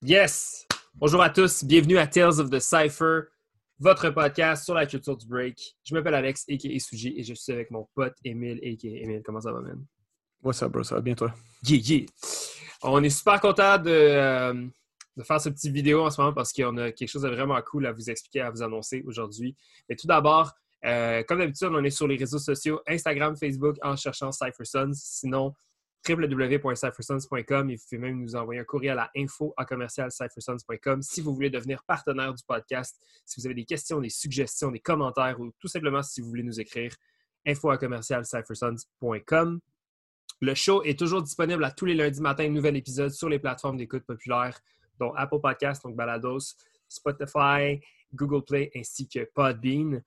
Yes! Bonjour à tous, bienvenue à Tales of the Cypher, votre podcast sur la culture du break. Je m'appelle Alex, a.k.a. Suji, et je suis avec mon pote Emile, a.k.a. Emile. Comment ça va, man? What's up, bro? Ça va bien, toi? Yeah, yeah! On est super content de, euh, de faire ce petit vidéo en ce moment parce qu'on a quelque chose de vraiment cool à vous expliquer, à vous annoncer aujourd'hui. Mais tout d'abord, euh, comme d'habitude, on est sur les réseaux sociaux Instagram, Facebook en cherchant CypherSons. Sinon, www.cyphersons.com et vous pouvez même nous envoyer un courriel à info si vous voulez devenir partenaire du podcast, si vous avez des questions, des suggestions, des commentaires ou tout simplement si vous voulez nous écrire info Le show est toujours disponible à tous les lundis matin, nouvel épisode sur les plateformes d'écoute populaires, dont Apple Podcasts, donc Balados, Spotify, Google Play ainsi que Podbean.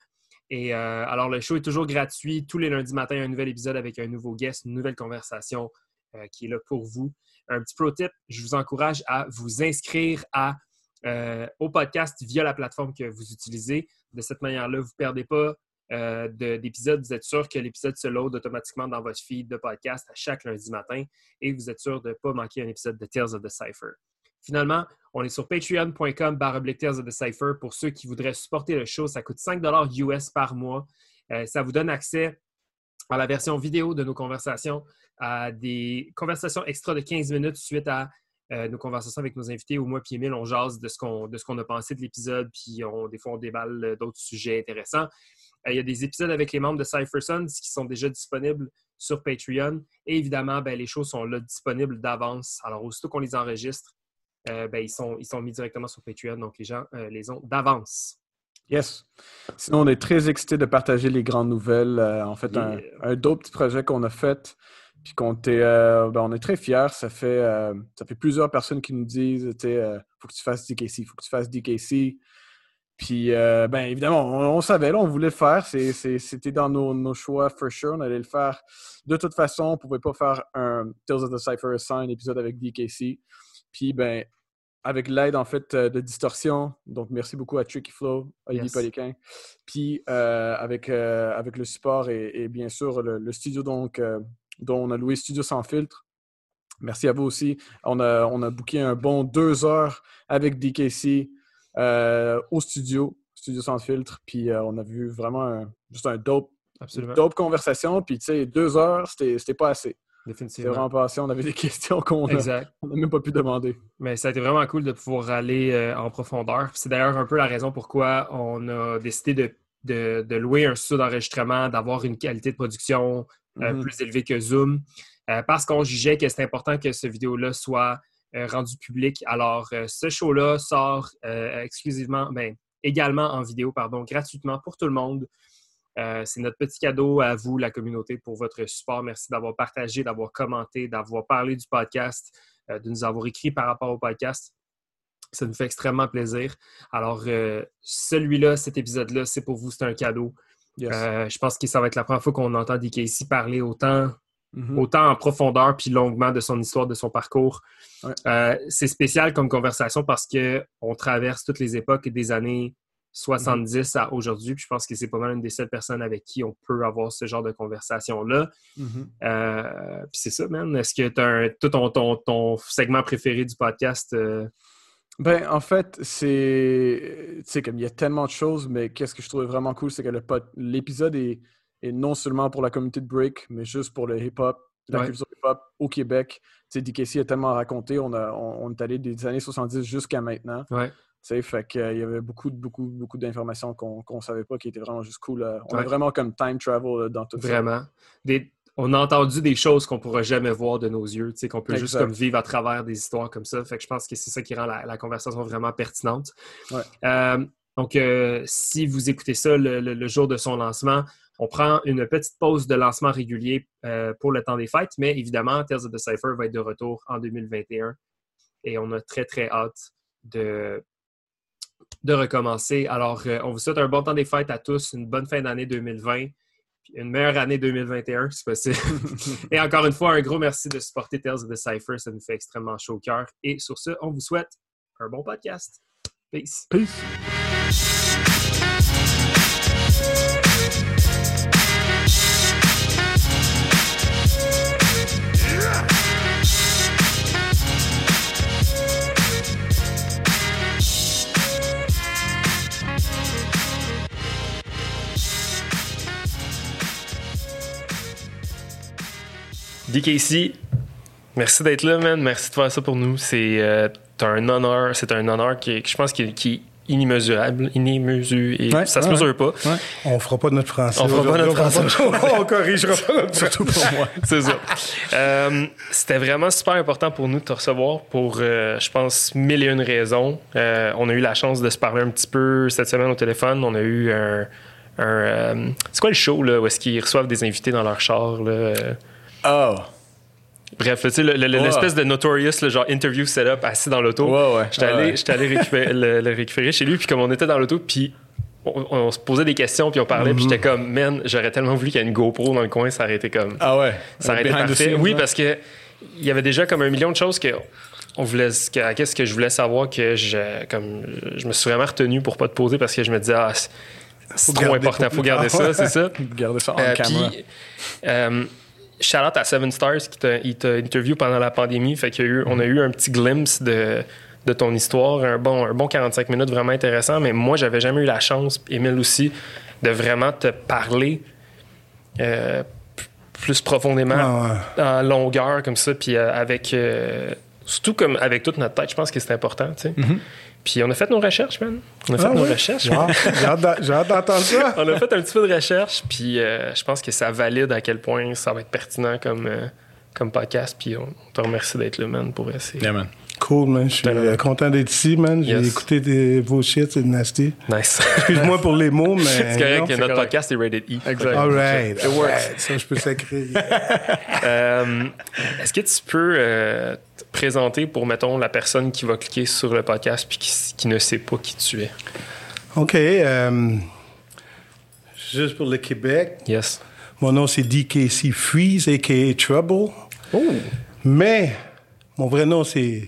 Et euh, alors, le show est toujours gratuit. Tous les lundis matin, un nouvel épisode avec un nouveau guest, une nouvelle conversation euh, qui est là pour vous. Un petit pro tip, je vous encourage à vous inscrire euh, au podcast via la plateforme que vous utilisez. De cette manière-là, vous ne perdez pas d'épisode. Vous êtes sûr que l'épisode se load automatiquement dans votre feed de podcast à chaque lundi matin et vous êtes sûr de ne pas manquer un épisode de Tales of the Cypher. Finalement, on est sur patreon.com Cypher pour ceux qui voudraient supporter le show. Ça coûte 5 US par mois. Euh, ça vous donne accès à la version vidéo de nos conversations, à des conversations extra de 15 minutes suite à euh, nos conversations avec nos invités. Où moi et Emile, on jase de ce qu'on a pensé de l'épisode, puis on, des fois, on déballe d'autres sujets intéressants. Euh, il y a des épisodes avec les membres de CypherSons qui sont déjà disponibles sur Patreon. Et évidemment, ben, les choses sont là disponibles d'avance. Alors, aussitôt qu'on les enregistre, euh, ben, ils, sont, ils sont mis directement sur Patreon, donc les gens euh, les ont d'avance. Yes. Sinon, on est très excités de partager les grandes nouvelles. Euh, en fait, un, un d'autres petits projets qu'on a fait, puis qu'on ben, on est très fiers. Ça fait, ça fait plusieurs personnes qui nous disent, il faut que tu fasses DKC, il faut que tu fasses DKC. Puis, ben, évidemment, on, savait, là, on voulait le faire. c'était dans nos, nos, choix, for sure. On allait le faire. De toute façon, on ne pouvait pas faire un Tales of the Cypher sans un épisode avec DKC. Puis, ben, avec l'aide, en fait, euh, de Distorsion, donc merci beaucoup à Tricky Flow, Olivier yes. Puis, euh, avec, euh, avec le support et, bien sûr le, studio donc, dont on a loué Studio Sans Filtre. Merci à vous aussi. On a, on a booké un bon deux heures avec DKC au studio, Studio Sans Filtre. Puis, on a vu vraiment juste un dope, dope conversation. Puis, tu sais, deux heures, c'était pas assez. C'est vraiment passé. On avait des questions qu'on n'a même pas pu demander. Mais ça a été vraiment cool de pouvoir aller euh, en profondeur. C'est d'ailleurs un peu la raison pourquoi on a décidé de, louer un studio d'enregistrement, d'avoir une qualité de production euh, mm-hmm. plus élevée que Zoom, euh, parce qu'on jugeait que c'est important que ce vidéo-là soit rendu public. Alors, ce show-là sort exclusivement, ben, également en vidéo, pardon, gratuitement pour tout le monde. Euh, c'est notre petit cadeau à vous, la communauté, pour votre support. Merci d'avoir partagé, d'avoir commenté, d'avoir parlé du podcast, euh, de nous avoir écrit par rapport au podcast. Ça nous fait extrêmement plaisir. Alors, euh, celui-là, cet épisode-là, c'est pour vous, c'est un cadeau. je pense que ça va être la première fois qu'on entend DKC parler autant, mm-hmm. autant en profondeur puis longuement de son histoire, de son parcours. c'est spécial comme conversation parce qu'on traverse toutes les époques et des années 70 à aujourd'hui. je pense que c'est pas mal une des seules personnes avec qui on peut avoir ce genre de conversation-là. Mm-hmm. Euh, puis c'est ça, man. Est-ce que tu as tout ton, ton, segment préféré du podcast? Euh? Ben, en fait, c'est. Tu sais, comme il y a tellement de choses, mais qu'est-ce que je trouvais vraiment cool, c'est que l'épisode est, non seulement pour la communauté de break, mais juste pour le hip-hop, la culture hip-hop au Québec. Tu sais, DKC a tellement raconté. On, a, on, est allé des années 70 jusqu'à maintenant. Ouais fait qu'il euh, y avait beaucoup, beaucoup, beaucoup d'informations qu'on ne savait pas qui étaient vraiment juste cool. On a vraiment comme time travel dans tout ça. Vraiment. On a entendu des choses qu'on ne pourra jamais voir de nos yeux, qu'on peut juste comme vivre à travers des histoires comme ça. Fait que je pense que c'est ça qui rend la, conversation vraiment pertinente. Euh, donc, euh, si vous écoutez ça le, jour de son lancement, on prend une petite pause de lancement régulier pour le temps des fêtes, mais évidemment, Tales of the Cypher va être de retour en 2021 et on a très, très hâte de de recommencer. Alors, euh, on vous souhaite un bon temps des fêtes à tous, une bonne fin d'année 2020, puis une meilleure année 2021, si possible. Et encore une fois, un gros merci de supporter Tales of the Cypher. Ça nous fait extrêmement chaud au cœur. Et sur ce, on vous souhaite un bon podcast. Peace. Peace. DKC, merci d'être là, man. Merci de faire ça pour nous. C'est euh, un honneur. C'est un honneur qui, je pense, qui, qui inimmesurable, inimmesurable. Ouais, ça se ouais, mesure pas. Ouais. On fera pas notre français. On fera pas notre français. on corrigera pas notre Surtout pour moi. C'est ça. Euh, C'était vraiment super important pour nous de te recevoir pour, euh, je pense, mille et une raisons. Euh, on a eu la chance de se parler un petit peu cette semaine au téléphone. On a eu un. un euh, c'est quoi le show là, où est-ce qu'ils reçoivent des invités dans leur char? Là? Oh. Bref, tu sais, Ouais. l'espèce de notorious, le genre interview setup assis dans l'auto. Ouais, ouais. J'étais allé, ouais. allé récupérer, le, le récupérer chez lui, puis comme on était dans l'auto, puis on, on se posait des questions, puis on parlait, puis j'étais comme, man, j'aurais tellement voulu qu'il y ait une GoPro dans le coin, ça aurait été comme. Ah ouais. Ça aurait été parfait. scenes, Oui, ouais. parce que il y avait déjà comme un million de choses que on voulait, que, qu'est-ce que je voulais savoir que je, comme, je me suis vraiment retenu pour pas te poser parce que je me disais, ah, c'est, trop garder important, faut garder ça, c'est ça. Gardez ça en Euh, caméra. puis, euh, shout out à Seven Stars qui t'a, il t'a interviewé pendant la pandémie. Fait qu'il y a eu, on a eu un petit glimpse de, de ton histoire, un bon, un bon 45 minutes vraiment intéressant. Mais moi, j'avais jamais eu la chance, Émile aussi, de vraiment te parler euh, plus profondément, Ah, ouais. en longueur comme ça, puis euh, avec. euh, surtout comme avec toute notre tête, je pense que c'est important, tu sais. Puis on a fait nos recherches, man. On a fait Ah nos recherches. Wow. J'ai hâte d'entendre ça. On a fait un petit peu de recherche, puis euh, je pense que ça valide à quel point ça va être pertinent comme, euh, comme podcast. Puis on te remercie d'être là, man, pour essayer. Yeah, man. Cool, man. Je suis euh, content d'être ici, man. J'ai Yes. écouté des- vos shit, c'est nasty. Nice. Excuse-moi pour les mots, mais. c'est correct que notre correct. podcast est rated E. Exact. All right. It works. right. Ça, je peux sacrer. Est-ce que tu peux euh, présenter pour, mettons, la personne qui va cliquer sur le podcast puis qui, qui ne sait pas qui tu es? OK. euh, juste pour le Québec, Yes. mon nom, c'est DKC Freeze, a.k.a. Trouble. Oh! Mais mon vrai nom, c'est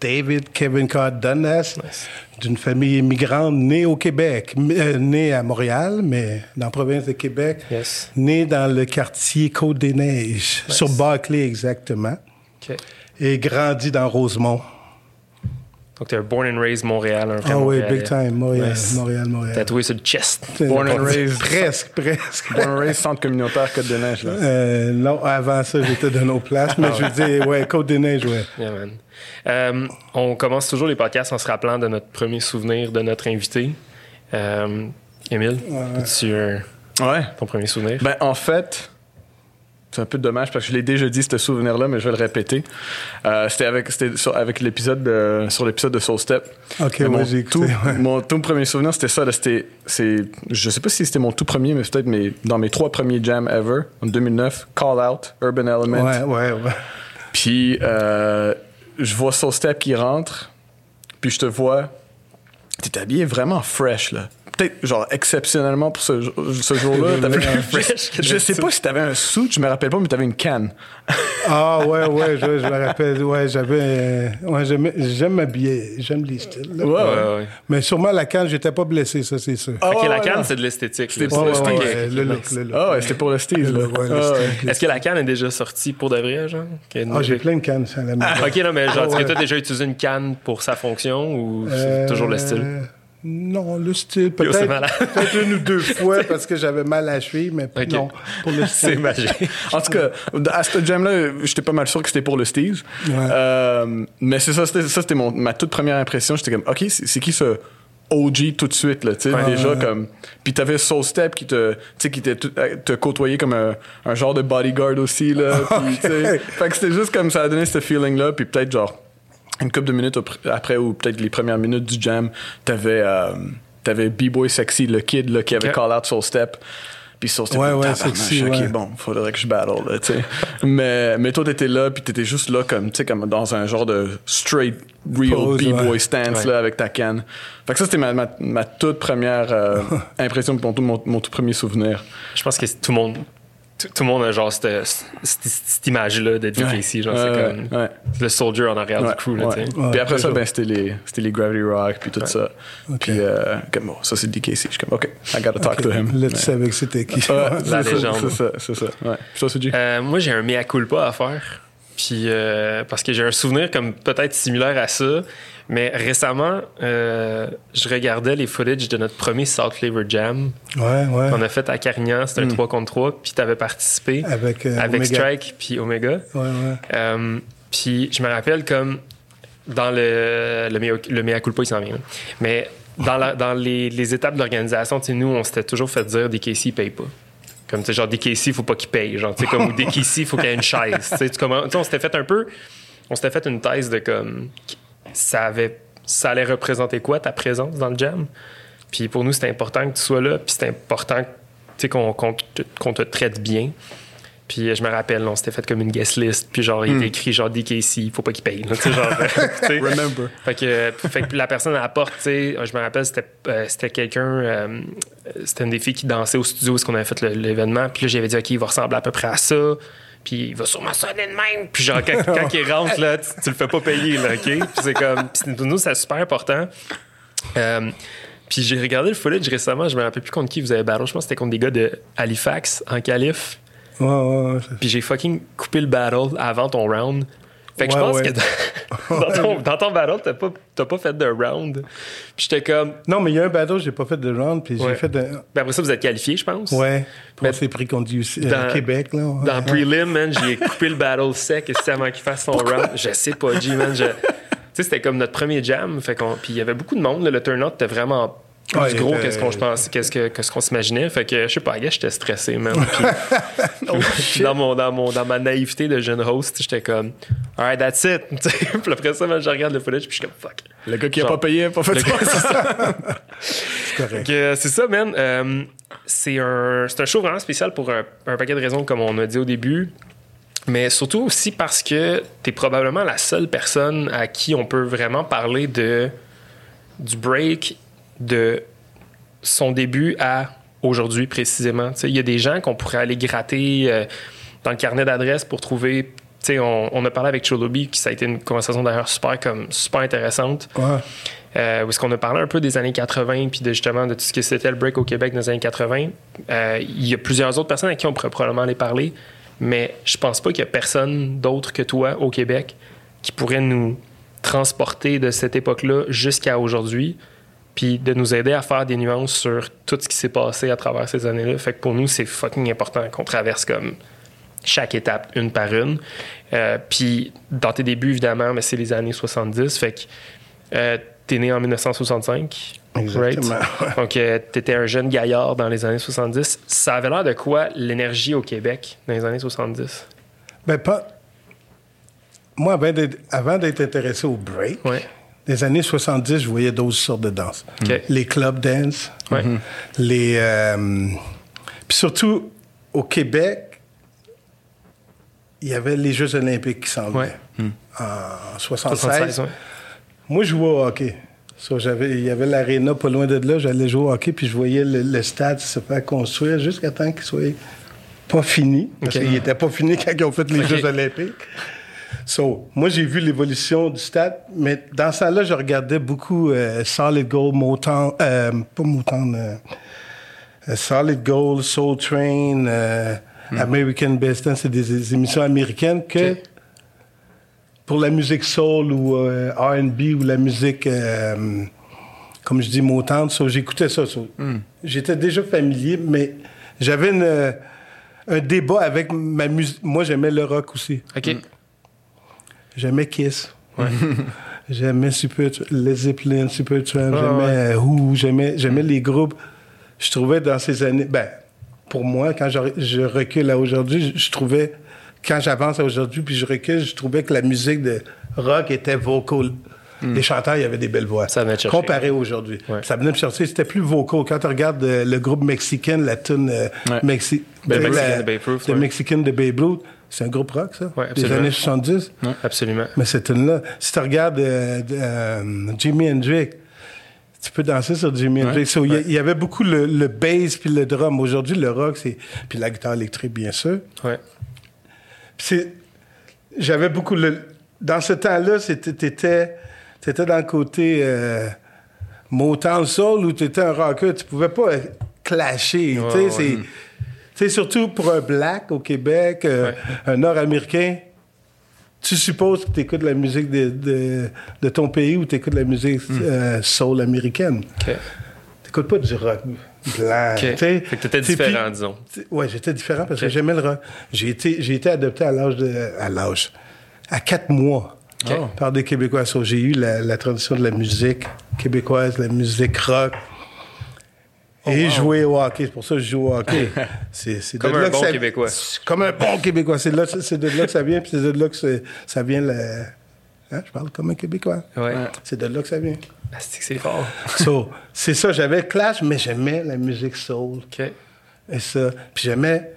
David Kevin Card Dundas, Nice. d'une famille immigrante née au Québec, euh, née à Montréal, mais dans la province de Québec, Yes. né dans le quartier Côte-des-Neiges, sur Barclay exactement, OK. Et grandi dans Rosemont. Donc, tu es born and raised Montréal, un vrai Ah oui, big time, Montréal, Nice. Montréal, Montréal. Tatoué sur le chest. Born and raised. Presque, presque. Born and raised, centre communautaire Côte-des-Neiges, là. Euh, non, avant ça, j'étais de nos places, mais je veux dire, ouais, Côte-des-Neiges, ouais. Yeah, man. Euh, on commence toujours les podcasts en se rappelant de notre premier souvenir de notre invité. Euh, Émile, as-tu un- Ouais. ton premier souvenir? Ben, en fait, c'est un peu dommage parce que je l'ai déjà dit, ce souvenir-là, mais je vais le répéter. Euh, c'était avec, sur, avec l'épisode de, sur l'épisode de Soul Step. OK, ouais, mon, tout, écouté. ouais. mon tout premier souvenir, c'était ça. là, C'était, c'est, je sais pas si c'était mon tout premier, mais peut-être dans mes trois premiers jams ever, en 2009, Call Out, Urban Element. Ouais, ouais, ouais. Puis, euh, je vois Soul Step qui rentre, puis je te vois, t'es habillé vraiment fresh, là. Peut-être, genre, exceptionnellement pour ce, ce jour-là. t'avais un- fresh je sais pas si t'avais un suit, je me rappelle pas, mais t'avais une canne. Ah, ouais, ouais, je, je me rappelle. Ouais, j'avais. euh, Ouais, j'aime, j'aime m'habiller. J'aime les styles. là. Ouais, Ouais, ouais. Mais sûrement la canne, j'étais pas blessé, ça, c'est sûr. Ah, ok, ouais, la canne, c'est de l'esthétique. C'était là. pour le C'est- ouais, ok, ouais, ok, le nice. look, le look. Ah ouais, c'était pour le Ah ouais. style. Est-ce que la canne est déjà sortie pour de vrai, genre? Ah, j'ai plein de cannes à la maison. Ok, non, mais genre, Ah, est-ce que ouais. tu as déjà utilisé une canne pour sa fonction ou c'est Euh, toujours le style? Non, le style, c'est peut-être, une ou deux fois parce que j'avais mal à cheville, mais Ok. non, pour le C'est style. magique. En tout cas, à ce jam-là, j'étais pas mal sûr que c'était pour le Steve. Ouais. Euh, mais c'est ça, c'était, ça, c'était mon, ma toute première impression. J'étais comme, OK, c'est, c'est qui ce OG tout de suite, là, tu sais, déjà comme... Puis t'avais Soul Step qui te, tu sais, qui te, te côtoyait comme un, un genre de bodyguard aussi, là. Fait que c'était juste comme ça a donné ce feeling-là, puis peut-être genre une couple de minutes après- ou peut-être les premières minutes du jam, t'avais euh, t'avais B-Boy Sexy, le kid là, qui avait call out Soul Step. Puis Soul Step, Ouais, ouais, Sexy, ok, ouais. bon, faudrait que je battle, là, tu sais. mais, mais toi, t'étais là, puis t'étais juste là, comme, tu sais, comme dans un genre de straight, real Pose, B-Boy ouais. stance, Ouais. là, avec ta canne. Fait que ça, c'était ma, ma, ma toute première euh, impression, mon, tout- mon, mon tout premier souvenir. Je pense que tout le monde, tout, le monde a genre cette, cette, cette image-là de DKC. Genre, c'est comme ouais. le soldier en arrière Ouais, du crew. Là, puis après ça, ben, c'était les, c'était les Gravity Rock, puis tout ça. Puis, euh, comme, bon, ça, c'est DKC. Je suis comme, OK, I gotta talk to him. Là, tu savais que c'était qui. Ouais, La c'est ça, légende. C'est ça, c'est ça. Ouais. Puis toi? Euh, moi, j'ai un mea culpa à faire. Puis, euh, parce que j'ai un souvenir comme peut-être similaire à ça. Mais récemment, euh, je regardais les footage de notre premier Salt Flavor Jam Ouais, ouais. qu'on a fait à Carignan. C'était un 3 contre 3. Puis, tu avais participé Avec, euh, avec. Strike puis Omega. Ouais, ouais. Euh, puis je me rappelle comme dans le le mea, le mea culpa il s'en vient. là. Mais dans, la- dans les, les étapes de l'organisation, tu sais, nous on s'était toujours fait dire des KC ils payent pas. Comme tu sais genre des KC, il faut pas qu'ils payent, genre tu sais comme ou des KC, il faut qu'il y ait une chaise. Tu sais, tu comment- tu sais, on s'était fait un peu on s'était fait une thèse de comme ça avait ça allait représenter quoi ta présence dans le jam? Puis pour nous c'était important que tu sois là, puis c'était important qu'on te, traite bien. Puis euh, je me rappelle, on s'était fait comme une guest list. Puis genre, il était écrit genre DKC, faut pas qu'il paye. là, genre, euh. Remember. Fait que, euh, fait que la personne à la porte, tu sais, je me rappelle, c'était euh, c'était quelqu'un, euh, c'était une des filles qui dansait au studio où est-ce qu'on avait fait l'événement. Puis là, j'avais dit, OK, il va ressembler à peu près à ça. Puis il va sûrement sonner de même. Puis genre, quand, quand il rentre, là, tu, tu le fais pas payer, là, OK? Puis c'est comme, puis pour nous, c'est super important. Euh, puis j'ai regardé le footage récemment, je me rappelle plus contre qui vous avez battle. Je pense que c'était contre des gars de Halifax en qualif. Ouais, ouais, ouais. Puis j'ai fucking coupé le battle avant ton round. Fait que je pense ouais. que dans, ton, dans ton battle, t'as pas, pas fait de round. Puis j'étais comme. Non, mais il y a un battle, j'ai pas fait de round, puis j'ai fait un. Ben après ça, vous êtes qualifié, je pense. Ouais. Puis on s'est pris contre UC, euh, Dans- Québec, là. Dans Prelim, man, j'ai coupé le battle sec c'est avant qu'il fasse son round. Je sais pas, G, man. je- Tu sais, c'était comme notre premier jam. Fait qu'on... Puis il y avait beaucoup de monde. là. Le turnout était vraiment plus Ouais, il gros était- que ce qu'on je pense, qu'est-ce que, que ce qu'on s'imaginait? Fait que je sais pas, gars, j'étais stressé, man. Puis, puis dans, mon, dans, mon, dans ma naïveté de jeune host, j'étais comme, alright, that's it. Puis après ça, je regarde le footage, puis je suis comme, fuck. Le gars qui a pas payé a pas fait ça. c'est ça. C'est correct. Euh, c'est ça, man. Euh, c'est un, c'est un show vraiment spécial pour un, un paquet de raisons, comme on a dit au début. Mais surtout aussi parce que tu es probablement la seule personne à qui on peut vraiment parler de, du break de son début à aujourd'hui précisément. Il y a des gens qu'on pourrait aller gratter euh, dans le carnet d'adresses pour trouver. On, on a parlé avec Cholobi, qui ça a été une conversation d'ailleurs super, comme, super intéressante. Ouais. Euh, où est-ce qu'on a parlé un peu des années 80 puis de justement de tout ce que c'était le break au Québec dans les années 80. Euh, Il y a plusieurs autres personnes à qui on pourrait probablement aller parler, mais je pense pas qu'il y a personne d'autre que toi au Québec qui pourrait nous transporter de cette époque-là jusqu'à aujourd'hui, puis de nous aider à faire des nuances sur tout ce qui s'est passé à travers ces années-là. Fait que pour nous, c'est fucking important qu'on traverse comme chaque étape une par une. Euh, puis dans tes débuts, évidemment, mais c'est les années 70. Fait que euh, t'es né en 1965. Exactement. Right? Donc, euh, t'étais un jeune gaillard dans les années 70. Ça avait l'air de quoi l'énergie au Québec dans les années 70? Ben, pas. Moi, avant d'être, intéressé au break, Ouais. Les années 70, je voyais d'autres sortes de danses. Les club dance, Ouais. les. euh, Puis surtout, au Québec, il y avait les Jeux Olympiques qui s'en Ouais. venaient. En 76. 76, ouais. Moi, je jouais au hockey. So, il y avait l'aréna pas loin de là. J'allais jouer au hockey, puis je voyais le, le stade se faire construire jusqu'à temps qu'il soit pas fini. Parce OK. qu'il n'était pas fini quand ils ont fait les. Jeux olympiques. So, moi, j'ai vu l'évolution du stade, mais dans ce temps-là, je regardais beaucoup euh, Solid Gold, Motown, euh, pas Motown, euh, Solid Gold, Soul Train, euh, American Best c'est des, des émissions américaines que pour la musique soul ou R&B ou la musique, comme je dis, Motown, so, j'écoutais ça. so. J'étais déjà familier, mais j'avais une, un débat avec ma musique. Moi, j'aimais le rock aussi. OK. J'aimais Kiss. j'aimais Super, Led Zeppelin, Supertramp, Ah, j'aimais euh, Who, j'aimais, j'aimais les groupes. Je trouvais dans ces années, ben, pour moi, quand je, je recule à aujourd'hui, je, je trouvais, quand j'avance à aujourd'hui, puis je recule, je trouvais que la musique de rock était vocal. Les chanteurs, il y avait des belles voix. Hmm. Ça venait chercher. Comparé aujourd'hui. Ouais. Ça venait me sortir, c'était plus vocal. Quand tu regardes euh, le groupe mexicain, la tune euh. Mexi- Ben, de Mexican la- de Babe Ruth, de. Mexican de Babe Ruth, c'est un groupe rock, ça? Ouais, des années 70. Absolument. Mais cette tune-là, si tu regardes euh, euh, Jimi Hendrix, tu peux danser sur Jimi Hendrix. So, Il y avait beaucoup le, le bass puis le drum. Aujourd'hui, le rock, c'est. Puis la guitare électrique, bien sûr. Ouais. C'est. J'avais beaucoup le. Dans ce temps-là, c'était. T'étais, t'étais dans le côté. Euh, Motown Soul où t'étais un rocker. Tu pouvais pas clasher. tu sais, ouais. c'est. Tu sais, surtout pour un black au Québec, euh, Ouais. un Nord-Américain, tu supposes que tu écoutes la musique de, de, de ton pays ou tu écoutes la musique euh, soul américaine? Tu n'écoutes pas du rock blanc. Tu. Fait que t'étais T'sais, différent, disons. oui, j'étais différent parce que j'aimais le rock. J'ai été, j'ai été adopté à l'âge de. à l'âge. à quatre mois par des Québécois. So, j'ai eu la, la tradition de la musique québécoise, la musique rock. Oh, Et jouer au hockey. C'est pour ça que je joue au hockey. C'est, c'est de Comme là un que bon ça- Québécois. c'est Comme un bon Québécois. C'est, là, c'est de là que ça vient, puis c'est de là que c'est- ça vient. Le... Hein, je parle comme un Québécois. Ouais. C'est de là que ça vient. Ah, c'est que c'est fort. So, c'est ça, j'avais le clash, mais j'aimais la musique soul. OK. Et ça. Puis j'aimais.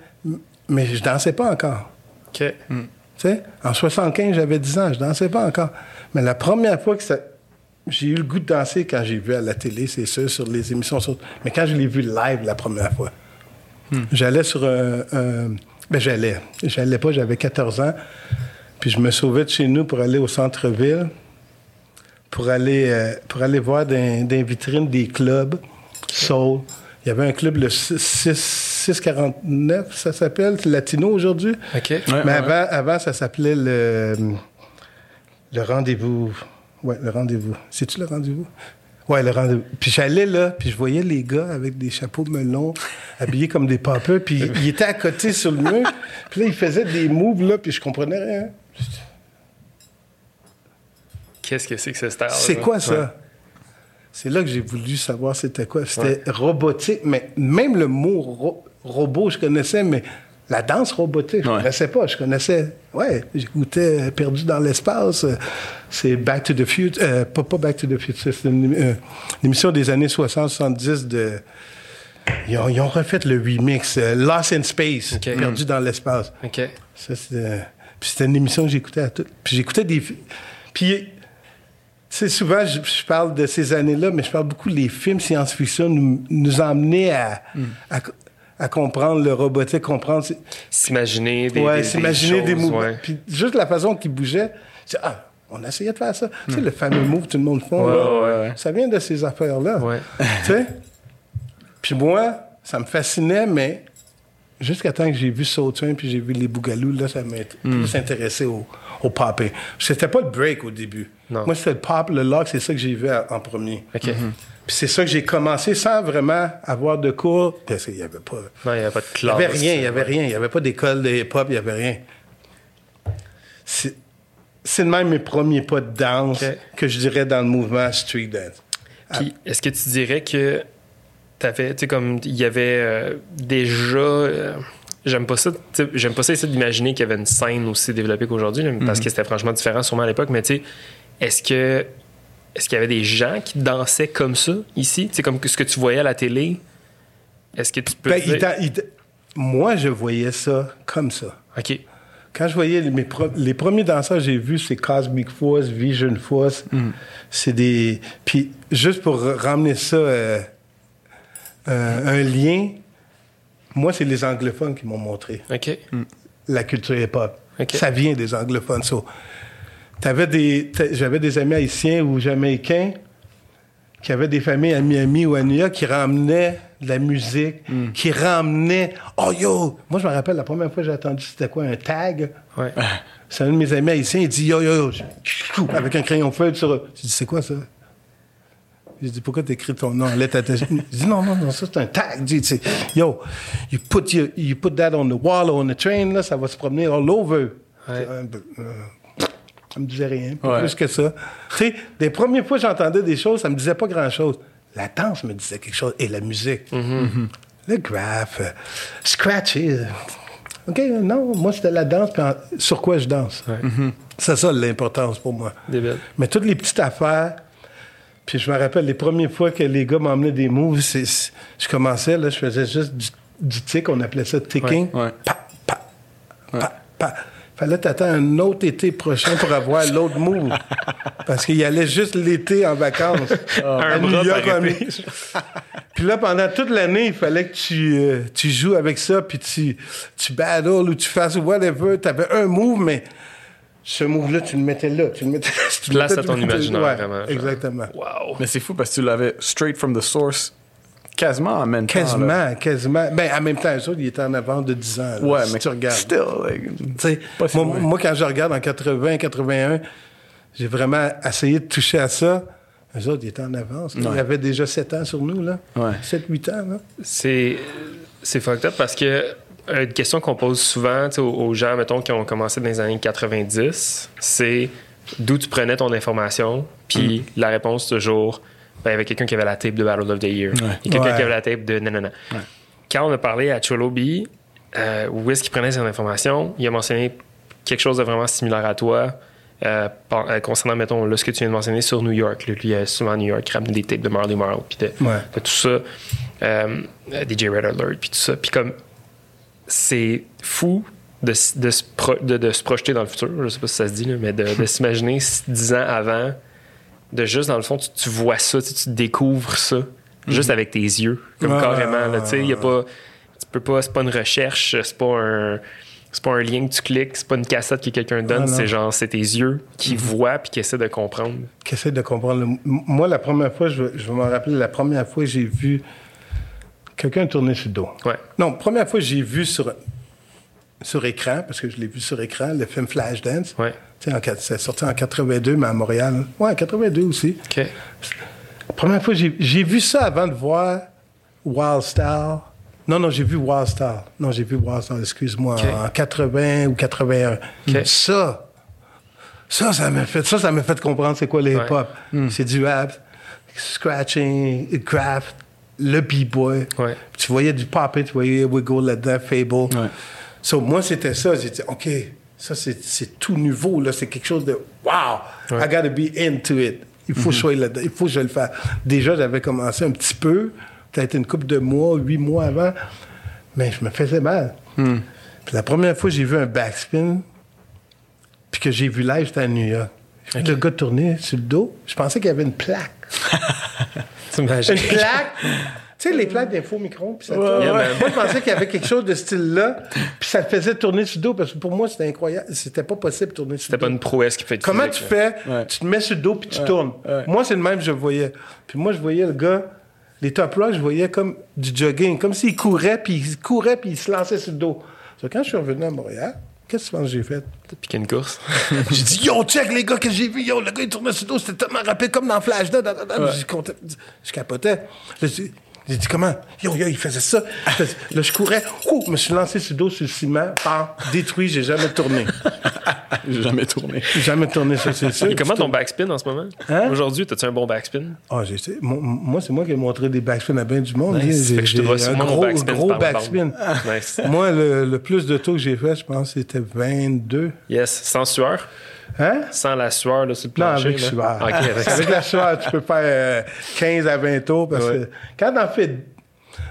Mais je dansais pas encore. OK. Tu sais, en 75, j'avais 10 ans, je dansais pas encore. Mais la première fois que ça. J'ai eu le goût de danser quand j'ai vu à la télé, c'est sûr, sur les émissions. sur- Mais quand je l'ai vu live la première fois, j'allais sur un. un- Ben, j'allais. J'allais pas, j'avais 14 ans. Puis je me sauvais de chez nous pour aller au centre-ville, pour aller, euh, pour aller voir dans, dans les vitrines des clubs soul. Il y avait un club, le 6 649, ça s'appelle, c'est Latino aujourd'hui. OK. Ouais, Mais ouais. avant, avant, ça s'appelait le, le rendez-vous. Ouais, le rendez-vous. C'est-tu le rendez-vous? Ouais, le rendez-vous. Puis j'allais là, puis je voyais les gars avec des chapeaux melons, habillés comme des poppers, puis ils étaient à côté sur le mur. Puis là, ils faisaient des moves, là, puis je comprenais rien. Qu'est-ce que c'est que ce style? C'est quoi ça? C'est là que j'ai voulu savoir c'était quoi. C'était robotique, mais même le mot ro- robot, je connaissais, mais la danse robotique, je Ouais. connaissais pas. Je connaissais, ouais, j'écoutais Perdu dans l'espace. euh, C'est Back to the Future, euh, pas, pas Back to the Future, c'est une, euh, une émission des années 60-70 de. Ils ont, ils ont refait le remix, euh, Lost in Space. Perdu dans l'espace. OK. Ça, c'était. Puis c'était une émission que j'écoutais à tout. Puis j'écoutais des. Puis, tu souvent, je, je parle de ces années-là, mais je parle beaucoup les films science-fiction nous, nous emmenaient à, à, à comprendre le robotique, comprendre. S'imaginer des. ouais, des- s'imaginer des, choses, mouvements. ouais. Puis juste la façon qu'ils bougeaient, c'est ah, on essayait de faire ça. Tu sais, le fameux move que tout le monde fait. Ouais, là, ouais, ouais. Ça vient de ces affaires-là. Ouais. tu sais? Puis moi, ça me fascinait, mais jusqu'à temps que j'ai vu Soul Train puis j'ai vu les Bougalous, là, ça m'a plus intéressé au, au popping. C'était pas le break au début. Non. Moi, c'était le pop, le lock, c'est ça que j'ai vu en premier. OK. Puis c'est ça que j'ai commencé sans vraiment avoir de cours, parce qu'il y avait pas... Non, il n'y a pas de Il classe. n'y avait rien, il n'y avait rien. Il n'y avait pas d'école de hip-hop, il n'y avait rien. C'est même mes premiers pas de danse que je dirais dans le mouvement street dance. Puis, est-ce que tu dirais que t'avais, tu sais, comme il y avait euh, déjà. euh, j'aime pas ça, j'aime pas ça essayer d'imaginer qu'il y avait une scène aussi développée qu'aujourd'hui, là, parce que c'était franchement différent sûrement à l'époque, mais tu sais, est-ce que. Est-ce qu'il y avait des gens qui dansaient comme ça ici? Sais, comme ce que tu voyais à la télé? Est-ce que tu peux. Ben, dire- il t'a- il t'a- moi, je voyais ça comme ça. OK. Quand je voyais les, mes pro- les premiers danseurs que j'ai vus, c'est Cosmic Force, Vision Force. C'est des. Puis, juste pour ramener ça, euh, euh, un lien, moi, c'est les anglophones qui m'ont montré OK. la culture hip-hop. Ok. Ça vient des anglophones. So, t'avais des, j'avais des amis haïtiens ou jamaïcains qui avaient des familles à Miami ou à New York qui ramenaient de la musique, qui ramenaient. Oh yo! Moi, je me rappelle la première fois que j'ai entendu c'était quoi, un tag? Ouais. C'est un de mes amis haïtiens, il dit yo yo, yo, avec un crayon feuille sur. J'ai dit, c'est quoi ça? J'ai dit, pourquoi t'écris ton nom? En attachées? Il dit, non, non, non, ça c'est un tag. J'ai dit, yo, you put, your, you put that on the wall or on the train, là, ça va se promener all over. Ouais. Ça me disait rien, Ouais. plus que ça. Tu sais, les premières fois que j'entendais des choses, ça me disait pas grand-chose. La danse me disait quelque chose, et la musique. Le graph, euh, scratchy. euh, OK, non, moi, c'était la danse, puis en- sur quoi je danse. C'est ça l'importance pour moi. Débile. Mais toutes les petites affaires, puis je me rappelle les premières fois que les gars m'emmenaient des moves, je commençais, là, je faisais juste du, du tic, on appelait ça ticking. Ouais, ouais. Pa, pa, pa, pa. Fallait t'attendre un autre été prochain pour avoir l'autre move. Parce qu'il y allait juste l'été en vacances. à Un New bras York. par en- puis là, pendant toute l'année, il fallait que tu, euh, tu joues avec ça, puis tu, tu battles ou tu fasses whatever. Tu avais un move, mais ce move-là, tu le mettais là. Tu le mettais tu le Place mettais- à ton imaginaire, Ouais, vraiment, genre. Exactement. Wow. Mais c'est fou parce que tu l'avais straight from the source quasiment en même temps. Quasiment, quasiment. Ben, en même temps, eux autres, ils étaient en avant de 10 ans. là, Ouais, si mais tu regardes. still, like, Tu sais, Pas si moi, loin. moi, quand je regarde en 80, 81, j'ai vraiment essayé de toucher à ça. Eux autres, ils étaient en avance. là. Ouais. Ils avaient déjà 7 ans sur nous, là. Ouais. 7, 8 ans, là. C'est c'est fucked up parce que euh, une question qu'on pose souvent aux, aux gens, mettons, qui ont commencé dans les années 90, c'est d'où tu prenais ton information. Puis la réponse, toujours, ben, il y avait quelqu'un qui avait la tape de Battle of the Year. Il y a quelqu'un Ouais. qui avait la tape de nanana. Quand on a parlé à Cholobi, euh, où est-ce qu'il prenait ses informations, il a mentionné quelque chose de vraiment similaire à toi. euh, par- euh, concernant, mettons, là, ce que tu viens de mentionner sur New York. Lui, il a souvent à New York ramené des tapes de Marley Marl, puis de, Ouais. de tout ça, euh, DJ Red Alert, puis tout ça. Puis comme, c'est fou de, se de- projeter dans le futur, je sais pas si ça se dit, là, mais de, s'imaginer dix ans avant, de juste, dans le fond, tu, tu vois ça, tu, tu découvres ça, juste avec tes yeux, comme Ouais, carrément, là, y a pas, tu peux pas, c'est pas une recherche, c'est pas un... C'est pas un lien que tu cliques, c'est pas une cassette que quelqu'un donne, Ah, c'est genre, c'est tes yeux qui voient puis qui essaient de comprendre. qui essaie de comprendre. Moi, la première fois, je, vais- je vais m'en rappeler, la première fois, j'ai vu quelqu'un tourner sur le dos. Ouais. Non, première fois, j'ai vu sur, sur écran, parce que je l'ai vu sur écran, le film Flashdance. Ouais. C'est sorti en 82, mais à Montréal. Ouais, en 82 aussi. OK. La première fois, j'ai vu ça avant de voir Wild Star. Non, non, j'ai vu Wild Star. Non, j'ai vu Wild Star, excuse-moi, en 80 ou 81. OK. Ça, ça, ça m'a fait, ça, ça m'a fait comprendre c'est quoi le Ouais. hip-hop. C'est du rap, scratching, craft, le b-boy. Ouais. Tu voyais du pop tu voyais Wiggle là-dedans, Fable. Ouais. So, moi, c'était ça. J'ai dit, OK, ça, c'est tout nouveau. là. C'est quelque chose de wow, I gotta be into it. Il faut que je là-dedans. Il faut que je le fasse. Déjà, j'avais commencé un petit peu, peut-être une couple de mois, huit mois avant, mais je me faisais mal. Puis la première fois que j'ai vu un backspin, puis que j'ai vu live, c'était à New York. Le gars tourner sur le dos. Je pensais qu'il y avait une plaque. T'imagines? Une plaque! Tu sais, les plaques d'info micro, puis ça tourne. Moi, je pensais qu'il y avait quelque chose de ce style-là, puis ça faisait tourner sur le dos, parce que pour moi, c'était incroyable. C'était pas possible de tourner sur C'était le pas dos. une prouesse qui fait Comment tu physique, fais? Ouais. Tu te mets sur le dos, puis tu tournes. ouais. Moi, c'est le même que je voyais. Puis moi, je voyais le gars, les top rocks, je voyais comme du jogging, comme s'il courait, puis il courait, puis il se lançait sur le dos. So, quand je suis revenu à Montréal, qu'est-ce que tu penses que j'ai fait? T'as piqué une course. J'ai dit, yo, check les gars que j'ai vus, yo, le gars il tournait sur le dos, c'était tellement rapide comme dans Flash. da, da, da, Je capotais. Là, j'ai dit, comment? Yo, yo, il faisait ça. Là, je courais, ouh, je me suis lancé sur le dos sur le ciment, bam, détruit, j'ai jamais tourné. J'ai jamais tourné. J'ai jamais tourné ça, c'est sûr. Et comment ton backspin en ce moment? Hein? Aujourd'hui, t'as-tu un bon backspin? Ah, j'ai essayé. Moi, c'est moi qui ai montré des backspins à bien du monde. Nice. J'ai Fait que je te j'ai vois un gros, backspin gros par backspin. Nice. moi, le, le plus de taux que j'ai fait, je pense, c'était 22. Yes, sans sueur? Hein? Sans la sueur là, sur le Non, plancher. avec là. sueur. Ok, avec avec la sueur, tu peux faire euh, 15 à 20 tours parce Ouais. que quand t'en fais.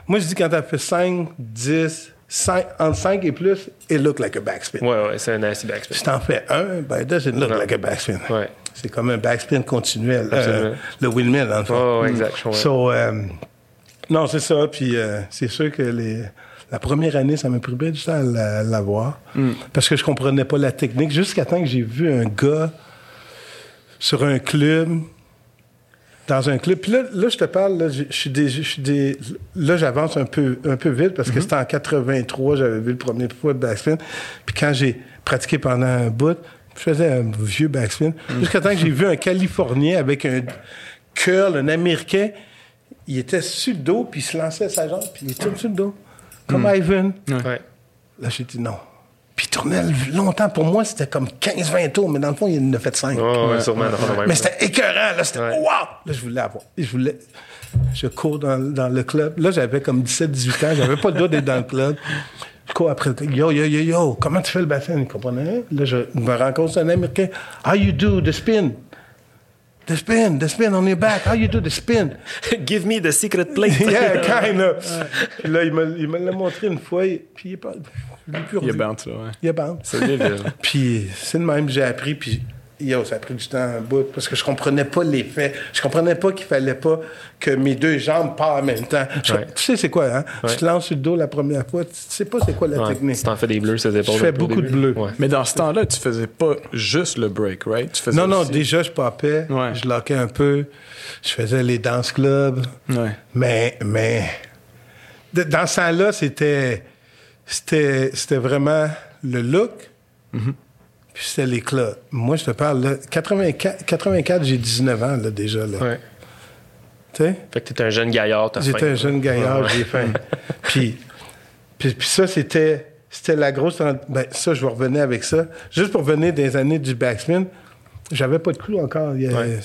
Moi, je dis quand t'en fais 5, 10, 5, entre 5 et plus, it look like a backspin. Ouais, ouais, c'est un nasty backspin. Si t'en fais un, ben, it doesn't look Non. like a backspin. Ouais. C'est comme un backspin continuel. euh, le windmill, fond. Ouais, ouais, exact, comprends. So, euh, non, c'est ça. Puis euh, c'est sûr que les, la première année, ça m'a pris bien du temps à la- l'avoir. Hmm. Parce que je comprenais pas la technique. Jusqu'à temps que j'ai vu un gars sur un club. Dans un club. Puis là, là, je te parle, là, je suis des, là, j'avance un peu, un peu vite Mm-hmm. parce que c'était en 83, j'avais vu le premier fois de backspin. Puis quand j'ai pratiqué pendant un bout, je faisais un vieux backspin. Mm. Jusqu'à temps que j'ai vu un Californien avec un curl, un Américain. Il était sur le dos, puis il se lançait sa jambe, puis il tourne sur le dos. Comme Mm. Ivan. Ouais. Là, j'ai dit non. Puis il tournait longtemps. Pour moi, c'était comme 15-20 tours, mais dans le fond, il en a fait 5. Ouais, ouais, sûrement. Mais c'était écœurant, là, c'était Ouais. wow! Là, je voulais avoir. Je voulais. Je cours dans, dans le club. Là, j'avais comme 17-18 ans. J'avais pas le droit d'être dans le club. Je cours après le club. Yo, yo, yo, yo, comment tu fais le bassin? Il comprenait. Là, je me rencontre un Américain. How you do the spin? The spin, the spin on your back. How you do the spin? Give me the secret plate. yeah, kind of. Puis là, il me, l'a montré une fois, et- puis il est pas. je l'ai plus Il est bounce, là, ouais. Il est bounce. C'est débile. Puis c'est de même, j'ai appris, puis yo, ça a pris du temps un bout parce que je comprenais pas l'effet. Je comprenais pas qu'il fallait pas que mes deux jambes partent en même temps. Je- Ouais. Tu sais c'est quoi, hein? Ouais. Tu te lances sur le dos la première fois, tu sais pas c'est quoi la Ouais, technique. Si t'en fais des bleus, c'est épaules. Je fais beaucoup de bleus. Ouais. Mais dans ce temps-là, tu faisais pas juste le break, right? Tu faisais Non, non, aussi- déjà, je popais, Ouais. je lockais un peu, je faisais les dance clubs, Ouais. mais, mais dans ce temps-là, c'était, c'était, c'était vraiment le look, Mm-hmm. Puis c'était l'éclat. Moi, je te parle, là, 84, 84 j'ai 19 ans, là, déjà, là. Ouais. Tu sais? Fait que t'es un jeune gaillard, t'as J'étais un jeune gaillard, Ouais. j'ai faim. puis, puis, puis ça, c'était, c'était la grosse... Ben, ça, je vais revenir avec ça. Juste pour venir des années du backspin, j'avais pas de clou encore. Il y a- Ouais.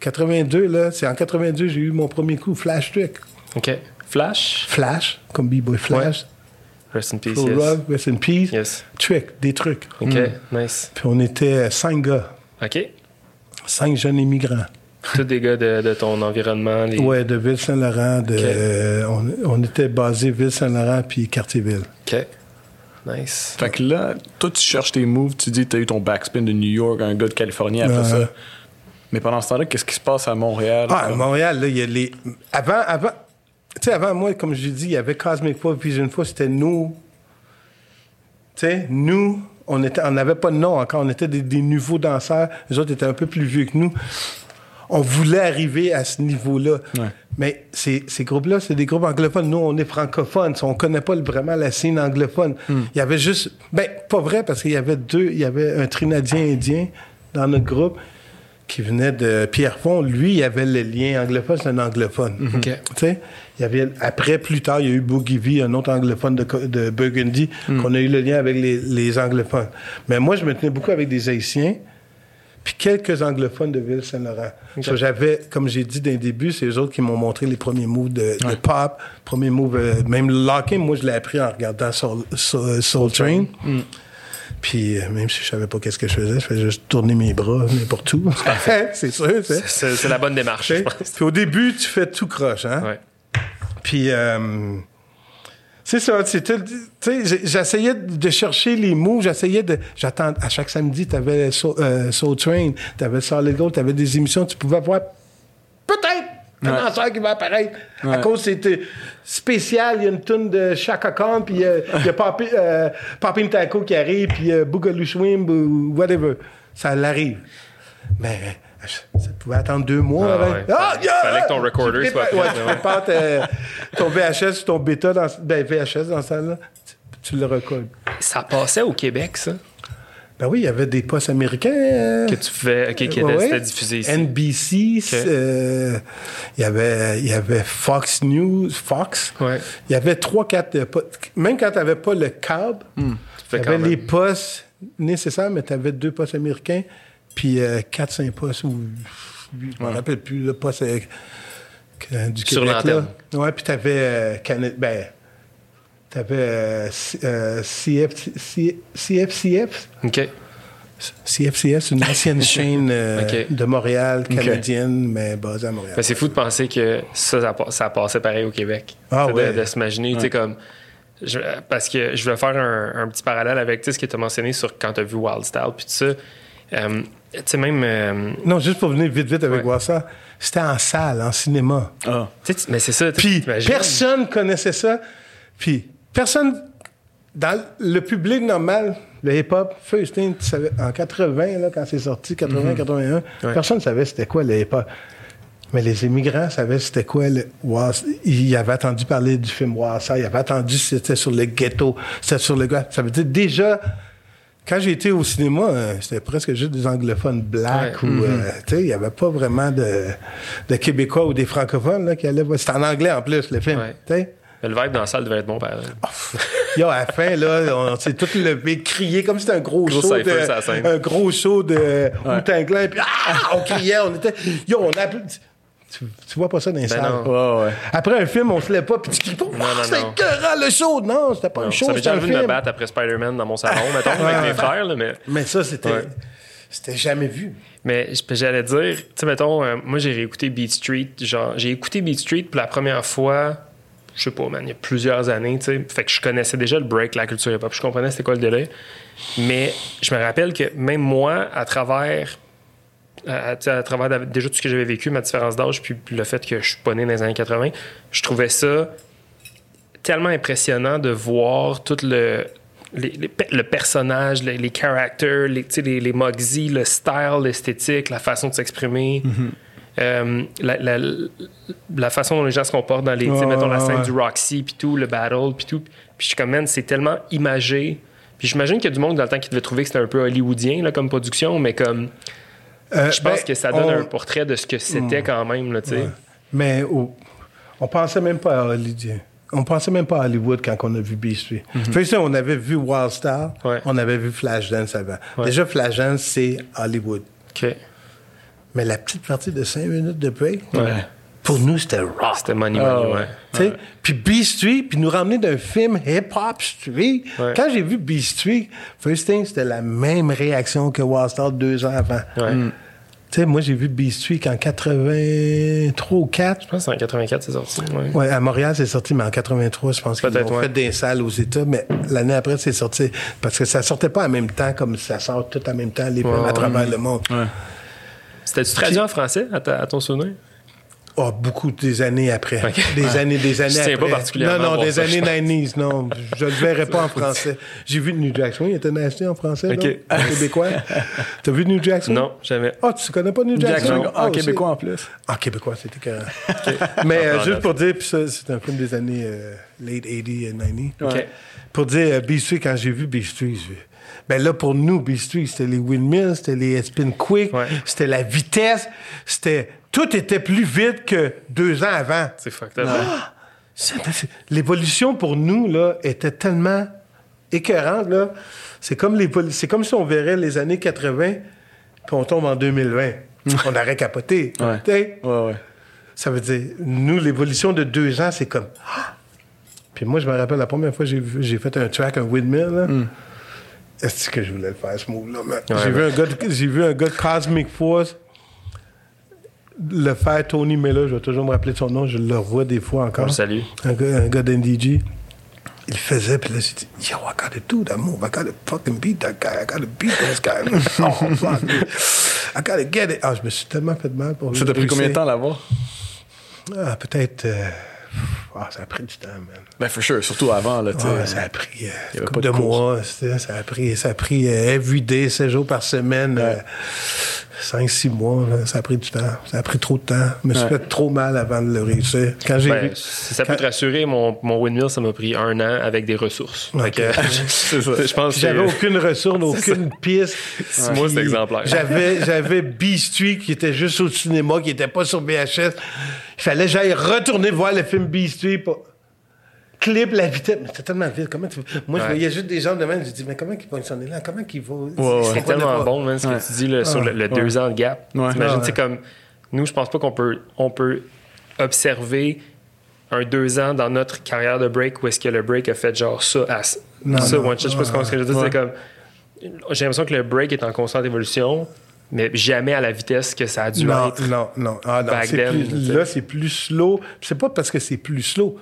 82, là, c'est en 82 j'ai eu mon premier coup, Flash Trick. OK. Flash? Flash, comme B-Boy Flash. Rest in peace, Pro yes. Rock, Rest in Peace. Yes. Trick, des trucs. OK, nice. Puis on était cinq gars, OK. cinq jeunes immigrants. Tous des gars de, de ton environnement. Les... Ouais, de Ville-Saint-Laurent. De, euh, on, on était basé Ville-Saint-Laurent puis Cartierville. OK. Nice. Fait que là, toi, tu cherches tes moves, tu dis que tu as eu ton backspin de New York, un gars de Californie après Ouais. ça. Mais pendant ce temps-là, qu'est-ce qui se passe à Montréal? Ah, à Montréal, là, il y a les. Avant, avant. Tu sais, avant moi, comme je dis, il y avait Cosmic Four, Vision Four, c'était nous. Tu sais, nous, on était, on n'avait pas de nom encore, on était des, des nouveaux danseurs. Les autres étaient un peu plus vieux que nous. On voulait arriver à ce niveau-là. Ouais. Mais ces, ces groupes-là, c'est des groupes anglophones. Nous, on est francophones. On connaît pas vraiment la scène anglophone. Il y avait juste. Ben, pas vrai, parce qu'il y avait deux. Il y avait un Trinadien indien dans notre groupe qui venait de Pierrefonds. Lui, il avait le lien anglophone, c'est un anglophone. Il y avait, après, plus tard, il y a eu Boogie V, un autre anglophone de, de Burgundy, qu'on a eu le lien avec les, les anglophones. Mais moi, je me tenais beaucoup avec des Haïtiens, puis quelques anglophones de Ville-Saint-Laurent. So, j'avais, comme j'ai dit d'un début, c'est eux autres qui m'ont montré les premiers moves de, de pop, premiers moves, euh, même le locking, moi, je l'ai appris en regardant Soul, Soul- Soul Train. Puis euh, même si je savais pas qu'est-ce que je faisais, je faisais juste tourner mes bras n'importe où. c'est sûr. C'est la bonne démarche, je pense. Puis au début, tu fais tout croche, hein? Ouais. Puis, euh, c'est ça, j'essayais de chercher les mots, j'essayais de, j'attends, à chaque samedi, t'avais Soul, euh, Soul Train, t'avais Solid Gold, t'avais des émissions, tu pouvais voir Ouais. danseur qui va apparaître. À cause c'était spécial, il y a une tune de Chaka Khan, puis euh, il y a Papi, euh, Papi Taco qui arrive, puis euh, Boogaloo ou whatever. Ça l'arrive. Mais ça pouvait attendre deux mois. Ah, avant. ouais. Ah, Fallait- yeah! fallait que ton recorder Tu soit prêt, ouais, là, tu ouais. prépares ton VHS, ton bêta, dans, ben VHS dans ce temps-là, tu, tu le recolles. Ça passait au Québec, ça? Ben oui, il y avait des postes américains. euh, Que tu fais. OK, qui ouais, ouais. ici. NBC, euh, il y avait, il y avait Fox News, Fox. Ouais. Il y avait trois, quatre euh, postes. Même quand tu n'avais pas le câble, Tu il fais y quand avait même. les postes nécessaires, mais tu avais deux postes américains, puis euh, quatre, cinq postes, ou je me rappelle plus, le poste du Sur Québec. l'antenne. là. Ouais, puis tu avais ben, tu avais CF, C- CFCF. OK. CFCF, c'est une ancienne chaîne euh, de Montréal, canadienne, mais basée à Montréal. Ben, c'est fou de penser que ça, ça, ça passait pareil au Québec. Ah de- ouais. De, s'imaginer, tu sais, comme. je- parce que je vais faire un, un petit parallèle avec ce que tu as mentionné sur quand tu as vu Wild Style, puis tout ça. Euh, tu sais, même. euh, Non, juste pour venir vite, vite avec Ouais. voir ça, c'était en salle, en cinéma. Ah. mais c'est ça. Puis personne connaissait ça. Puis personne, dans le public normal, le hip-hop, First In, tu savais, en 80, là, quand c'est sorti, 80, 81, Mhm. Ouais. personne ne savait c'était quoi le hip-hop. Mais les immigrants savaient c'était quoi le Ils avaient entendu parler du film Wassa, ils avaient entendu c'était sur le ghetto, c'était sur le gars. Ça veut dire déjà, quand j'ai été au cinéma, euh, c'était presque juste des anglophones blacks Ouais. ou, euh, tu sais, il n'y avait pas vraiment de, de Québécois ou des francophones là, qui allaient voir. C'était en anglais en plus, le film. Ouais. Le vibe dans la salle devait être bon, par exemple. Yo, à la fin, là, on s'est tous levés, crié comme si c'était un gros, Gros show cypher de, scène. un gros show de Wu-Tang Clan, puis ah, on criait, on était, yo, on a, tu, tu vois pas ça dans les Ben salles. Ouais, ouais. Après un film, on se lève pas, puis tu cries pas, c'était non. écœurant, le show. Non, c'était pas Non, un show, ça m'est déjà de me battre après Spider-Man dans mon salon, mettons, avec mes frères, là, mais. Mais ça, c'était, Ouais. c'était jamais vu. Mais j'allais dire, tu sais, mettons, euh, moi j'ai réécouté Beat Street. Genre, j'ai écouté Beat Street pour la première fois je sais pas, man, il y a plusieurs années, tu sais. Fait que je connaissais déjà le break, la culture hip-hop. Je comprenais c'était quoi le délai. Mais je me rappelle que même moi, à travers à, à, travers déjà tout ce que j'avais vécu, ma différence d'âge, puis le fait que je suis pas né dans les années 80, je trouvais ça tellement impressionnant de voir tout le, le personnage, les, les characters, les, les, les Mugsy, le style, l'esthétique, la façon de s'exprimer. Mm-hmm. Euh, la, la, façon dont les gens se comportent dans les, mettons la scène du Roxy, puis tout, le battle, puis tout. Puis je suis comme, man, c'est tellement imagé. Puis j'imagine qu'il y a du monde dans le temps qui devait trouver que c'était un peu hollywoodien là, comme production, mais comme. Euh, je pense ben, que ça donne un portrait de ce que c'était hmm. quand même, là, tu sais. Mais on pensait même pas à hollywoodien. On pensait même pas à Hollywood quand on a vu Beast Street. Mm on avait vu Wild Star, on avait vu Flashdance avant. Déjà, Flashdance, c'est Hollywood. OK. Mais la petite partie de 5 minutes de break, pour nous, c'était rock. C'était money, money, ah, ouais. Puis Beast Street, puis nous ramener d'un film hip-hop street. Quand j'ai vu Beast Street, first thing, c'était la même réaction que Star deux ans avant. Mm. Tu sais, moi, j'ai vu Beast Street en 83 ou 4. Je pense que en 84, c'est sorti. Ouais. ouais. à Montréal, c'est sorti, mais en 83, je pense qu'ils ont fait des salles aux États. Mais l'année après, c'est sorti. Parce que ça sortait pas en même temps comme ça sort tout en même temps, les à travers le monde. C'était-tu traduit en français, à, ton souvenir? Oh, beaucoup des années après. Des années, des années je après. pas particulièrement. Non, non, des années 90s, non. Je ne le verrais pas en français. J'ai vu New Jackson, il était acheté en français, okay. en québécois. T'as vu New Jackson? Non, jamais. Ah, oh, tu connais pas New Jackson? Jackson en oh, québécois en plus. En québécois, c'était que. Mais euh, juste pour dire, puis ça, c'est un film des années euh, late 80s et 90s. Pour dire, euh, B Street, quand j'ai vu B Street, ben là, pour nous, B Street, c'était les windmills, c'était les spin quick, c'était la vitesse, c'était tout était plus vite que deux ans avant. C'est fucked ah! L'évolution pour nous là, était tellement écœurante. Là. C'est, comme les, c'est comme si on verrait les années 80 puis on tombe en 2020. on aurait capoté. Ouais. Ouais, Ça veut dire, nous, l'évolution de deux ans, c'est comme. Ah! Puis moi, je me rappelle la première fois que j'ai, j'ai fait un track, un windmill. Là. Mm. Est-ce que je voulais le faire, ce move-là? j'ai, vu un gars j'ai vu un gars de Cosmic Force le faire Tony Miller, je vais toujours me rappeler de son nom, je le revois des fois encore. Salut. Un gars, un gars d'NDG. Il faisait, puis là, j'ai dit, yo, I gotta do that move. I gotta fucking beat that guy. I gotta beat this guy. oh, fuck. I gotta get it. Ah, je me suis tellement fait de mal pour Ça t'a pris combien de temps à l'avoir? Ah, peut-être. Euh, ah, ça a pris du temps, man. Ben, for sure. Surtout avant, là, tu sais. ça a pris euh, couple de, mois. Ça a pris, ça a pris euh, everyday, 7 jours par semaine. Euh, 5-6 mois, ça a pris du temps. Ça a pris trop de temps. Je me suis fait trop mal avant de le réussir. Quand j'ai ben, ça peut te rassurer, mon, mon windmill, ça m'a pris un an avec des ressources. je pense J'avais aucune ressource, aucune piste. Moi, c'est exemplaire. J'avais, j'avais qui était juste au cinéma, qui n'était pas sur VHS. Il fallait que j'aille retourner voir le film B Street. Pour clip la vitesse. Mais c'était tellement vite. Comment tu... Moi, je voyais juste des gens de même. Je dis, mais comment ils vont sonner là? Comment ils vont. C'est tellement bon, même, ce que tu dis là, sur le, deux ans de gap. T'imagines, c'est comme. Nous, je pense pas qu'on peut, on peut observer un deux ans dans notre carrière de break où est-ce que le break a fait genre ça à ça, one shot. Je sais pas ce que je veux dire. C'est comme. J'ai l'impression que le break est en constante évolution mais jamais à la vitesse que ça a dû non, être. Non, non, ah, non. Plus, là, c'est plus slow. C'est pas parce que c'est plus slow.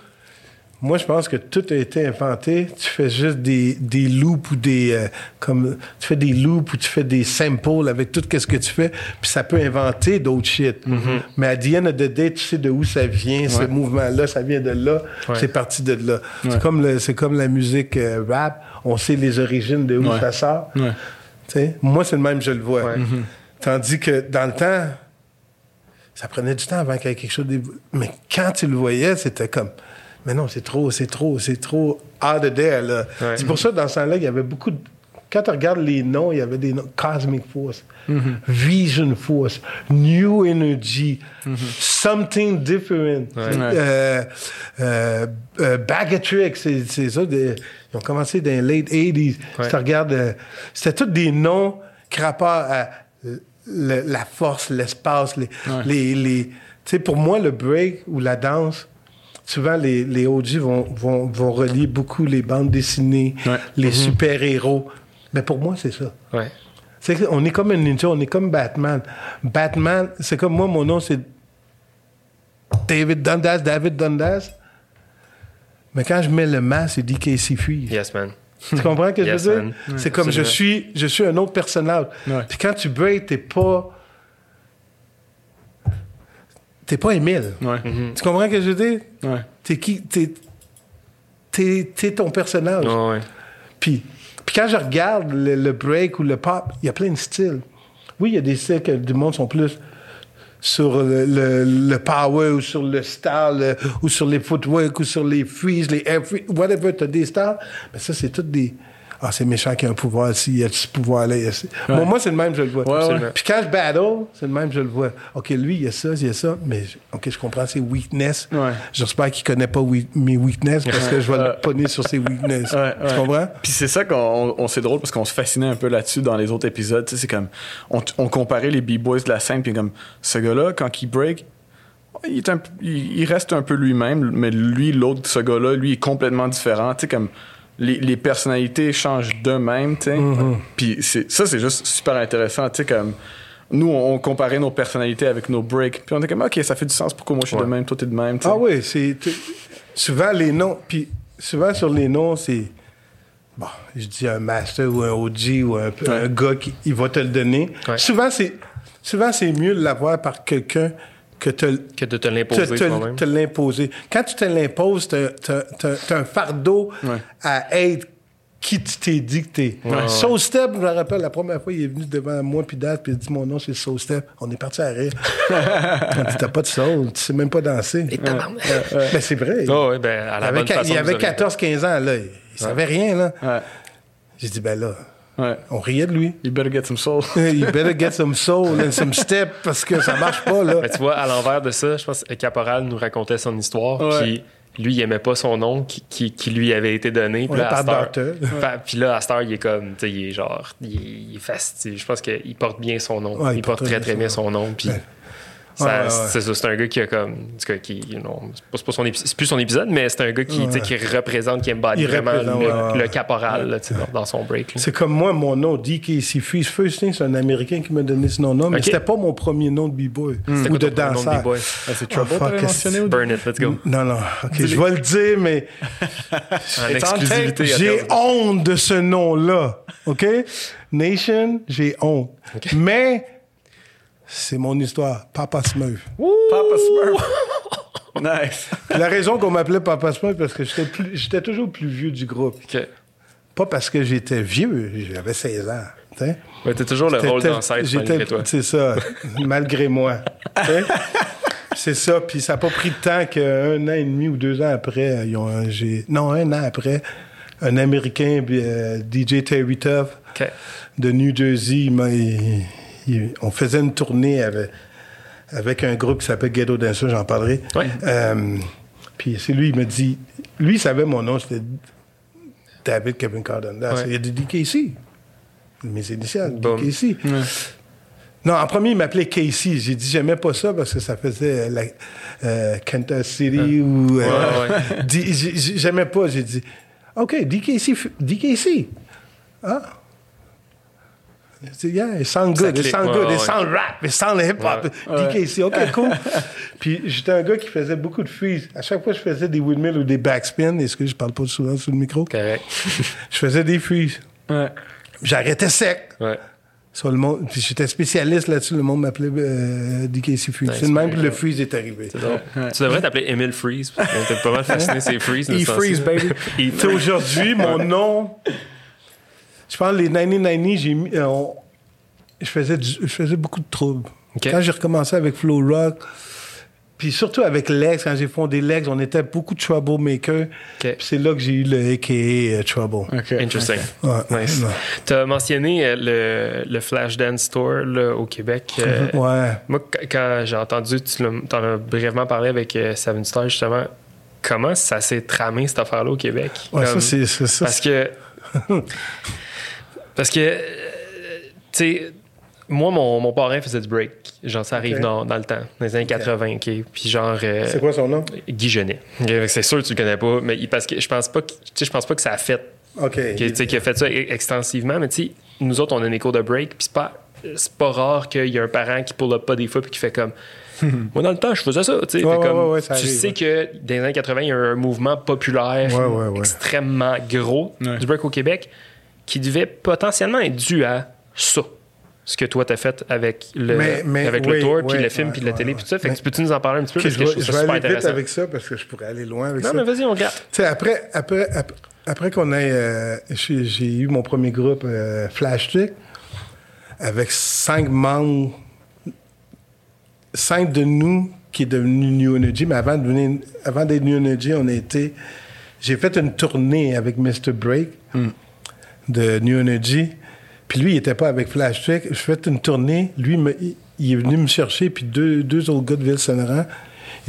Moi, je pense que tout a été inventé. Tu fais juste des, des loops ou des euh, comme tu fais des loops ou tu fais des samples avec tout ce que tu fais, puis ça peut inventer d'autres shit. Mm-hmm. Mais à the end of the day, tu sais de où ça vient, ce mouvement-là, ça vient de là, c'est parti de là. C'est comme c'est comme la musique euh, rap, on sait les origines de où ça sort. Moi, c'est le même, je le vois. Mm-hmm. Tandis que dans le temps, ça prenait du temps avant qu'il y ait quelque chose de... Mais quand tu le voyais, c'était comme mais non, c'est trop, c'est trop, c'est trop out of there, là. C'est pour ça, dans ce temps-là, il y avait beaucoup de... Quand tu regardes les noms, il y avait des noms. Cosmic Force, mm-hmm. Vision Force, New Energy, mm-hmm. Something Different, euh, euh, euh, Bagatrix, c'est ça. ils ont commencé dans les late 80s. Si tu regardes, c'était tous des noms qui rapportent à la force, l'espace, les... les, les tu sais, pour moi, le break ou la danse, souvent les, les OG vont, vont, vont, relier beaucoup les bandes dessinées, les mhm. super-héros. Mais pour moi, c'est ça. Ouais. C'est, on est comme un ninja, on est comme Batman. Batman, c'est comme moi, mon nom, c'est David Dundas, David Dundas. Mais quand je mets le masque, c'est DKC Freeze. Yes, man. Tu comprends ce que Yes, je veux dire? C'est comme je suis, je suis un autre personnage. Ouais. Puis quand tu break, t'es pas. T'es pas Émile. Ouais. Tu comprends ce que je veux dire? Ouais. T'es qui? T'es, t'es, t'es ton personnage. Ouais, ouais. Puis, quand je regarde le, break ou le pop, il y a plein de styles. Oui, il y a des styles que du monde sont plus sur le, power ou sur le style euh, ou sur les footwork ou sur les freeze, les air freeze, whatever, t'as des styles. Mais ça, c'est tout des... Ah, c'est méchant qu'il y a un pouvoir ici, il y a ce pouvoir-là, il y a ce- Bon, moi, c'est le même, je le vois. Ouais. Puis quand je battle, c'est le même, je le vois. OK, lui, il y a ça, il y a ça, mais je- OK, je comprends ses weaknesses. Ouais. J'espère qu'il connaît pas we- mes weaknesses parce que je vais le pogner sur ses weaknesses. Ouais, Tu ouais. comprends? Puis c'est ça qu'on on- c'est drôle parce qu'on se fascinait un peu là-dessus dans les autres épisodes. Tu sais, c'est comme on, on comparait les b-boys de la scène puis comme ce gars-là quand il break, il, est un- il- il reste un peu lui-même, mais lui l'autre ce gars-là, lui est complètement différent. Tu sais comme les, les personnalités changent d'eux-mêmes. Tu sais. Puis c'est ça c'est juste super intéressant. Tu sais comme nous, on, comparait nos personnalités avec nos breaks. Puis on était comme, OK, ça fait du sens. Pourquoi moi, je suis de même, toi, t'es de même. Ah oui, c'est. Souvent, les noms. Puis souvent, sur les noms, c'est. Bon, je dis un master ou un OG ou un, un gars qui il va te le donner. Ouais. Souvent, c'est. Souvent, c'est mieux de l'avoir par quelqu'un que te, Que de te l'imposer te- te l'imposer. Quand tu te l'imposes, t'as, t'as- t'as- t'as un fardeau Ouais. à être qui tu t'es dit que t'es. Ouais. Soul Step, je me rappelle, la première fois, il est venu devant moi puis date, puis il a dit mon nom, c'est Soul Step. On est parti à rire. On dit, t'as pas de soul, tu sais même pas danser. Tabarnak. Ben, c'est vrai. Oh, ben, à il la avait, bonne qua- façon. il vous avait aurez- 14-15 ans, là. Il savait rien, là. Ouais. J'ai dit, ben là, Ouais. on riait de lui. You better get some soul. you better get some soul and some step parce que ça marche pas, là. Mais tu vois, à l'envers de ça, je pense que Caporal nous racontait son histoire. Ouais. Puis lui, il aimait pas son nom qui, qui, qui lui avait été donné. Puis là, Puis là, heure, il est comme, tu sais, il est genre, il est, il est. Je pense qu'il porte bien son nom. Ouais, il, porte très, très bien son nom. Puis Ouais. Ouais, c'est ça, c'est un gars qui a comme, qui, non, c'est pas, c'est pas son épi- c'est plus son épisode, mais c'est un gars qui, tu sais, qui représente, qui embody Il vraiment représente, le, ouais, ouais. le caporal là, tu sais, dans, dans son break. C'est comme moi, mon nom, DKC Freeze. First thing, c'est un Américain qui m'a donné ce nom-là, mais Ok. c'était pas mon premier nom de b-boy C'était ou de ton nom de danseur. B-boy? Ah, c'est Oh, Trouble, fuck, t'avais qu'est-ce- mentionné au Burn it, let's go. Non, non, ok, je vais le dire, mais j'ai honte de ce nom-là, OK? Nation, j'ai honte. Mais c'est mon histoire, Papa Smurf. Papa Smurf. nice. La raison qu'on m'appelait Papa Smurf, parce que j'étais plus- j'étais toujours le plus vieux du groupe. Ok. Pas parce que j'étais vieux, j'avais 16 ans. tu sais. Ouais, t'as toujours le rôle d'ancêtre malgré toi. C'est ça, malgré moi. C'est ça, puis ça n'a pas pris de temps qu'un an et demi ou deux ans après, ils ont, un- j'ai- non, un an après, un Américain, euh, DJ Terry Tuff, de New Jersey, il m'a- il- on faisait une tournée avec, avec un groupe qui s'appelle Ghetto Dancer, j'en parlerai. Ouais. Euh, puis c'est lui, il m'a dit, lui, il savait mon nom, c'était David Kevin Cardon. Ouais. Il a dit DKC. Mes initiales, Boom. DKC. Non, en premier, il m'appelait Casey. J'ai dit, j'aimais pas ça parce que ça faisait la, euh, Kansas City ou. euh, J'aimais pas. J'ai dit, OK, DKC. DKC. Ah. Yeah, it sound Ça good, it clique, sound ouais, good, it sound rap, it sound hip-hop. DKC, OK, cool. Puis j'étais un gars qui faisait beaucoup de freeze. À chaque fois que je faisais des windmills ou des backspins, est-ce que je parle pas souvent sur le micro? Correct. Je faisais des freeze. Ouais. J'arrêtais sec. Ouais. Sur le monde, puis j'étais spécialiste là-dessus, le monde m'appelait euh, DKC Freeze. C'est le même que le Freeze est arrivé. C'est. Tu devrais t'appeler Emile Freeze. parce que T'es pas mal fasciné, c'est Freeze. E-Freeze, baby. Aujourd'hui, mon nom, je pense les 90 j'ai mis, euh, on- je, faisais du- je faisais beaucoup de troubles. Quand j'ai recommencé avec Flow Rock, puis surtout avec Lex, quand j'ai fondé Lex, on était beaucoup de troublemakers. Puis c'est là que j'ai eu le AKA euh, Trouble. OK. Interesting. Ouais. Nice. Ouais. Tu as mentionné euh, le, le Flashdance Store là, au Québec. Euh, Ouais. Moi, qu- quand j'ai entendu, tu en as brièvement parlé avec Seven Star, justement, comment ça s'est tramé, cette affaire-là, au Québec? Ouais, Comme- ça, c'est c'est ça. Parce que. parce que. euh, Tu sais, moi, mon, mon parrain faisait du break. Genre, ça arrive dans, dans le temps, dans les années 80, OK? Puis genre. euh, C'est quoi son nom? Guy Genet. Ok, C'est sûr que tu le connais pas, mais il- parce que je pense pas que, tu sais, je pense pas que ça a fait OK. qui, tu sais, qui a fait ça e- extensivement, mais tu sais, nous autres, on a des cours de break, puis c'est pas, c'est pas rare qu'il y ait un parent qui pull up pas des fois puis qui fait comme. Moi, dans le temps, je faisais ça. tu sais. Ouais, comme, ouais, ouais, ça tu arrive, sais ouais. que dans les années 80, il y a eu un mouvement populaire Ouais, ouais, ouais. extrêmement gros Ouais. du break au Québec qui devait potentiellement être dû à ça. Ce que toi, t'as fait avec le, Mais- mais avec oui, le tour, puis le film, ouais, puis la ouais, télé, ouais. puis tout ça. Fait Mais- que tu peux-tu nous en parler un petit peu? Parce je que vais, je vais aller vite avec ça parce que je pourrais aller loin avec Non, ça. mais vas-y, on regarde. Tu sais, après, après, après, après qu'on ait. euh, j'ai eu mon premier groupe euh, Flash Trick avec cinq membres. Cinq de nous qui est devenu New Energy, mais avant de devenir- avant d'être New Energy, on a été. J'ai fait une tournée avec Mr. Break de New Energy. Puis lui, il était pas avec Flash. Je fait une tournée. Lui, me- il, est venu me chercher, puis deux, deux autres gars de Ville-Saint-Laurent.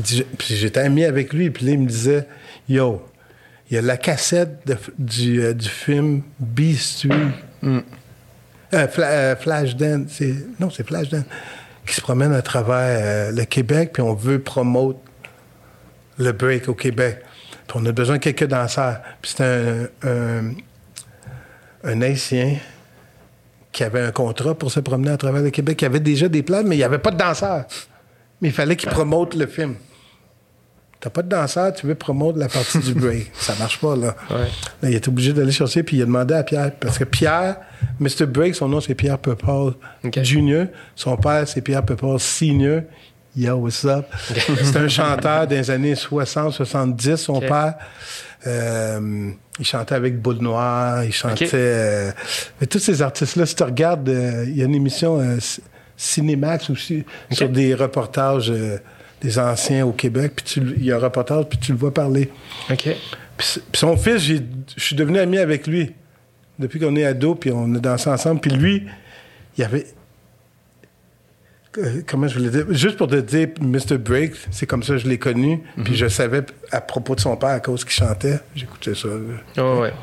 Puis j'étais ami avec lui, puis là, il me disait Yo, il y a la cassette de- du, euh, du film Beast Street. Euh, Fla- euh, Flashdance. c'est- Non, c'est Flashdance. Qui se promène à travers euh, le Québec, puis on veut promouvoir le break au Québec. Puis on a besoin de quelques danseurs. Puis un, un, un Haïtien qui avait un contrat pour se promener à travers le Québec. Il avait déjà des plans, mais il n'y avait pas de danseurs. Mais il fallait qu'il promote le film. T'as pas de danseur, tu veux promouvoir la partie du break. Ça marche pas, là. Ouais. Là, il est obligé d'aller chercher, puis il a demandé à Pierre. Parce que Pierre, Mr. Break, son nom, c'est Pierre Pepper OK. Junior. Son père, c'est Pierre Pepper Senior. Yo, what's up? c'est un chanteur des années 60-70, son OK. père. Euh, il chantait avec Boule Noire, il chantait... Euh, mais tous ces artistes-là, si tu regardes, euh, il y a une émission Cinémax aussi, sur des reportages des anciens au Québec, puis il y a un reportage, puis tu le vois parler. OK. Puis, son fils, je suis devenu ami avec lui. Depuis qu'on est ado, puis on a dansé ensemble. Puis lui, il y avait... euh, Comment je voulais dire? Juste pour te dire, Mr. Break, c'est comme ça que je l'ai connu. Puis je savais à propos de son père à cause qu'il chantait. J'écoutais ça. là. Ouais, ouais.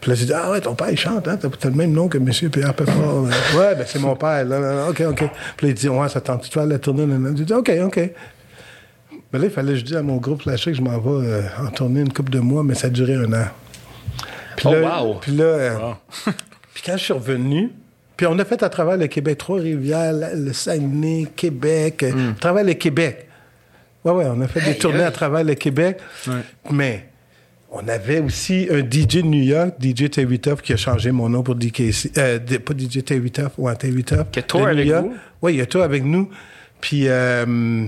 Puis là, j'ai dit, ah ouais, ton père, il chante, hein? T'as t'as le même nom que M. Pierre Pepper. ouais, ben c'est mon père. Là. OK, OK. Puis là, il dit, ouais, ça tente de faire la tournée? Là, là? J'ai dit, OK, OK. Mais là, il fallait que je dise à mon groupe Flash que je m'en vais euh, en tournée une couple de mois, mais ça a duré un an. Puis Oh, là, wow! Puis là, euh, puis quand je suis revenu, puis on a fait à travers le Québec, Trois-Rivières, le Saguenay, Québec, euh, à travers le Québec. Ouais, ouais, on a fait des tournées à travers le Québec. Mais on avait aussi un DJ de New York, DJ Terry Tuff, qui a changé mon nom pour DKC. Euh, pas DJ Terry Tuff, ouais, Terry Tuff. Qui a tour avec vous? Oui, il a tour avec nous. Puis euh,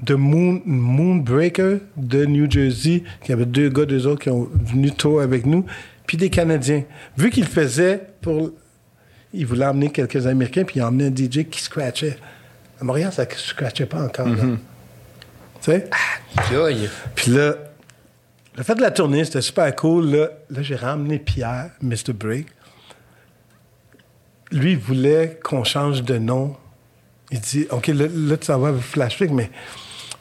de Moon, Moonbreaker de New Jersey, qui avait deux gars, deux autres qui ont venu tour avec nous. Puis des Canadiens. Vu qu'il faisait pour. Il voulait emmener quelques Américains, puis il a emmené un DJ qui scratchait. À Montréal, ça ne scratchait pas encore. là. Tu sais? Aïe. Puis là, le fait de la tournée, c'était super cool. Là, là j'ai ramené Pierre, Mr. Break. Lui, il voulait qu'on change de nom. Il dit, OK, là, là, tu s'en vas avec Flash mais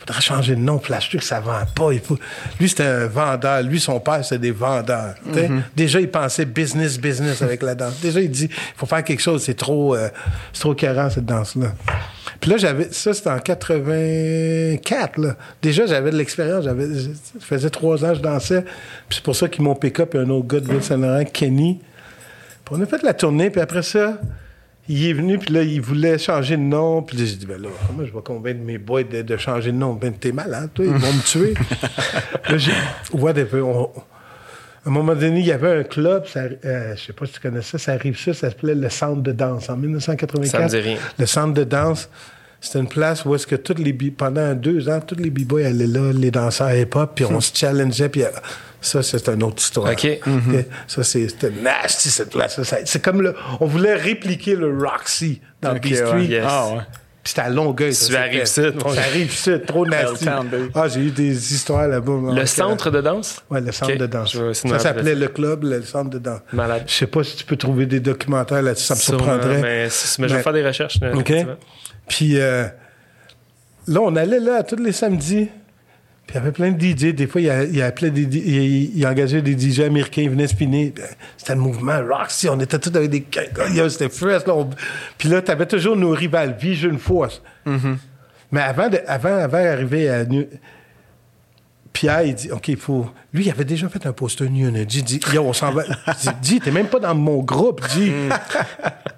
faudra changer de nom. Flash Trick, ça vend pas. Il faut... Lui, c'était un vendeur. Lui, son père, c'était des vendeurs. sais. Déjà, il pensait business, business avec la danse. Déjà, il dit, il faut faire quelque chose. C'est trop, euh, c'est trop carrant, cette danse-là. Puis là, j'avais... Ça, c'était en 84, là. Déjà, j'avais de l'expérience. J'avais... Ça faisait trois ans que je dansais. Puis c'est pour ça qu'ils m'ont pick up un autre gars de Ville-Saint-Laurent, Kenny. Puis on a fait la tournée, puis après ça, il est venu, puis là, il voulait changer de nom. Puis là, j'ai dit, ben là, comment je vais convaincre mes boys de, de changer de nom? Ben, t'es malade, toi, ils vont me tuer. là, j'ai, whatever. On- à un moment donné, il y avait un club, ça, euh, je sais pas si tu connais ça, ça arrive ça, ça s'appelait le Centre de danse en 1984. Ça me dit rien. Le Centre de danse, c'était une place où est-ce que toutes les bi- pendant deux ans, tous les b-boys allaient là, les danseurs hip-hop, puis on se challengeait, puis euh, ça, c'est une autre histoire. OK. OK? Ça, c'est, c'était nasty, cette place. C'est comme le... On voulait répliquer le Roxy dans Ok, B Street. ouais. Yes. Ah ouais. Puis c'était à Longueuil. ça, Tu c'était- arrives sud. Ça arrive sud, trop nasty. Ah, j'ai eu des histoires là-bas. Le en- centre de danse? Ouais, le centre de danse. Ça s'appelait le club, le centre de danse. Malade. Je sais pas si tu peux trouver des documentaires là-dessus, ça me surprendrait. Mais, mais je vais faire des recherches. OK? Puis euh, là, on allait là tous les samedis. Puis il y avait plein de DJ. Des fois, il, appelait des, il, il engageait des DJ américains. Ils venaient spinner. Ben, C'était le mouvement Roxy. On était tous avec des... C'était fresh. Là, on- Puis là, tu avais toujours nos rivales. Vision Force. Mais avant, de- avant, avant d'arriver à New... Pierre, il dit, OK, il faut... Lui, il avait déjà fait un poster New Energy. Il dit, yo, on s'en va. Il dit, dis, t'es même pas dans mon groupe. Dis,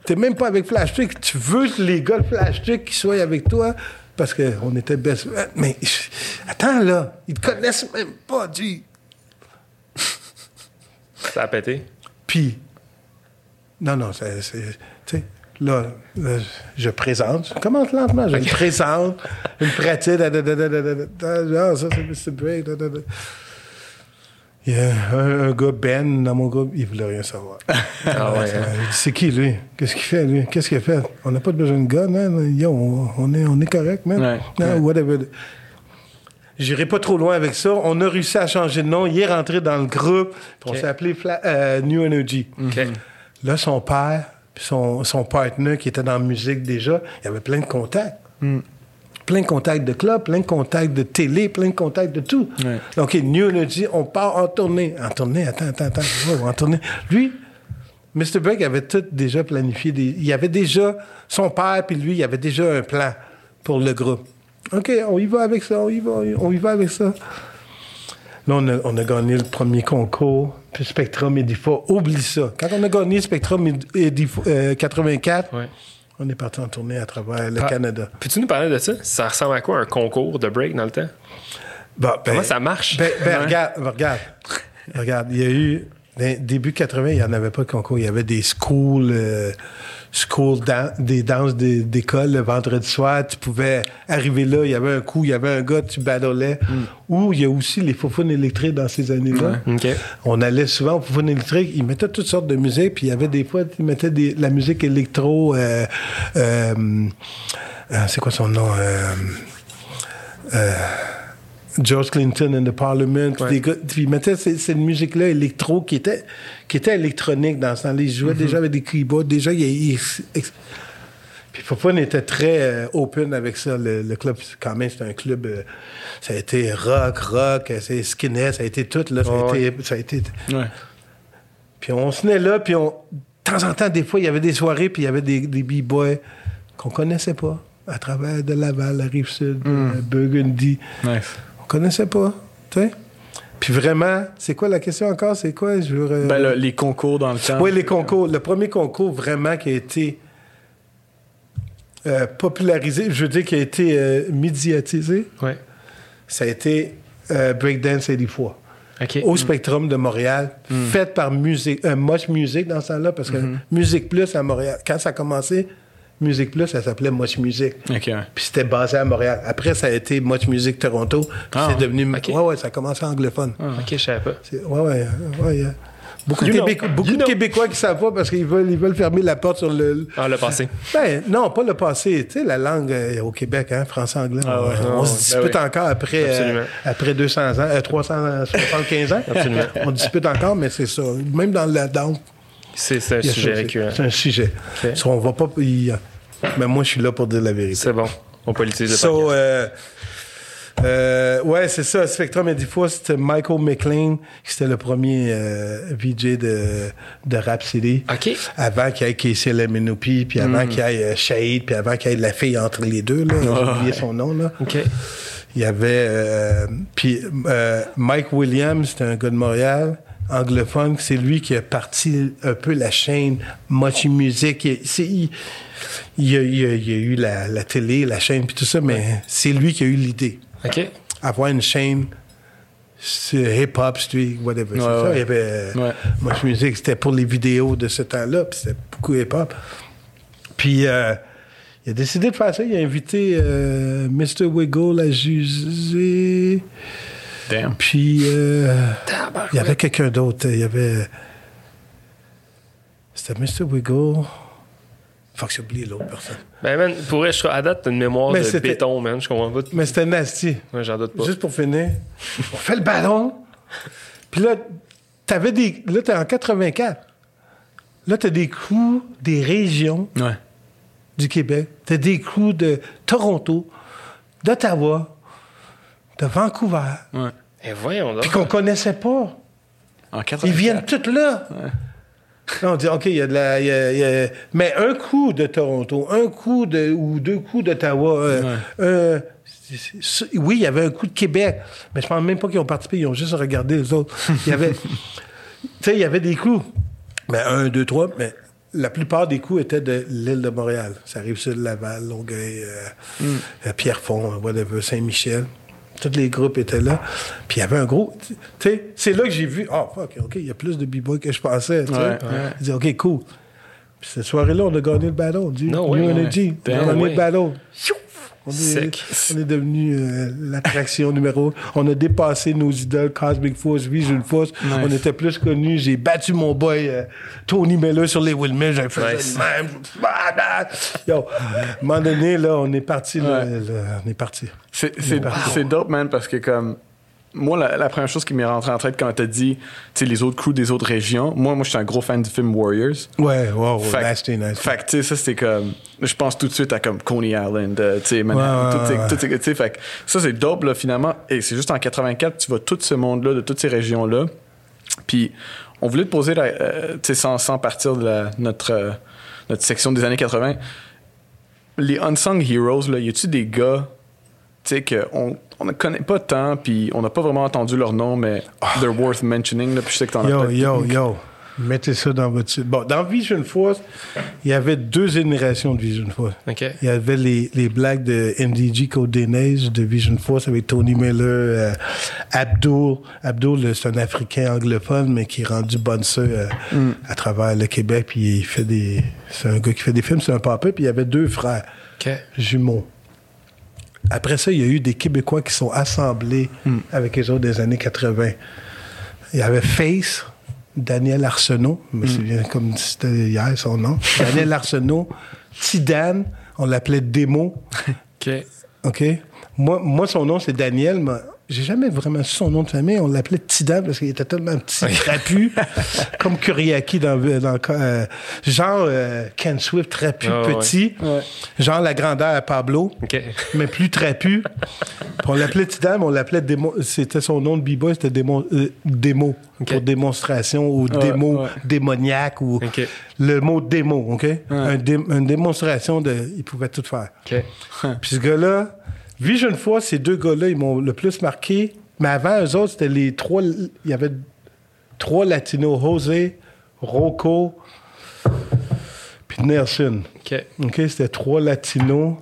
t'es même pas avec Flash Trick. Tu veux que les gars de Flash Trick qui soient avec toi? Parce qu'on était best... Mais attends, là, ils te connaissent même pas, dis. Ça a pété. Puis, non, non, c'est... là, là, je présente. Je commence lentement? Je me présente. Une pratique. Ah. Il y a un, un gars, Ben, dans mon groupe, il voulait rien savoir. Ah ouais. hein? C'est qui, lui? Qu'est-ce qu'il fait, lui? Qu'est-ce qu'il a fait? On n'a pas besoin de gars, man. Yo, on, on est, on est correct, man. Ouais. Non, whatever. J'irai pas trop loin avec ça. On a réussi à changer de nom. Il est rentré dans le groupe. On s'est appelé Fla- euh, New Energy. Là, son père, puis son, son partner qui était dans la musique déjà, il y avait plein de contacts. Plein de contacts de club, plein de contacts de télé, plein de contacts de tout. Ouais. Donc, OK, New Energy, on part en tournée. En tournée, attends, attends, attends. Oh, en tournée. Lui, Mr. Beck avait tout déjà planifié. des- il y avait déjà, son père puis lui, il avait déjà un plan pour le groupe. OK, on y va avec ça, on y va, on y va avec ça. Là, on a, on a gagné le premier concours, puis Spectrum Edifa. Oublie ça. Quand on a gagné Spectrum Ed- Edifa, euh, 84, Ouais. on est parti en tournée à travers le Ah. Canada. Peux-tu nous parler de ça? Ça ressemble à quoi un concours de break dans le temps? Bon, ben- Comment ça marche? Ben, ben, regarde, regarde. Regarde, il y a eu. dans- Début 80, il n'y en avait pas de concours. Il y avait des schools, euh, school dan- des danses d'é- d'école le vendredi soir. Tu pouvais arriver là, il y avait un coup, il y avait un gars, tu battlais. Ou il y a aussi les faufounes électriques dans ces années-là. On allait souvent au faufounes électriques, ils mettaient toutes sortes de musique, puis il y avait des fois, ils mettaient des- la musique électro. euh, euh, euh, c'est quoi son nom? Euh, George Clinton in the Parliament. Ouais. des gars- puis ils mettaient cette musique-là électro qui était, qui était électronique dans ce temps-là. Ils jouaient déjà avec des keyboards. Déjà, il, il- ex- puis Fofone était très euh, open avec ça. Le, le club, quand même, c'était un club. euh, ça a été rock, rock, euh, c'est skinhead, ça a été tout. Là, ça, a Ouais, été, ça a été. Ouais. Puis on se tenait là, puis on, de temps en temps, des fois, il y avait des soirées, puis il y avait des, des b-boys qu'on connaissait pas à travers de Laval, la Rive-Sud, euh, Burgundy. Nice. On connaissait pas, tu sais. Puis vraiment, c'est quoi la question encore? C'est quoi? Je veux... euh, Ben, le- les concours dans le temps. oui, les concours. Le premier concours vraiment qui a été euh, popularisé, je veux dire qui a été euh, médiatisé, Ouais. ça a été euh, Breakdance 84. OK. Au Spectrum de Montréal, faite par musique, euh, Moche Music dans ce temps-là, parce que Musique Plus à Montréal, quand ça a commencé, Musique Plus, ça s'appelait Moche Music. OK, ouais. Puis c'était basé à Montréal. Après, ça a été Much Music Toronto. Puis Ah, c'est devenu. ok. Ouais, ouais, ça a commencé anglophone. OK, je savais pas. Ouais, ouais, ouais. yeah. Beaucoup, de. Québécois, beaucoup You de know. Québécois qui savent pas parce qu'ils veulent, ils veulent fermer la porte sur le. Ah, le passé. Ben, non, pas le passé. Tu sais, la langue euh, au Québec, hein, français-anglais. Ah ouais. on, on Ah se dispute Ben oui. encore après, euh, après 200 ans, euh, 375 ans. Absolument. on dispute encore, mais c'est ça. Même dans la danse, C'est c'est un sujet récurrent. C'est un sujet. So, on va pas. il- mais moi, je suis là pour dire la vérité. C'est bon. On politise le So, euh, euh, ouais, c'est ça. Spectrum fois, c'était Michael McLean, qui était le premier euh, VJ de, de Rap City. OK. Avant qu'il y ait Casey Lemenopi, puis avant qu'il y ait euh, Shahid, puis avant qu'il y ait la fille entre les deux. Là, J'ai oublié son nom. Là. OK. Il y avait... euh, puis euh, Mike Williams, c'était un gars de Montréal, anglophone. C'est lui qui a parti un peu la chaîne Mochi Music. Il, il- il y a, il y a- il y a eu la, la télé, la chaîne, puis tout ça, mais c'est lui qui a eu l'idée. OK. Avoir une chaîne hip-hop, street, whatever. c'est Ouais, ça. ouais. Il y avait euh. Mochi Music, c'était pour les vidéos de ce temps-là, puis c'était beaucoup hip-hop. Puis euh, il a décidé de faire ça. Il a invité euh, Mr. Wiggle à juger. Damn. Puis euh, il y avait quelqu'un d'autre. Il y avait. C'était Mr. Wiggle. Fuck, j'ai oublié l'autre personne. Ben, man, pour vrai, je crois, à date, t'as une mémoire Mais de béton, man. Je comprends pas. Mais c'était nasty. Ouais, j'en doute pas. Juste pour finir, on fait le ballon. Puis là, t'avais des. Là, t'es en 84. Là, t'as des coups des régions Ouais. du Québec. T'as des coups de Toronto, d'Ottawa, de Vancouver. Ouais. Eh, voyons donc. Puis qu'on connaissait pas. En Ils 84. viennent tous là. Là, on dit, OK, il y a de la. il y a- il y a- Mais un coup de Toronto, un coup de. ou deux coups d'Ottawa, euh, un- Oui, il y avait un coup de Québec, mais je pense même pas qu'ils ont participé, ils ont juste regardé les autres. Il y avait, tu sais, il y avait des coups. Mais un, deux, trois, mais la plupart des coups étaient de l'île de Montréal. Ça arrive sur Laval, Longueuil, euh, euh, Pierrefonds, whatever, Saint-Michel. Tous les groupes étaient là. Puis il y avait un gros. Tu sais, c'est là que j'ai vu. Ah, fuck, OK, il y a plus de b-boy que je pensais. tu sais. Ouais, dis, OK, cool. Puis cette soirée-là, on a gagné le ballon. Du No New way, Energy. On a Damn, gagné le ballon. On est, Sick. on est devenu euh, l'attraction numéro. On a dépassé nos idoles Cosmic Force, Vision Force. On était plus connus. J'ai battu mon boy euh, Tony Miller sur les Wilmers. J'ai fait Nice. même. Yo, à un moment donné, là, on est parti. là, Ouais. là, on est parti. C'est, c'est, c'est dope, man, parce que comme. Moi, la, la première chose qui m'est rentrée en tête quand t'as dit, tu sais, les autres crews des autres régions, moi, moi, je suis un gros fan du film Warriors. Ouais, wow, Fait, nasty, nasty. fait que, tu sais, ça, c'était comme. Je pense tout de suite à comme Coney Island, euh, tu sais, Manhattan, Ouais, ouais, tu sais, fait que ça, c'est dope, là, finalement. Et c'est juste en 84, tu vois tout ce monde-là, de toutes ces régions-là. Puis, on voulait te poser, euh, tu sais, sans, sans partir de la- notre, euh, notre section des années 80, les Unsung Heroes, là, y a-tu des gars, sais, qu'on on ne connaît pas tant, puis on n'a pas vraiment entendu leur nom, mais they're worth mentioning, là, puis je sais que t'en as Yo, peut-être- yo, yo. Mettez ça dans votre site. Bon, dans Vision Force, il y avait deux générations de Vision Force. OK. Il y avait les, les blagues de MDG Codenase de Vision Force avec Tony Miller, euh, Abdul. Abdul, euh, c'est un Africain anglophone, mais qui est rendu bonne euh, à travers le Québec. Puis il fait des. C'est un gars qui fait des films, c'est un papa. Puis il y avait deux frères OK. jumeaux. Après ça, il y a eu des Québécois qui sont assemblés avec les autres des années 80. Il y avait Face, Daniel Arsenault, je me souviens comme c'était hier son nom. Daniel Arsenault, Tidane, on l'appelait Démo. OK. OK? Moi, moi son nom, c'est Daniel, mais j'ai jamais vraiment su son nom de famille. On l'appelait Tidane parce qu'il était tellement petit, trapu, comme Kuriaki dans, dans le cas, euh, genre euh, Ken Swift, trapu, Ah, ouais. petit. Genre la grandeur à Pablo, mais plus trapu. Puis on l'appelait Tidane, mais on l'appelait démo. C'était son nom de b-boy, c'était démo, euh, démo pour démonstration ou démo ouais. démoniaque ou le mot démo, OK? Un dé- une démonstration de. Il pouvait tout faire. OK. Puis ce gars-là, Vision Force, ces deux gars-là, ils m'ont le plus marqué. Mais avant eux autres, c'était les trois. Il y avait trois latinos, José, Rocco, puis Nelson. OK. OK? C'était trois latinos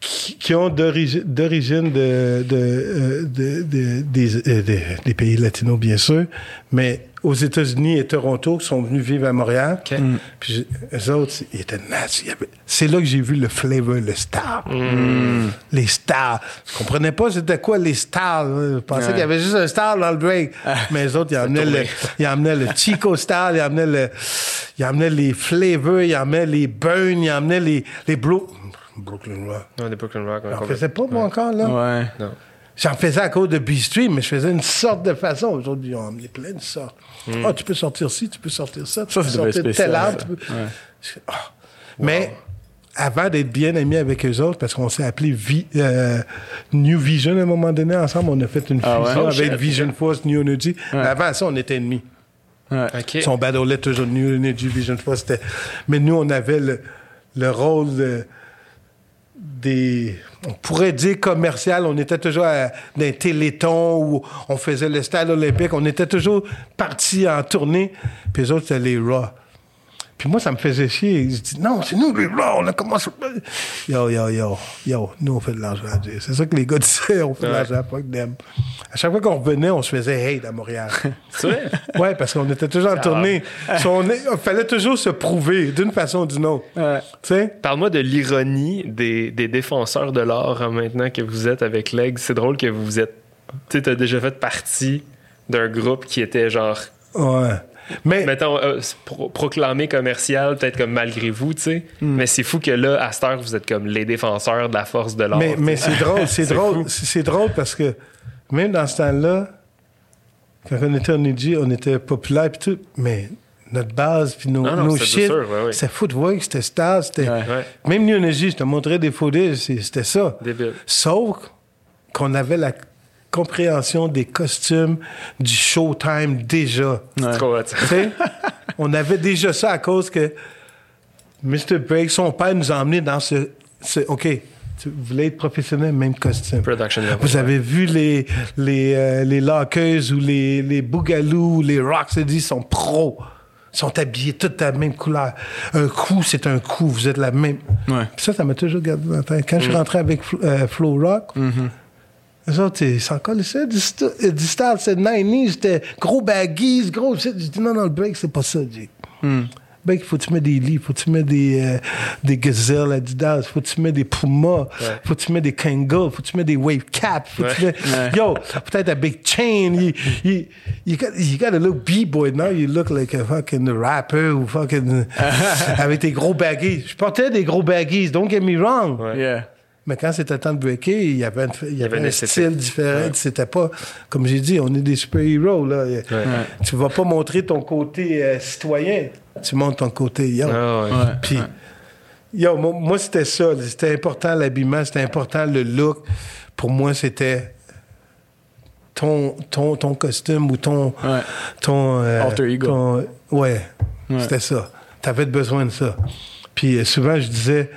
qui, qui ont d'origi- d'origine de, de, euh, de- euh, des pays latinos, bien sûr, mais aux États-Unis et Toronto, qui sont venus vivre à Montréal. Puis eux autres, ils étaient avait- C'est là que j'ai vu le flavor, le star. Les stars. Je comprenais pas c'était quoi les stars. Je pensais Ouais. qu'il y avait juste un star dans le break. Mais les autres, ils emmenaient, le, ils emmenaient le Chico style, ils emmenaient, le, ils emmenaient les flavors, ils emmenaient les burns, ils emmenaient les, les Bro- Brooklyn Rock. Non, des Brooklyn Rock. faisais pas, moi, encore, là. Ouais. Non. J'en faisais à cause de B-Stream, mais je faisais une sorte de façon. Aujourd'hui, ils ont amené plein de sortes. Ah, tu peux sortir ci, tu peux sortir ça, tu Ça, peux sortir tel arbre. peux- Ouais. Ah. Mais avant d'être bien amis avec eux autres, parce qu'on s'est appelé Vi- euh, New Vision à un moment donné, ensemble, on a fait une Ah ouais? fusion Oh, avec. Vision Force, New Energy. Avant ça, on était ennemis. Ouais. Son battlait toujours New Energy Vision Force. c'était- Mais nous, on avait le, le rôle de- des. On pourrait dire commercial. On était toujours à, dans un téléthon où on faisait le stade olympique. On était toujours partis en tournée. Puis les autres, c'était les Raw. Puis moi, ça me faisait chier. Je dis, non, c'est nous les Raw. On a commencé. Yo, yo, yo. Yo, nous, on fait de l'argent. Dieu. C'est ça que les gars disaient. On fait de l'argent. Fuck them. À chaque fois qu'on revenait, on se faisait hate à Montréal. C'est vrai? Ouais, parce qu'on était toujours en tournée. So, on est- fallait toujours se prouver d'une façon ou d'une autre. Ouais. Tu sais? Parle-moi de l'ironie des, des défenseurs de l'art hein, maintenant que vous êtes avec Leg. C'est drôle que vous êtes. Tu sais, t'as déjà fait partie d'un groupe qui était genre. Ouais. Mais, Mettons, euh, pro- proclamé commercial, peut-être comme malgré vous, tu sais. Mais c'est fou que là, à cette heure, vous êtes comme les défenseurs de la force de l'art. mais, c'est drôle, c'est drôle. C'est drôle parce que même dans ce temps-là, quand on était en EG, on était populaire puis tout, mais notre base puis nos, Non, non, nos c'était shit, ouais, ouais. c'était footwork, c'était stars, c'était... Ouais. Ouais. Même New Energy, je te montrais des photos, c'était ça. Débile. Sauf qu'on avait la compréhension des costumes, du showtime déjà. On avait déjà ça à cause que Mr. Break, son père nous a emmenés dans ce, ce- OK, Tu voulais être professionnel, même costume. Production level. Vous avez vu les, les, euh, les lockers ou les, les boogaloo, les Rocksteady sont pros. Ils sont habillés toutes de la même couleur. Un coup, c'est un coup. Vous êtes la même. Ouais. Ça, ça m'a toujours gardé dans la tête. Quand je suis rentré avec Flo, euh, Flow Rock, eux autres, ils s'en collaient du, du style, c'est 90s, c'était gros baggies, gros. shit. J'ai dit non, non, le break, c'est pas ça, Jay. Break, il faut que tu mets des lits, faut que tu mets des, euh, des gazelles Adidas, faut que tu mets des Puma, faut que tu mets des Kangol, faut que tu mets des Wave Cap, faut que tu mets, yo, peut-être a big chain. You, you, you, got, you gotta look B-boy. Now you look like a fucking rapper ou fucking. avec tes gros baggies. Je portais des gros baggies, don't get me wrong. Ouais. Yeah. Mais quand c'était temps de breaker, il y avait, un- il y avait une un esthétique. style différent. C'était pas, comme j'ai dit, on est des super-héros. Là. Tu vas pas montrer ton côté euh, citoyen. Tu montres ton côté yo. Ah ouais. Ouais. Puis, yo, moi, moi, c'était ça. C'était important l'habillement, c'était important le look. Pour moi, c'était ton, ton, ton costume ou ton. Ouais. ton euh, Alter ego. ton- ouais, Ouais. c'était ça. T'avais besoin de ça. Puis euh, souvent, je disais,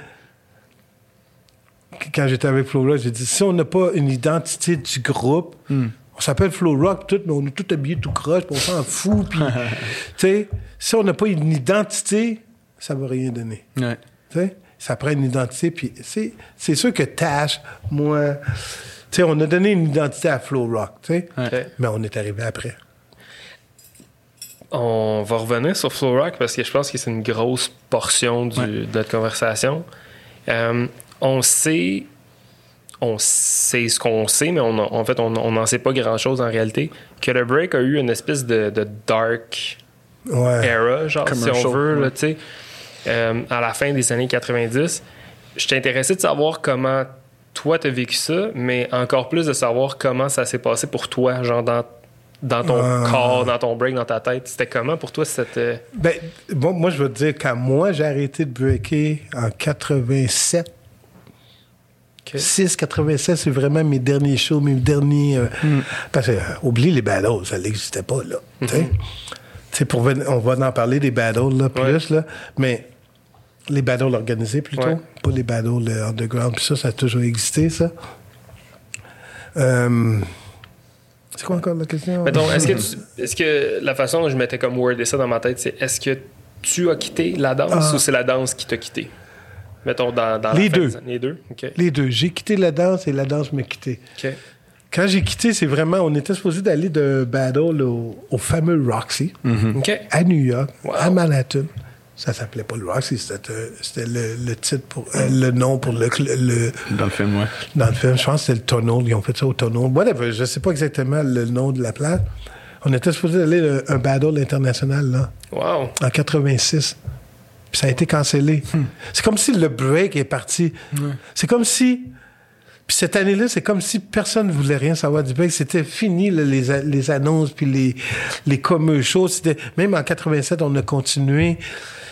quand j'étais avec Flow Rock, j'ai dit, si on n'a pas une identité du groupe, Hmm. on s'appelle Flow Rock, tout, mais on est tout habillés tout croche, on s'en fout. Puis, tu sais, si on n'a pas une identité, ça va rien donner. Ouais. Tu sais, ça prend une identité. Puis c'est, c'est sûr que Tash, moi, tu sais, on a donné une identité à Flow Rock, tu sais, Ouais. Ok. mais on est arrivé après. On va revenir sur Flow Rock parce que je pense que c'est une grosse portion du- Ouais. de notre conversation. Euh, on sait, on sait ce qu'on sait, mais on, en fait, on n'en sait pas grand-chose en réalité. Que le break a eu une espèce de, de dark Ouais. era, genre, si on veut, là, tu sais, euh, à la fin des années 90. Je suis intéressé de savoir comment toi, tu as vécu ça, mais encore plus de savoir comment ça s'est passé pour toi, genre dans, dans ton Ah. corps, dans ton break, dans ta tête. C'était comment pour toi cette. euh, Ben, bon, moi, je veux te dire, quand moi, j'ai arrêté de breaker en 87, que- 6, 87, c'est vraiment mes derniers shows, mes derniers... euh, Parce que, euh, oublie les battles, ça n'existait pas, là. pour ven- on va en parler des battles, là, plus, là, mais les battles organisés, plutôt, Ouais. pas les battles euh, underground, puis ça, ça a toujours existé, ça. C'est quoi encore la question? Mettons, est-ce que, tu- est-ce que la façon dont je mettais comme word et ça dans ma tête, c'est est-ce que tu as quitté la danse Ah. ou c'est la danse qui t'a quitté? Mettons, dans, dans la Les fin deux. Les deux? Les deux. J'ai quitté la danse et la danse m'a quitté. Quand j'ai quitté, c'est vraiment, on était supposé d'aller de battle au, au fameux Roxy, OK. à New York, Wow. à Manhattan. Ça s'appelait pas le Roxy, c'était, euh, c'était le, le titre pour, euh, le nom pour le, Dans le film, ouais. dans le film. Je pense que c'était le Tunnel. Ils ont fait ça au Tunnel. Whatever. Je sais pas exactement le nom de la place. On était supposé aller à un battle international, là, Wow. en 86. Puis ça a été cancellé. C'est comme si le break est parti. C'est comme si. Puis cette année-là, c'est comme si personne ne voulait rien savoir du break. C'était fini, là, les, les annonces, puis les, les commerciaux. Même en 87, on a continué.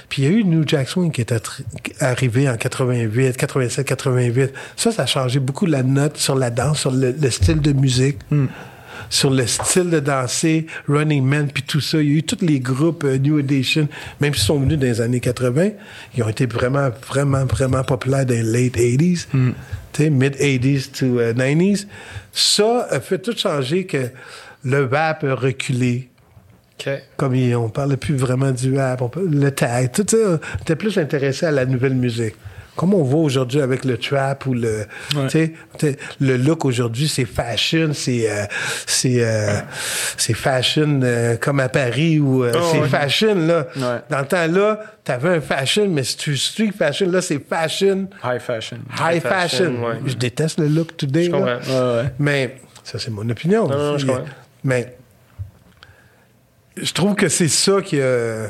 Puis il y a eu New Jack Swing qui est arrivé en 88, 87, 88. Ça, ça a changé beaucoup la note sur la danse, sur le, le style de musique sur le style de danser, Running Man, puis tout ça. Il y a eu tous les groupes euh, New Edition, même s'ils sont venus dans les années 80, ils ont été vraiment, vraiment, vraiment populaires dans les late 80s, tu sais, mid 80s to euh, 90s. Ça a fait tout changer que le rap a reculé. Comme on parlait plus vraiment du rap, on le tag, tout ça, on était plus intéressé à la nouvelle musique. Comme on voit aujourd'hui avec le trap ou le, le look aujourd'hui, c'est fashion, c'est, euh, c'est, euh, c'est fashion euh, comme à Paris ou Oh, c'est ouais. fashion là. Ouais. Dans le temps là, t'avais un fashion, mais si tu street fashion là, c'est fashion, High fashion. high fashion. Je déteste le look today. Je comprends. Mais ça, c'est mon opinion. Non, non, je Mais- comprends. Mais je trouve que c'est ça qui a.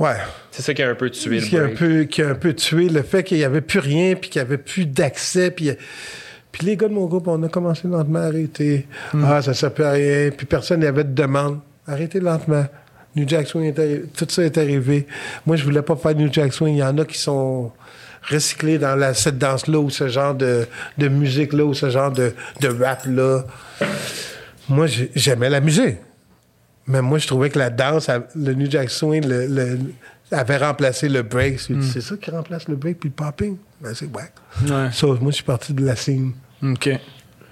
Ouais. C'est ça qui a un peu tué Qui a, le un peu, qui a un peu tué le fait qu'il n'y avait plus rien, puis qu'il n'y avait plus d'accès. Puis, puis les gars de mon groupe, on a commencé lentement à arrêter. Ah, ça ne sert plus à rien. Puis personne n'avait de demande. Arrêtez lentement. New Jack Swing, est arri- tout ça est arrivé. Moi, je voulais pas faire New Jack Swing. Il y en a qui sont recyclés dans la, cette danse-là ou ce genre de, de musique-là ou ce genre de, de rap-là. Moi, j'ai- j'aimais la musique. Mais moi, je trouvais que la danse, le New Jack Swing, le, le- avait remplacé le break. C'est ça qui remplace le break puis le popping? Ben, c'est wack. Ouais. So, moi, je suis parti de la scène. OK.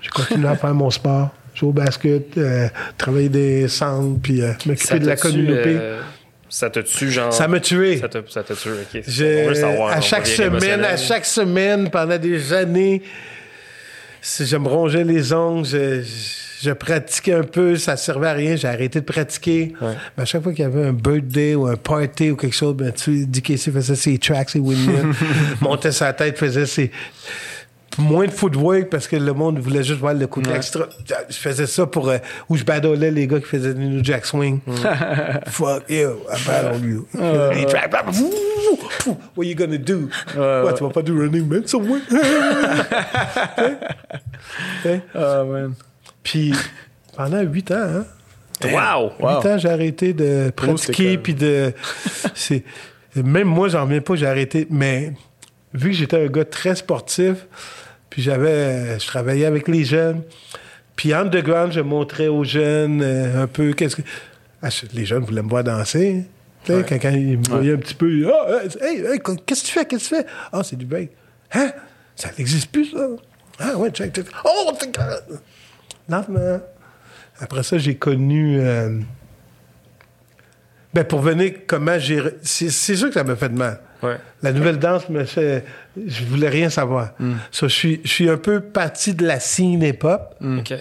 J'ai continué à faire mon sport, jouer au basket, euh, travailler des centres, puis euh, m'occuper de la communauté. euh, ça t'a tué, genre. Ça m'a tué. Ça t'a ça t'a tué, ok. Je- On veut savoir, à chaque semaine, à chaque semaine, pendant des années, si je me rongeais les ongles, je, je pratiquais un peu, ça servait à rien, j'ai arrêté de pratiquer. Ouais. Mais à chaque fois qu'il y avait un birthday ou un party ou quelque chose, ben, tu DKC faisait ses tracks, ses windmills, montait sa tête, faisait ses moins de footwork parce que le monde voulait juste voir le côté extra. Je faisais ça pour euh, où je badolais les gars qui faisaient New Jack Swing. Fuck you, I battle you. Les tracks, wouh, What you gonna do? What, tu vas pas du running man? Somewhere? Hein? Ah, man. Puis pendant huit ans, hein? Wow! Wow. Huit ans, j'ai arrêté de pratiquer, puis de... c'est Même moi, j'en reviens pas, j'ai arrêté. Mais vu que j'étais un gars très sportif, puis j'avais... Je travaillais avec les jeunes, puis underground, je montrais aux jeunes euh, un peu qu'est-ce que... Ah, les jeunes voulaient me voir danser. Sais, quand, quand ils me voyaient un petit peu, ah, hey, hey, qu'est-ce que tu fais? Qu'est-ce que tu fais? Ah, c'est du break. Hein? Ça n'existe plus, ça. Ah, ouais, check, check. Oh, Lentement. Après ça, j'ai connu. euh, Ben, pour venir, comment j'ai. C'est c'est sûr que ça m'a fait de mal. Ouais. La nouvelle danse me fait. Je voulais rien savoir. So, je, suis, je suis un peu parti de la scene hip-hop. Ok.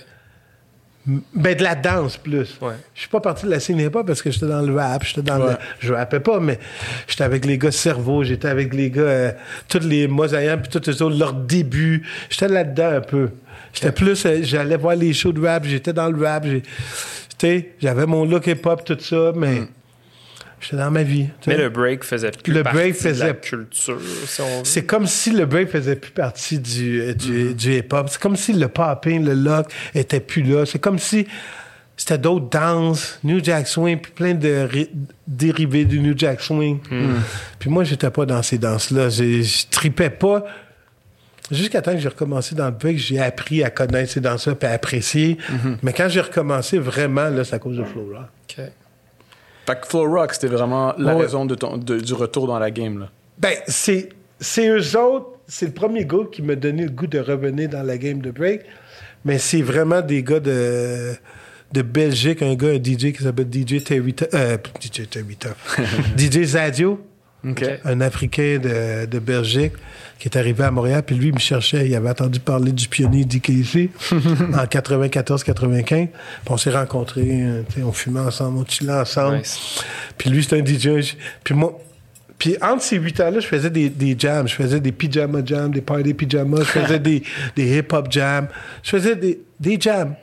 Ben, de la danse plus. Ouais. Je suis pas parti de la scene hip-hop parce que j'étais dans le rap, j'étais dans Ouais. le... Je rappais pas, mais j'étais avec les gars Cerveau, j'étais avec les gars... euh, tous les Mosaïens, puis tous les autres, leur début. J'étais là-dedans un peu. J'étais plus... euh, J'allais voir les shows de rap, j'étais dans le rap, j'avais mon look hip-hop, tout ça, mais... J'étais dans ma vie. Mais le break faisait plus Le partie break de la faisait- culture, si. C'est comme si le break faisait plus partie du, euh, du, du hip-hop. C'est comme si le popping, le lock était plus là. C'est comme si c'était d'autres danses, New Jack Swing, puis plein de ri- dérivés du New Jack Swing. Puis moi, j'étais pas dans ces danses-là. Je tripais pas. Jusqu'à temps que j'ai recommencé dans le break, j'ai appris à connaître ces danses-là puis à apprécier. Mais quand j'ai recommencé vraiment, là, c'est à cause de Flow Rock. Ok. Fait que Flow Rock, c'était vraiment la Ouais. raison de ton, de- du retour dans la game, là. Ben, c'est, c'est eux autres, c'est le premier groupe qui m'a donné le goût de revenir dans la game de break. Mais c'est vraiment des gars de, de Belgique, un gars, un DJ qui s'appelle DJ Terry euh, DJ Terry. DJ Zadio, Un Africain de, de Belgique qui est arrivé à Montréal. Puis lui, il me cherchait, il avait entendu parler du pionnier DKC en 94-95. Puis on s'est rencontrés, sais, on fumait ensemble, on chillait ensemble. Nice. Puis lui, c'était un DJ. Puis moi. Puis entre ces huit ans-là, je faisais des, des jams. Je faisais des pyjama jams, des party pyjama. Je faisais des, des hip-hop jams. Je faisais des, des jams.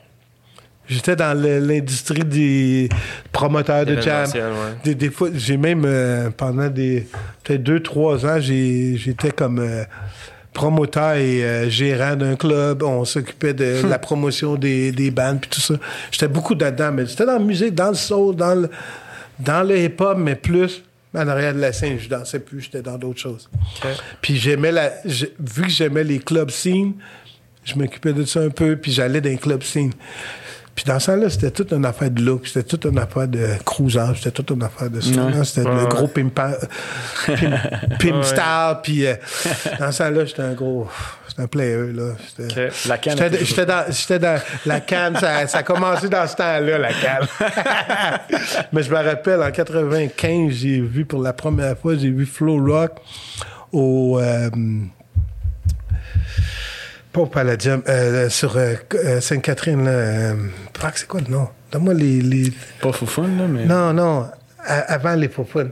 J'étais dans l'industrie des promoteurs de ouais. Des, des fois, j'ai même, euh, pendant des peut-être deux, trois ans, j'étais comme euh, promoteur et euh, gérant d'un club. On s'occupait de la promotion des, des bandes puis tout ça. J'étais beaucoup dedans, mais c'était dans la musique, dans le soul, dans le, dans le hip-hop, mais plus en arrière de la scène. Je dansais plus, j'étais dans d'autres choses. Puis j'aimais la... Vu que j'aimais les clubs scene, je m'occupais de ça un peu, puis j'allais dans les clubs scene. Puis dans ça là c'était toute une affaire de look, c'était toute une affaire de cruisage, c'était toute une affaire de ça. C'était Ouais, le gros pimpa, pim, pim Ouais. style, puis euh, dans ça là j'étais un gros... J'étais un player, là. J'étais- Ok. La canne. J'étais dans, j'étais dans la canne, ça, ça a commencé dans ce temps-là, la canne. Mais je me rappelle, en 95, j'ai vu pour la première fois, j'ai vu Flow Rock au. euh, pas au Palladium, euh, sur euh, euh, Sainte-Catherine, là. euh, fuck, c'est quoi le nom? Donne-moi les, les- Pas foufoune, là, mais. Non, non, à- avant les Faufounes.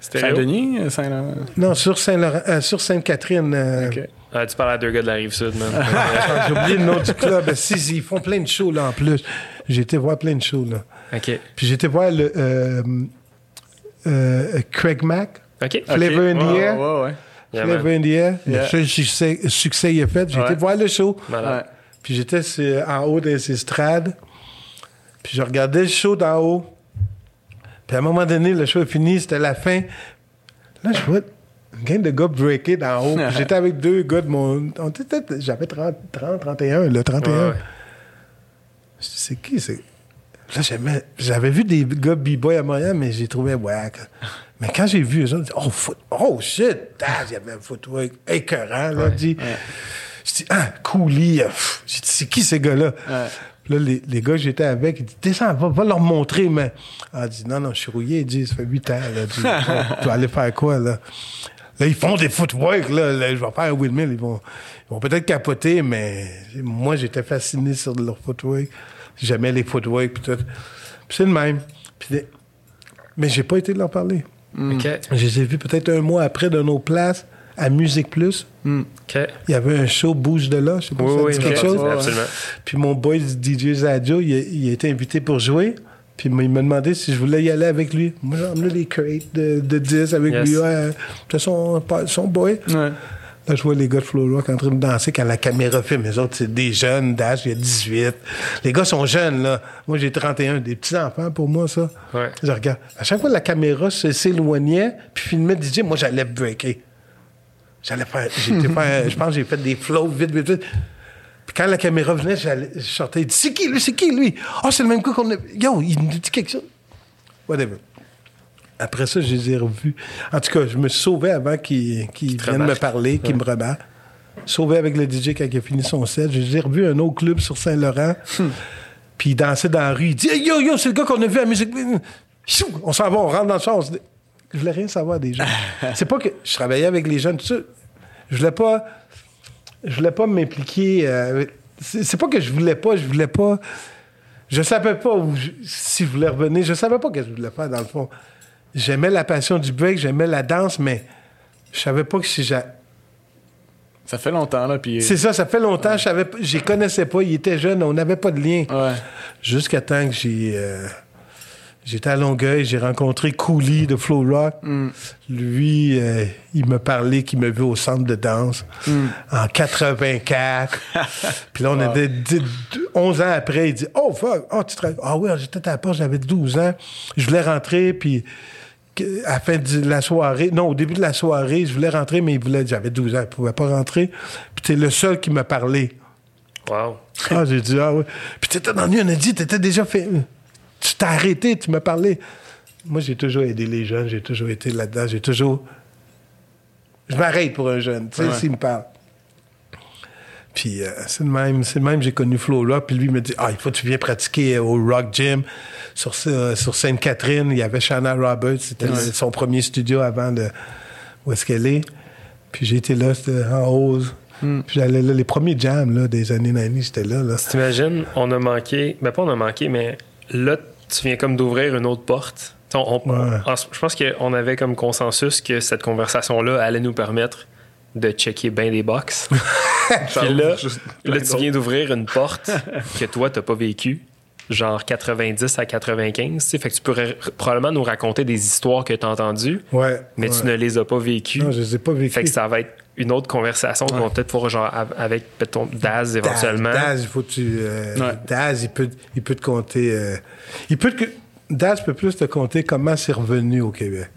Saint-Denis, Saint-Laurent? Non, sur, Saint-Laurent, euh, sur Sainte-Catherine. euh, OK. Ah, tu parles à deux gars de la rive sud, man. J'ai oublié le nom du club. Si, ils font plein de shows, là, en plus. J'ai été voir plein de shows, là. ok. Puis j'ai été voir le, euh, Craig Mack, Ok. Flavor in the Ouais, Air. ouais, ouais. Yeah, man. in the Air. Yeah. Le seul succès, succès il a fait. J'ai Ouais. été voir le show. Ouais. Puis j'étais en haut des estrades. Puis je regardais le show d'en haut. Puis à un moment donné, le show est fini, c'était la fin. Là, je vois une gang de gars breaker d'en haut. Puis j'étais avec deux gars de mon. J'avais 30, 30, 31, là, 31. Ouais. Je C'est qui? C'est... Là, j'avais vu des gars b-boy à Montréal, mais j'ai trouvé whack. Mais quand j'ai vu eux autres, oh, foot, oh shit, il y avait un footwork écœurant, là, dit. Je dis, ah, Cooley, euh, c'est qui ces gars-là? Puis Là, les, les gars que j'étais avec, ils disent, descends, va, va leur montrer, mais. Ah, dit, non, non, je suis rouillé, il dit, ça fait huit ans, là. Dit, tu vas aller faire quoi, là? Là, ils font des footwork, là. là, je vais faire un windmill, ils vont, ils vont peut-être capoter, mais moi, j'étais fasciné sur leur footwork. J'aimais les footwork, puis tout. Puis c'est le même. Puis les- Mais j'ai pas été leur parler. OK. Je les ai vus peut-être un mois après dans nos places à Musique Plus. OK. Il y avait un show Bouge de là, je sais pas Oui, si ça oui, dit quelque chose. absolument. Puis mon boy DJ Zadio, il a, il a été invité pour jouer. Puis il m'a demandé si je voulais y aller avec lui. Moi, j'ai emmené les crates de, de 10 avec Yes. lui. Ouais, C'était son, son boy. Ouais. Là, je vois les gars de Flow Rock en train de danser quand la caméra filme. Les autres, c'est des jeunes d'âge, il y a 18. Les gars sont jeunes, là. Moi, j'ai 31. Des petits-enfants pour moi, ça. Ouais. Je regarde. À chaque fois que la caméra s'éloignait, puis filmait DJ, moi, j'allais breaker. J'allais faire. Faire. Je pense que j'ai fait des flows vite, vite, vite. Puis quand la caméra venait, j'allais, je sortais. C'est qui lui? C'est qui lui Oh, c'est le même coup qu'on a. Yo, il nous dit quelque chose. Whatever. Après ça, je les ai revus. En tout cas, je me suis sauvé avant qu'ils viennent me parler, qu'ils me remarquent. Sauvé avec le DJ quand il a fini son set. Je les ai revus à un autre club sur Saint-Laurent. Puis il dansait dans la rue. Il dit Hey, Yo, yo, c'est le gars qu'on a vu à la musique. On s'en va, on rentre dans le char. dit- Je voulais rien savoir des gens. c'est pas que je travaillais avec les jeunes, tout ça. Je voulais pas. Je voulais pas m'impliquer. euh, c'est pas que je voulais pas, je voulais pas. Je savais pas où je- si je voulais revenir. Je savais pas ce que je voulais faire, dans le fond. J'aimais la passion du break, j'aimais la danse, mais je savais pas que si j'a- Ça fait longtemps, là, puis... C'est ça, ça fait longtemps, je savais les connaissais pas, ils étaient jeunes, on n'avait pas de lien. Ouais. Jusqu'à temps que j'ai. euh, J'étais à Longueuil, j'ai rencontré Cooley de Flow Rock. Lui, euh, il me parlait qu'il me vu au centre de danse en 84. Puis là, on était dix- 11 ans après. Il dit Oh, fuck, oh, tu travailles. Ah oui, j'étais à la porte, j'avais 12 ans. Je voulais rentrer, puis à la fin de la soirée, non, au début de la soirée, je voulais rentrer, mais il voulait, j'avais 12 ans, il pouvait pas rentrer. Puis t'es le seul qui me parlait. Wow. Ah, j'ai dit, ah oui. Puis t'étais dans New Energy, t'étais déjà fait. Tu t'es arrêté, tu m'as parlé. Moi, j'ai toujours aidé les jeunes, j'ai toujours été là-dedans, j'ai toujours. Je m'arrête pour un jeune, tu sais, s'il me parle. Puis euh, c'est le même, c'est même, j'ai connu Flo puis lui il me dit, ah, il faut que tu viennes pratiquer au Rock Gym sur, ce- sur Sainte-Catherine. Il y avait Shanna Roberts, c'était son premier studio avant de, où est-ce qu'elle est. Puis j'ai été là, en hausse. Puis j'allais là, les premiers jams là, des années 90, j'étais là. là. T'imagines, on a manqué, ben pas on a manqué, mais là, tu viens comme d'ouvrir une autre porte. On- on- Ouais. en- je pense qu'on avait comme consensus que cette conversation-là allait nous permettre de checker bien des box. Puis là, là tu viens d'ouvrir une porte que toi, t'as pas vécu, genre 90 à 95. tu sais. Fait que tu pourrais probablement nous raconter des histoires que tu as entendues, Ouais. mais ouais. tu ne les as pas vécues. Non, je les ai pas vécues. Fait que ça va être une autre conversation qu'on va peut-être pouvoir genre av- avec peut-être ton Daz éventuellement. Daz, il faut que tu. euh, Ouais. Daz, il peut, il peut te compter. euh, il peut te, Daz peut plus te compter comment c'est revenu au Québec.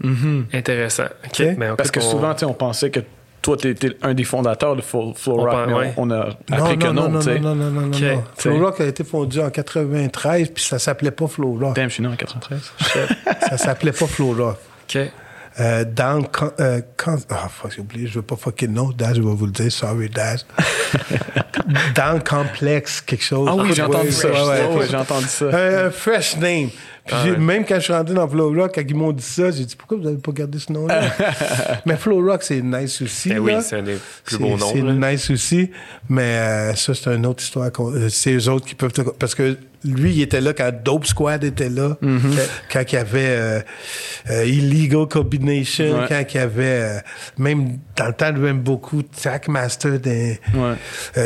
Intéressant. OK. Ok? Ben, Parce que on- souvent, tu sais, on pensait que toi, tu étais un des fondateurs de Flow, On Rock, mais ouais. on, on a appris que non, non, tu sais. non, non, non, non, Ok, non. t'sais. Flow Rock a été fondu en 93, puis ça s'appelait pas Flow Rock. Damn, je suis né en 93. ça s'appelait pas Flow Rock. OK. Euh, dans le con- euh, ah, fuck, j'ai oublié, je veux pas fucker le nom. Daz, je vais vous le dire. Sorry, Daz. dans le complexe, quelque chose. Ah oui, j'ai entendu ça. ouais, ouais, Ouais, ouais, ouais. j'ai entendu ça. Un, un fresh name. Puis j'ai- même quand je suis rentré dans Flow Rock, quand ils m'ont dit ça, j'ai dit pourquoi vous n'avez pas gardé ce nom-là? mais Flow Rock, c'est nice aussi. Ben oui, c'est un des plus beaux noms. C'est nice aussi, mais euh, ça, c'est une autre histoire. euh, C'est eux autres qui peuvent... te- Parce que lui, il était là quand Dope Squad était là, Mm-hmm. quand, quand il y avait euh, euh, Illegal Combination, Ouais. quand il y avait... euh, même dans le temps, même beaucoup Trackmaster. Des, Ouais. tu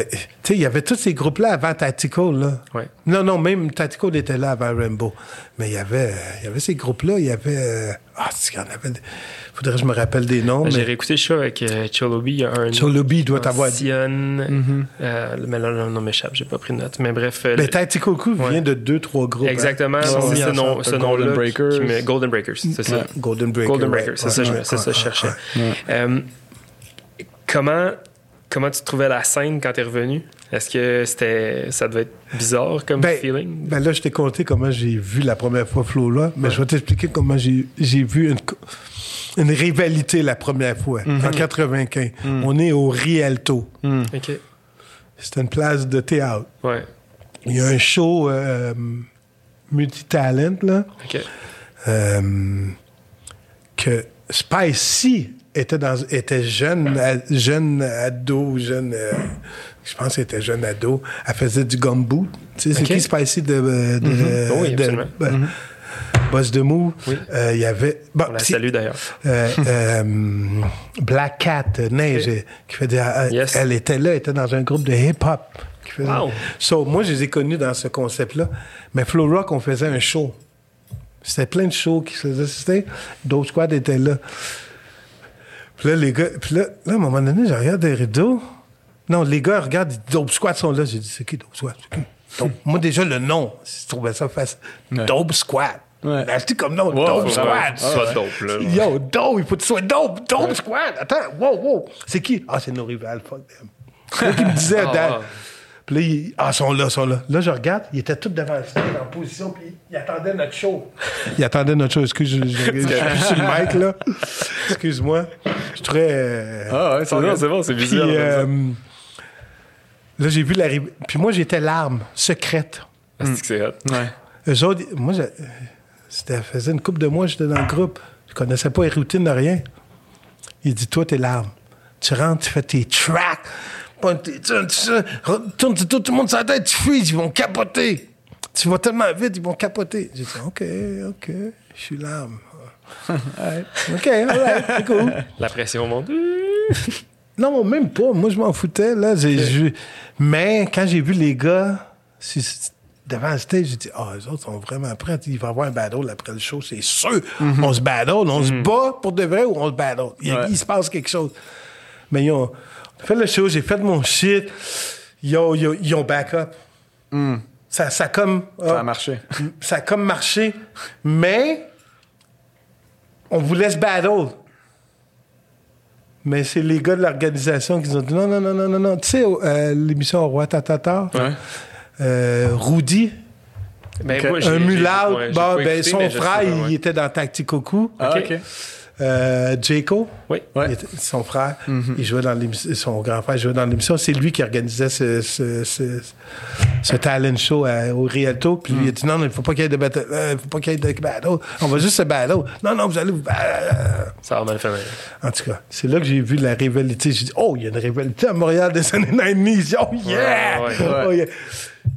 sais, il y avait tous ces groupes-là avant Tactical, là. Ouais. Non, non, même Tactical était là avant Rainbow. Mais il y avait, euh, il y avait ces groupes-là, il y avait... euh, ah, il y en avait... Faudrait que je me rappelle des noms, Ben, J'ai mais... réécouté le show avec euh, Cholobi. Il y a un. Cholobi doit avoir. Sion. euh, mais là, le nom m'échappe. J'ai pas pris de note. Mais bref. euh, Mais le- Tactical Crew Ouais. vient de deux, trois groupes. hein. Exactement. C'est ce, nom, ce Golden nom-là. qui- Breakers. Golden Breakers, c'est ça. Ouais, Golden Breaker. Golden ouais, Breakers, c'est ouais, ça, je- ouais, c'est ça, ouais, je cherchais. ouais. Euh, comment, comment tu trouvais la scène quand tu es revenu? Est-ce que c'était, ça devait être bizarre comme Ben, feeling? ben là, je t'ai conté comment j'ai vu la première fois Flo là, mais je vais t'expliquer comment j'ai j'ai vu une. une rivalité la première fois, en 95. On est au Rialto. OK. C'est une place de théâtre. Ouais. Il y a un show euh, multitalent, là, OK. euh, que Spicy était, dans, était jeune, a- jeune ado, jeune... euh, je pense qu'elle était jeune ado. Elle faisait du gumboot. Tu sais, c'est qui Spicy de... de, de- Oui, de- absolument. ben, Boss de Mou. Oui. Euh, Il y avait... bon, On la salue d'ailleurs. euh, euh, Black Cat, euh, Neige, euh, qui faisait, euh, Yes. elle était là, elle était dans un groupe de hip-hop. qui faisait- Wow. So, moi, je les ai connus dans ce concept-là. Mais Flow Rock, on faisait un show. C'était plein de shows qui se faisaient. C'était, Dope Squad était là. Puis là, les gars, puis là, là, à un moment donné, je regarde les rideaux. Non, les gars regardent, ils disent, Dope Squad sont là. J'ai dit, c'est qui Dope Squad? Dope. Moi, déjà, le nom, je trouvais ça facile. Ouais. Dope Squad. Ouais. Acheté comme nom, Wow, Dope ouais, Squad? ouais. Soit dope, là. Yo, dope, il faut que tu sois dope, dope squad. Attends, wow, wow. C'est qui? Ah, c'est nos rivales, fuck them. C'est qui me disaient, Ah. Puis là, ils, ah, ils sont là, ils sont là. Là, je regarde, ils étaient tous devant le stage en position, puis ils attendaient notre show. Ils attendaient notre show. Excuse, je, je, je, je suis sur le mic, là. Excuse-moi. Je suis très. euh, Ah ouais, C'est bon, c'est bon, c'est puis, visuel. euh, là, j'ai vu la. riv- Puis moi, j'étais l'arme secrète. Ah, c'est que c'est hot. Ouais. Eux autres, moi, je- c'était faisait une couple de mois, j'étais dans le groupe. Je connaissais pas les routines de rien. Il dit, toi, t'es l'arme. Tu rentres, tu fais tes tracks. Pointe tes- tu- tu- tu- Tourne tout, tout le monde la tête, tu freezes, ils vont capoter. Tu vas tellement vite, ils vont capoter. J'ai dit, OK, OK, je suis l'arme. Ouais. OK, all right, c'est cool. La pression monte. Non, même pas. Moi, je m'en foutais. Là. J'ai- je- Mais quand j'ai vu les gars si- devant le stage, j'ai dit, ah, les autres sont vraiment prêts. Il va y avoir un battle après le show, c'est sûr. On se battle, on se bat pour de vrai ou on se battle. Il, Ouais. il se passe quelque chose. Mais ils ont fait le show, j'ai fait mon shit. Ils ont, ils ont, ils ont back up. Ça, ça, a comme, Ça ah, a marché. ça a comme marché. Mais on vous laisse battle. Mais c'est les gars de l'organisation qui nous ont dit non, non, non, non, non, non. Tu sais, euh, l'émission Au Roi Tatata, Ouais. euh, Rudy, Ben, moi, un mulâtre, ouais, j'ai bon, pas ben, son frère, il ouais. était dans Tacticoku. Ah, Ok. OK. Euh, Jaco, Oui. Ouais. il était- son frère, il jouait dans l'émission, son grand frère jouait dans l'émission. C'est lui qui organisait ce, ce, ce- ce talent show à- au Rialto. Puis lui, il a dit non, non, il ne faut pas qu'il y ait de battle. euh, il faut pas qu'il y ait de battle. On va juste se battle. Non, non, vous allez vous battre. Ça va mal finir. En tout cas, c'est là que j'ai vu la rivalité. J'ai dit, oh, il y a une rivalité à Montréal des années 90. Oh, yeah! Ouais, ouais, Oh, yeah!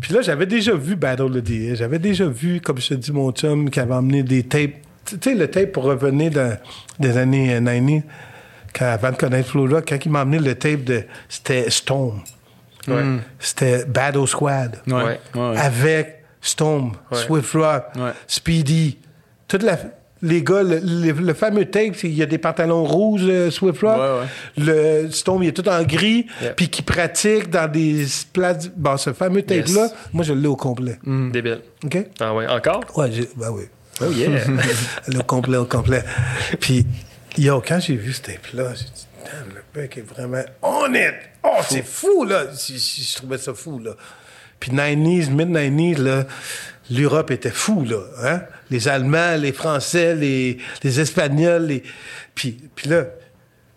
Puis là, j'avais déjà vu Battle of the. J'avais déjà vu, comme je te dis, mon chum qui avait emmené des tapes. Tu sais, le tape pour revenir dans, des années euh, 90, quand, avant de connaître Flora, quand il m'a emmené le tape de. C'était Storm. Ouais. C'était Battle Squad. Ouais. Avec Storm, Ouais. Swift Rock, Ouais. Speedy. Toute la, les gars, le, le- le fameux tape, c'est- il y a des pantalons rouges, euh, Swift Rock. Ouais, Le Storm, il est tout en gris, Yeah. puis qui pratique dans des places. Bon, ce fameux tape-là, Yes. moi, je l'ai au complet. Débile. OK? Ah ouais, encore? Ouais, ben oui. Oh yeah! Le complet, au complet. Puis, yo, quand j'ai vu ce tape-là, j'ai dit, damn, le mec est vraiment on it! Oh, c'est fou, là! Je, je- je trouvais ça fou, là. Puis 90s, mid-90s, là, l'Europe était fou, là. Hein? Les Allemands, les Français, les, les Espagnols, les... Puis, puis là,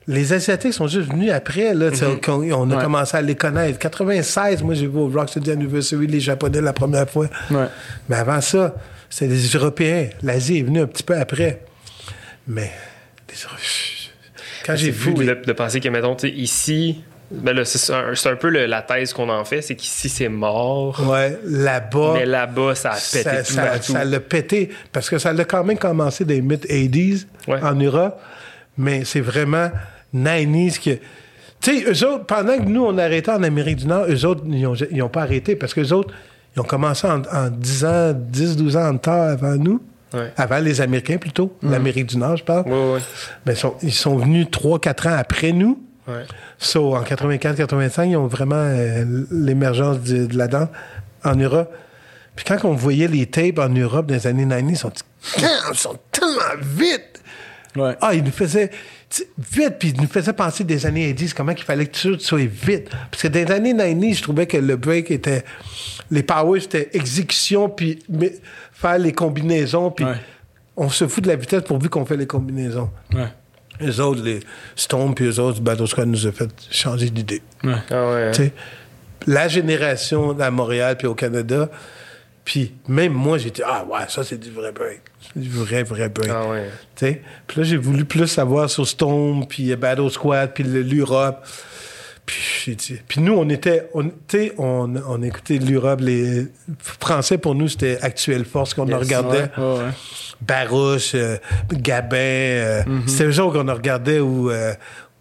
les Asiatiques sont juste venus après, là, qu'on- on, a Ouais. commencé à les connaître. 96, moi, j'ai vu au Rocksteady Anniversary les Japonais la première fois. Ouais. Mais avant ça, c'était les Européens. L'Asie est venue un petit peu après. Mais les quand j'ai C'est vu les- de, de penser que, mettons, ici, ben là, c'est un, c'est un peu le- la thèse qu'on en fait, c'est qu'ici, c'est mort. ouais, là-bas, Mais là-bas, ça a pété ça, tout ça- partout. ça l'a pété parce que ça l'a quand même commencé des mid-80s Ouais. en Europe, mais c'est vraiment 90s que. Tu sais, eux autres, pendant que nous, on a arrêté en Amérique du Nord, eux autres, ils n'ont pas arrêté parce que autres, ils ont commencé en, en 10 ans, 10, 12 ans en retard avant nous. Ouais. Avant les Américains, plutôt. L'Amérique du Nord, je parle. Ouais, ouais. Mais ils sont, ils sont venus 3-4 ans après nous. So, en 84-85, ils ont vraiment euh, l'émergence de, de la danse en Europe. Puis quand on voyait les tapes en Europe dans les années 90, ils sont, ils sont tellement vite. Ah, ils nous faisaient vite, puis ils nous faisaient penser des années 10, comment il fallait que tout soit vite. Parce que dans les années 90, je trouvais que le break était... Les powers, c'était exécution, puis mais, faire les combinaisons, puis Ouais. on se fout de la vitesse pourvu qu'on fait les combinaisons. Ouais. Les autres, les Stone puis les autres, Battle Squad nous a fait changer d'idée. Ah ouais. Tu sais, La génération à Montréal puis au Canada, puis même moi, j'étais Ah ouais, ça c'est du vrai break. C'est du vrai, vrai break. Ah ouais. Tu sais? Puis là, j'ai voulu plus savoir sur Stone, puis Battle Squad, puis le- l'Europe. Puis, nous, on était, on, tu sais, on, on écoutait l'Europe, les Français pour nous, c'était Actuelle Force qu'on Yes. regardait. Ouais, ouais. Barouche, euh, Gabin, euh, c'était eux autres qu'on regardait ou, euh,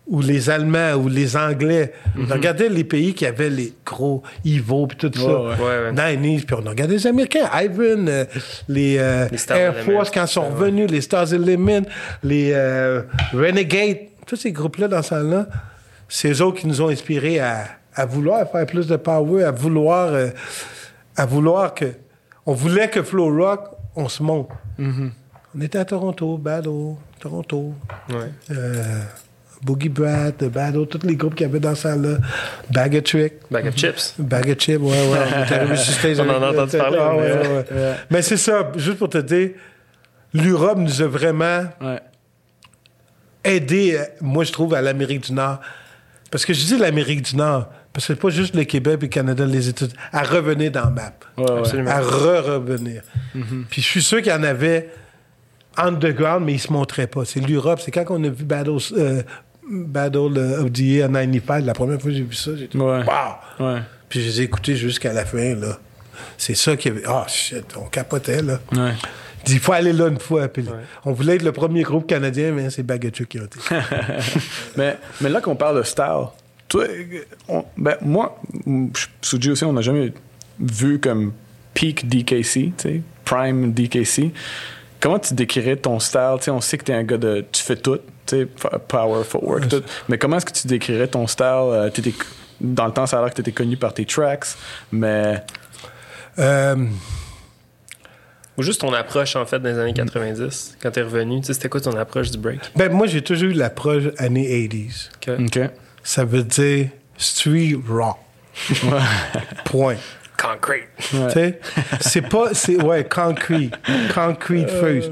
ou les Allemands ou les Anglais. On regardait les pays qui avaient les gros Ivo puis tout ça. ouais. Ouais. Nine puis on regardait les Américains, Ivan, euh, les, euh, Les Air Force quand ils sont revenus, les Stars Element, les euh, Renegade, tous ces groupes-là dans ce temps-là, c'est eux autres qui nous ont inspirés à, à vouloir faire plus de power, à vouloir, euh, à vouloir que. On voulait que Flow Rock, on se monte. On était à Toronto, Battle, Toronto, Ouais. Euh, Boogie Brat, The Battle, tous les groupes qu'il y avait dans ça là, Bag of Trick. Bag of chips. Bag of chips, ouais, ouais. On était arrivé sur stage On en a entendu parler, Ah, ouais, mais- ouais, ouais. Mais c'est ça, juste pour te dire, l'Europe nous a vraiment Ouais. aidé, euh, moi, je trouve, à l'Amérique du Nord. Parce que je dis l'Amérique du Nord, parce que c'est pas juste le Québec et le Canada, les États-Unis, à revenir dans le map. Ouais, ouais. Absolument. À re-revenir. Puis je suis sûr qu'il y en avait underground, mais ils se montraient pas. C'est l'Europe. C'est quand on a vu Battle, euh, Battle of the Year 95, la première fois que j'ai vu ça, j'ai dit Ouais. Wow! Ouais. Puis je les ai écoutés jusqu'à la fin, là. C'est ça qui avait. Ah, shit, on capotait, là. Ouais. Il faut aller là une fois. Puis On voulait être le premier groupe canadien, mais c'est Bagatchuk qui a été. mais, mais là qu'on parle de style, toi, on- ben, moi, je- Suji aussi, on n'a jamais vu comme peak DKC, prime DKC. Comment tu décrirais ton style? On sait que tu es un gars de. Tu fais tout, power, footwork, tout. Mais comment est-ce que tu décrirais ton style? Euh, t'étais- dans le temps, ça a l'air que tu étais connu par tes tracks, mais. Euh, Ou juste ton approche, en fait, dans les années 90, quand t'es revenu. Tu sais, c'était quoi ton approche du break? ben, moi, j'ai toujours eu l'approche années 80s. Ok. OK. Ça veut dire street rock. Point. Concrete. Tu sais, c'est pas, c'est, ouais, concrete. Concrete first.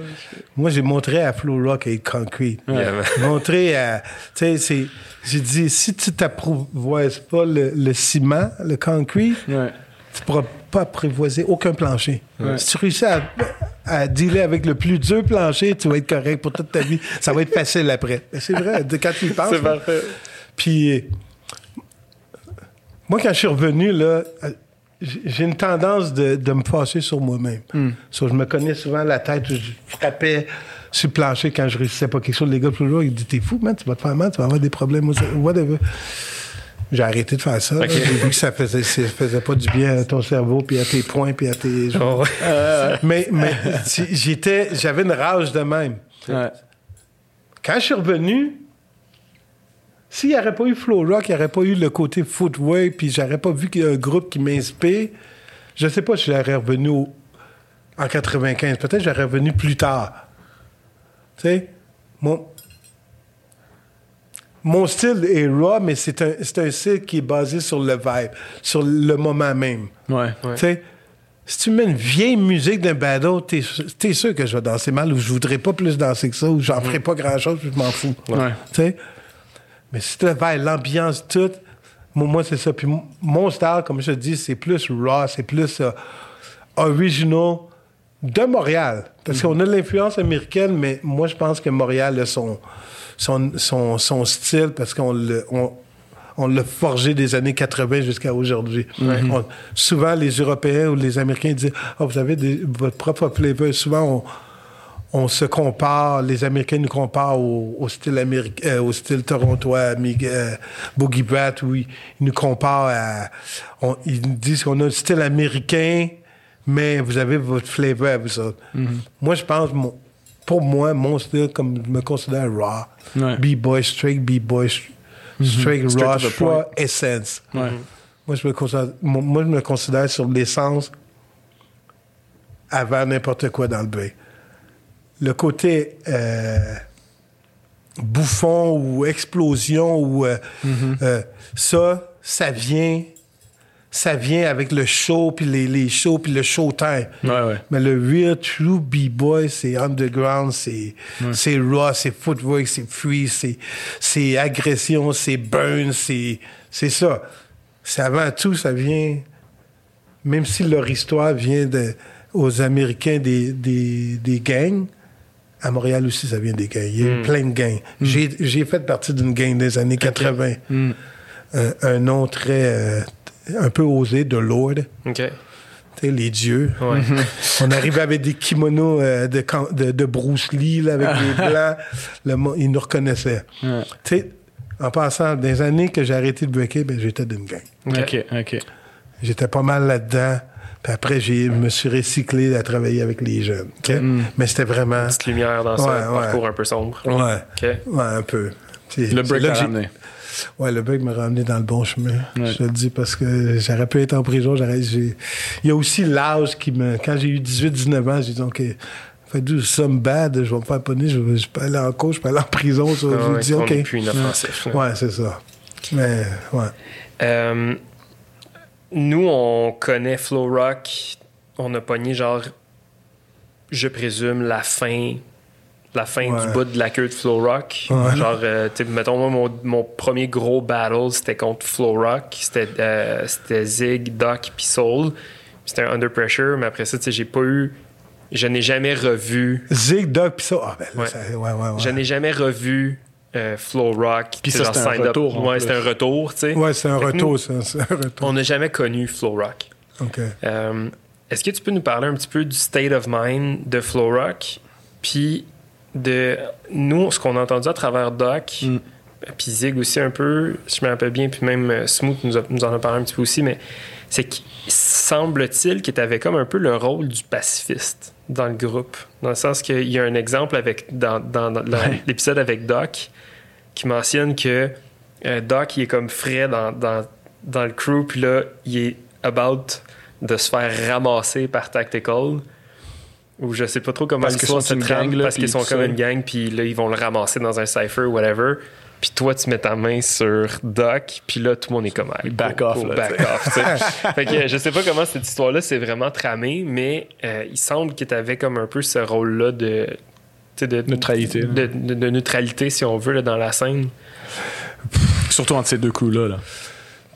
Moi, j'ai montré à Flow Rock à être concrete. Yeah, montré à, tu sais, c'est, j'ai dit, si tu t'apprivoises pas le, le ciment, le concrete, Ouais. tu pourras pas apprivoiser aucun plancher. Si tu réussis à, à dealer avec le plus dur plancher, tu vas être correct pour toute ta vie. Ça va être facile après. Mais C'est vrai, de- quand tu y penses. C'est parfait. Puis, moi, quand je suis revenu, là, euh, j'ai une tendance de, de me fâcher sur moi-même. So, je me connais souvent la tête, je frappais sur le plancher quand je réussissais pas quelque chose. Les gars plus loin, ils disent T'es fou, man, tu vas te faire mal, tu vas avoir des problèmes, whatever. J'ai arrêté de faire ça. J'ai vu que ça faisait, ça faisait pas du bien à ton cerveau, puis à tes poings, puis à tes. Oh, ouais. Mais, j'étais, j'avais une rage de même. Ouais. Quand je suis revenu, s'il n'y aurait pas eu Flow Rock, il n'y aurait pas eu le côté footwork, puis j'aurais pas vu qu'il y a un groupe qui m'inspire, je sais pas si j'aurais revenu au- en 95. Peut-être que j'aurais revenu plus tard. Tu sais, mon, mon style est raw, mais c'est un, c'est un style qui est basé sur le vibe, sur le moment même. Ouais. Tu sais, si tu mets une vieille musique d'un battle, t'es, t'es sûr que je vais danser mal ou je voudrais pas plus danser que ça ou j'en ferai pas grand-chose puis je m'en fous. Ouais. Tu sais? Mais si tu vas l'ambiance toute, moi, moi, c'est ça. Puis mon style, comme je te dis, c'est plus raw, c'est plus euh, original de Montréal. Parce qu'on a l'influence américaine, mais moi, je pense que Montréal a son, son, son, son style parce qu'on le, on, on l'a forgé des années 80 jusqu'à aujourd'hui. Souvent, les Européens ou les Américains disent Ah, vous avez des- votre propre flavor. Souvent, on, on se compare, les Américains nous comparent au, au style américain, euh, au style torontois, euh, Boogie Brat, où ils, ils nous comparent à, on- ils nous disent qu'on a un style américain, mais vous avez votre flavor à vous autres. Moi, je pense, mon- pour moi, mon style, comme je me considère raw, Ouais. B-boy, straight B-boy, st- straight Straight raw, the raw essence. Ouais. Moi, je me considère, mo- moi, je me considère sur l'essence avant n'importe quoi dans le break. Le côté euh, bouffon ou explosion ou euh, euh, ça, ça vient, ça vient avec le show, puis les, les shows, puis le showtime. Ouais, ouais. Mais le real true b-boy, c'est underground, c'est raw, c'est footwork, c'est free, c'est c'est agression, c'est burn, c'est c'est ça. C'est avant tout, ça vient. Même si leur histoire vient de, aux Américains des, des, des gangs, à Montréal aussi, ça vient des gangs. Il y a eu plein de gangs. J'ai j'ai fait partie d'une gang des années 80. Un, un nom très. euh, un peu osé, de Lord. OK. Les dieux. Ouais. On arrivait avec des kimonos euh, de, de, de Bruce Lee, là, avec les blancs. Le ils nous reconnaissaient. Ouais. En passant, des années que j'ai arrêté de breaker, ben, j'étais d'une gang. OK, OK. J'étais pas mal là-dedans. Puis après, je me suis recyclé à travailler avec les jeunes. OK? Mais c'était vraiment... Petite lumière dans ça, Ouais, ouais. parcours un peu sombre. Ouais, ouais, un peu. C'est- Le break j'ai- ramené. Ouais, le break m'a ramené dans le bon chemin. Ouais. Je te le dis parce que j'aurais pu être en prison. j'aurais- j'ai- Il y a aussi l'âge qui me. Quand j'ai eu 18-19 ans, j'ai dit, OK, fait do some bad, je vais me faire punir, je, vais- je peux aller en cours, je peux aller en prison. ça. Ah dit, qu'on OK. plus inoffensif. Ouais, c'est ça. Mais, ouais. Euh, nous, on connaît Flow Rock. On a pogné, genre, je présume, la fin, la fin Ouais. du bout de la queue de Flow Rock. Ouais. Genre, euh, mettons, moi, mon, mon premier gros battle, c'était contre Flow Rock. C'était euh, c'était Zig, Doc, puis Soul. C'était un Under Pressure, mais après ça, tu sais, j'ai pas eu. Je n'ai jamais revu. Zig, Dog, pis ça. Ah, ben là, Ouais. ça- ouais, ouais, ouais. Je n'ai jamais revu euh, Flow Rock. Puis ça, c'était un retour, Ouais, un retour, tu sais. Ouais, c'est un Fait retour, nous, ça. C'est un retour. On n'a jamais connu Flow Rock. OK. Euh, Est-ce que tu peux nous parler un petit peu du state of mind de Flow Rock, puis de nous, ce qu'on a entendu à travers Doc, Mm. puis Zig aussi un peu, si je me rappelle bien, puis même euh, Smooth nous, a- nous en a parlé un petit peu aussi, mais c'est qu'il semble-t-il que tu avais comme un peu le rôle du pacifiste dans le groupe, dans le sens qu'il y a un exemple avec dans, dans- dans Ouais. l'épisode avec Doc qui mentionne que euh, Doc il est comme frais dans, dans, dans le crew, puis là, il est about de se faire ramasser par Tactical. Ou je sais pas trop comment Parce sont se trame, parce qu'ils sont comme une gang, puis là, ils vont le ramasser dans un cipher, whatever. Puis toi, tu mets ta main sur Doc, puis là, tout le monde est comme... Il back off, là, back off, fait que je sais pas comment cette histoire-là s'est vraiment tramée, mais euh, il semble que tu avais comme un peu ce rôle-là de... tu sais, De, Neutralité, De, de- de neutralité, si on veut, là, dans la scène. Surtout entre ces deux coups-là. Là.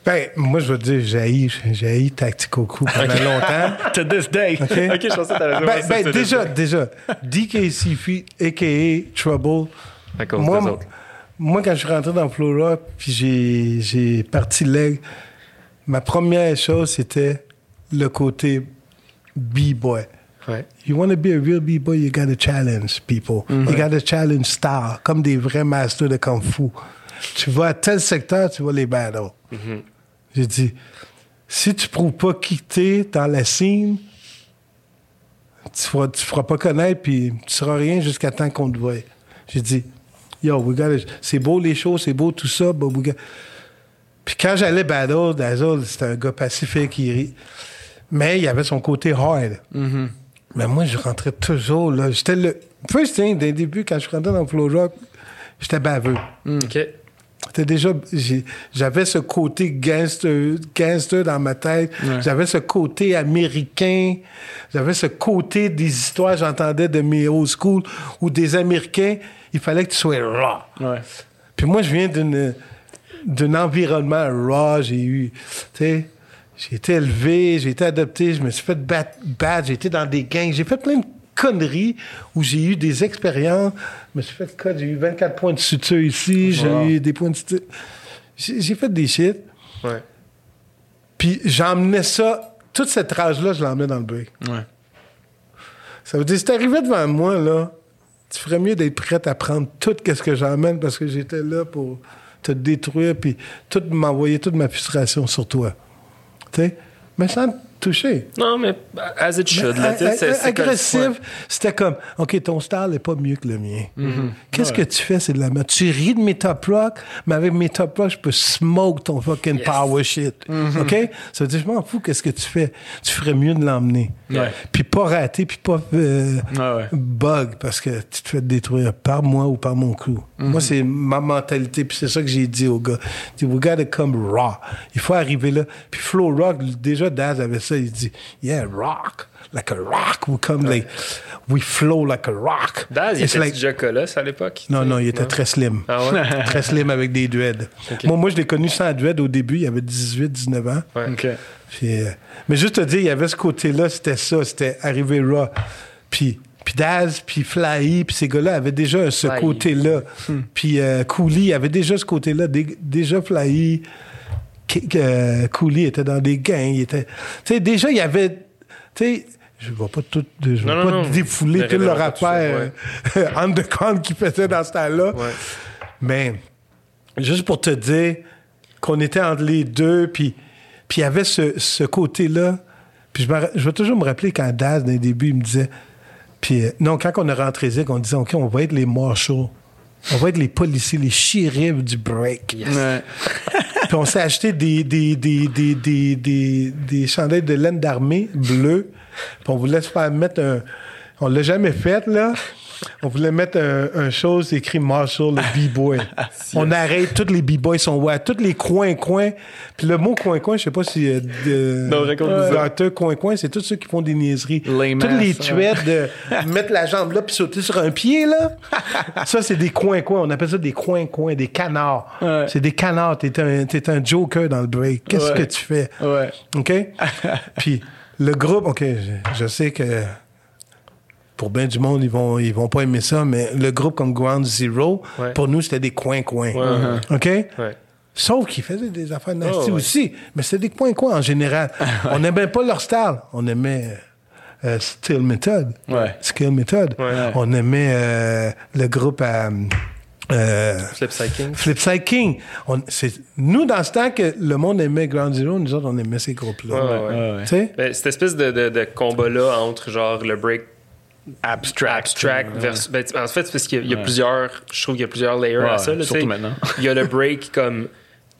Ben, moi, je veux te dire, j'ai haï, j'ai Tactical Crew pendant longtemps. To this day. OK? Je pensais que t'allais Ben, ben, déjà, déjà, DKC Feet, a.k.a. Trouble, À cause moi, des autres. Moi, quand je suis rentré dans Flow Rock, puis j'ai, j'ai parti leg, ma première chose, c'était le côté B-boy. Ouais. You want to be a real B-boy, you gotta challenge people. You gotta challenge style, comme des vrais masters de Kung Fu. Tu vas à tel secteur, tu vas les battles. J'ai dit, si tu prouves pas qui t'es dans la scène, tu feras, tu feras pas connaître, puis tu seras rien jusqu'à temps qu'on te voie. J'ai dit, yo, we gotta- c'est beau les choses, c'est beau tout ça, but we got- Puis quand j'allais battle, Dazzle, c'était un gars pacifique, qui rit. Mais il avait son côté hard. Mais moi, je rentrais toujours, là. J'étais le. First thing, dès le début, quand je rentrais dans Flow Rock, j'étais baveux. OK. C'était déjà. J'avais ce côté gangster, gangster dans ma tête. J'avais ce côté américain. J'avais ce côté des histoires que j'entendais de mes old school ou des Américains. Il fallait que tu sois raw. Ouais. Puis moi, je viens d'un environnement raw. J'ai eu, tu sais, j'ai été élevé, j'ai été adopté, je me suis fait bat- battre, j'ai été dans des gangs, j'ai fait plein de conneries où j'ai eu des expériences. Je me suis fait cut, j'ai eu 24 points de suture ici, j'ai Wow. eu des points de suture. J'ai, j'ai fait des shit. Ouais. Puis j'emmenais ça, toute cette rage-là, je l'emmenais dans le break. Ouais. Ça veut dire, si t'arrivais devant moi, là, tu ferais mieux d'être prête à prendre tout ce que j'emmène parce que j'étais là pour te détruire puis tout m'envoyer toute ma frustration sur toi. Tu sais? Mais sans, touché. Non, mais as it should. Là, Mais, c'est- a- comme- agressif, c'était comme, OK, ton style n'est pas mieux que le mien. Mm-hmm. Qu'est-ce que tu fais? C'est de la merde. Tu ris de mes top rock, mais avec mes top rock, je peux smoke ton fucking Yes. power shit. Mm-hmm. OK? Ça veut dire, je m'en fous, qu'est-ce que tu fais? Tu ferais mieux de l'emmener. Ouais. Puis pas rater, puis pas euh, Ouais, ouais. bug, parce que tu te fais détruire par moi ou par mon crew. Mhm. Moi, c'est ma mentalité, puis c'est ça que j'ai dit aux gars. We gotta come raw. Il faut arriver là. Puis Flow Rock, déjà Daz avait ça, il dit, yeah, rock. Like a rock. We come like, we flow like a rock. Daz, il It's était like- déjà colosse à l'époque? non, non, il était très slim. Ah ouais? très slim avec des dreads. Moi, moi, je l'ai connu sans dread au début. Il avait 18, 19 ans. Ouais. OK. Puis, euh, mais juste te dire, il y avait ce côté-là, c'était ça, c'était arrivé raw. Puis, puis Daz, puis Fly, puis ces gars-là avaient déjà ce côté-là. Puis euh, Cooley avait déjà ce côté-là. Dé- déjà Fly, euh, Cooley était dans des gangs. Il était, tu sais, déjà, il y avait, tu sais, je ne vais pas tout, je vais Non, pas non. défouler tout le rapport euh, underground qu'ils faisaient dans ce temps-là. Ouais. Mais juste pour te dire qu'on était entre les deux, puis puis il y avait ce, ce côté-là. Puis je, je vais toujours me rappeler quand Daz, dans les débuts, il me disait... Puis euh, non, quand on est rentré ici, on disait, OK, on va être les marshals. On va être les policiers, les shérifs du break. Ouais. On s'est acheté des, chandails de laine d'armée bleues. Puis on voulait se faire mettre un... On l'a jamais fait, là. On voulait mettre un, un chose écrit Marshall, le B-boy. on arrête, tous les B-boys sont ouais, tous les coins-coins. Puis le mot coin-coin, je sais pas si... Euh, de, Non. Acteur coin-coin, c'est tous ceux qui font des niaiseries. Lame tous les threads de mettre la jambe là puis sauter sur un pied, là. ça, c'est des coins-coins. On appelle ça des coins-coins, des canards. Ouais. C'est des canards. T'es un, t'es un joker dans le break. Qu'est-ce Ouais. que tu fais? Ouais. OK? Puis le groupe, OK, je, je sais que pour bien du monde, ils vont, ils vont pas aimer ça, mais le groupe comme Ground Zero, Ouais. pour nous, c'était des coins-coins. Ouais. OK? Ouais. Sauf qu'ils faisaient des affaires nasty Oh, ouais. aussi, mais c'était des coins-coins en général. On n'aimait pas leur style. On aimait euh, Steel Method. Ouais. Skill Method. Ouais. On aimait euh, le groupe à... euh, Flip King. Flipside King. On, c'est, nous, dans ce temps que le monde aimait Ground Zero, nous autres, on aimait ces groupes-là. Ouais, ouais. Ouais, ouais. Tu sais? Ben, cette espèce de, de, de combat-là entre genre le break Abstract. abstract versus. ben, en fait, c'est parce qu'il y a, il y a plusieurs. Je trouve qu'il y a plusieurs layers Ouais, à ça. là, tu surtout sais. maintenant. Il y a le break comme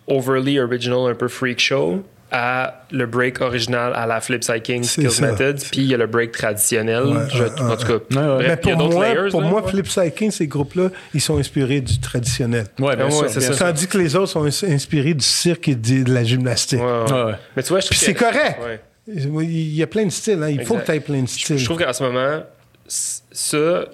overly original, un peu freak show, à le break original à la Flip King Skills ça. Method, puis il y a le break traditionnel. Ouais, je- ouais, en tout cas, ouais. bref, Mais il y a pour d'autres moi, layers. pour là, moi ouais. Flipside King, ces groupes-là, ils sont inspirés du traditionnel. Ouais, bien Ah ouais, sûr. bien ça. Tandis que les autres sont ins- inspirés du cirque et de, la gymnastique. Ouais, ouais. Ouais, ouais. Mais tu vois, je c'est correct. Ouais. Il y a plein de styles. hein. Il faut que tu aies plein de styles. Je trouve qu'en ce moment, ça,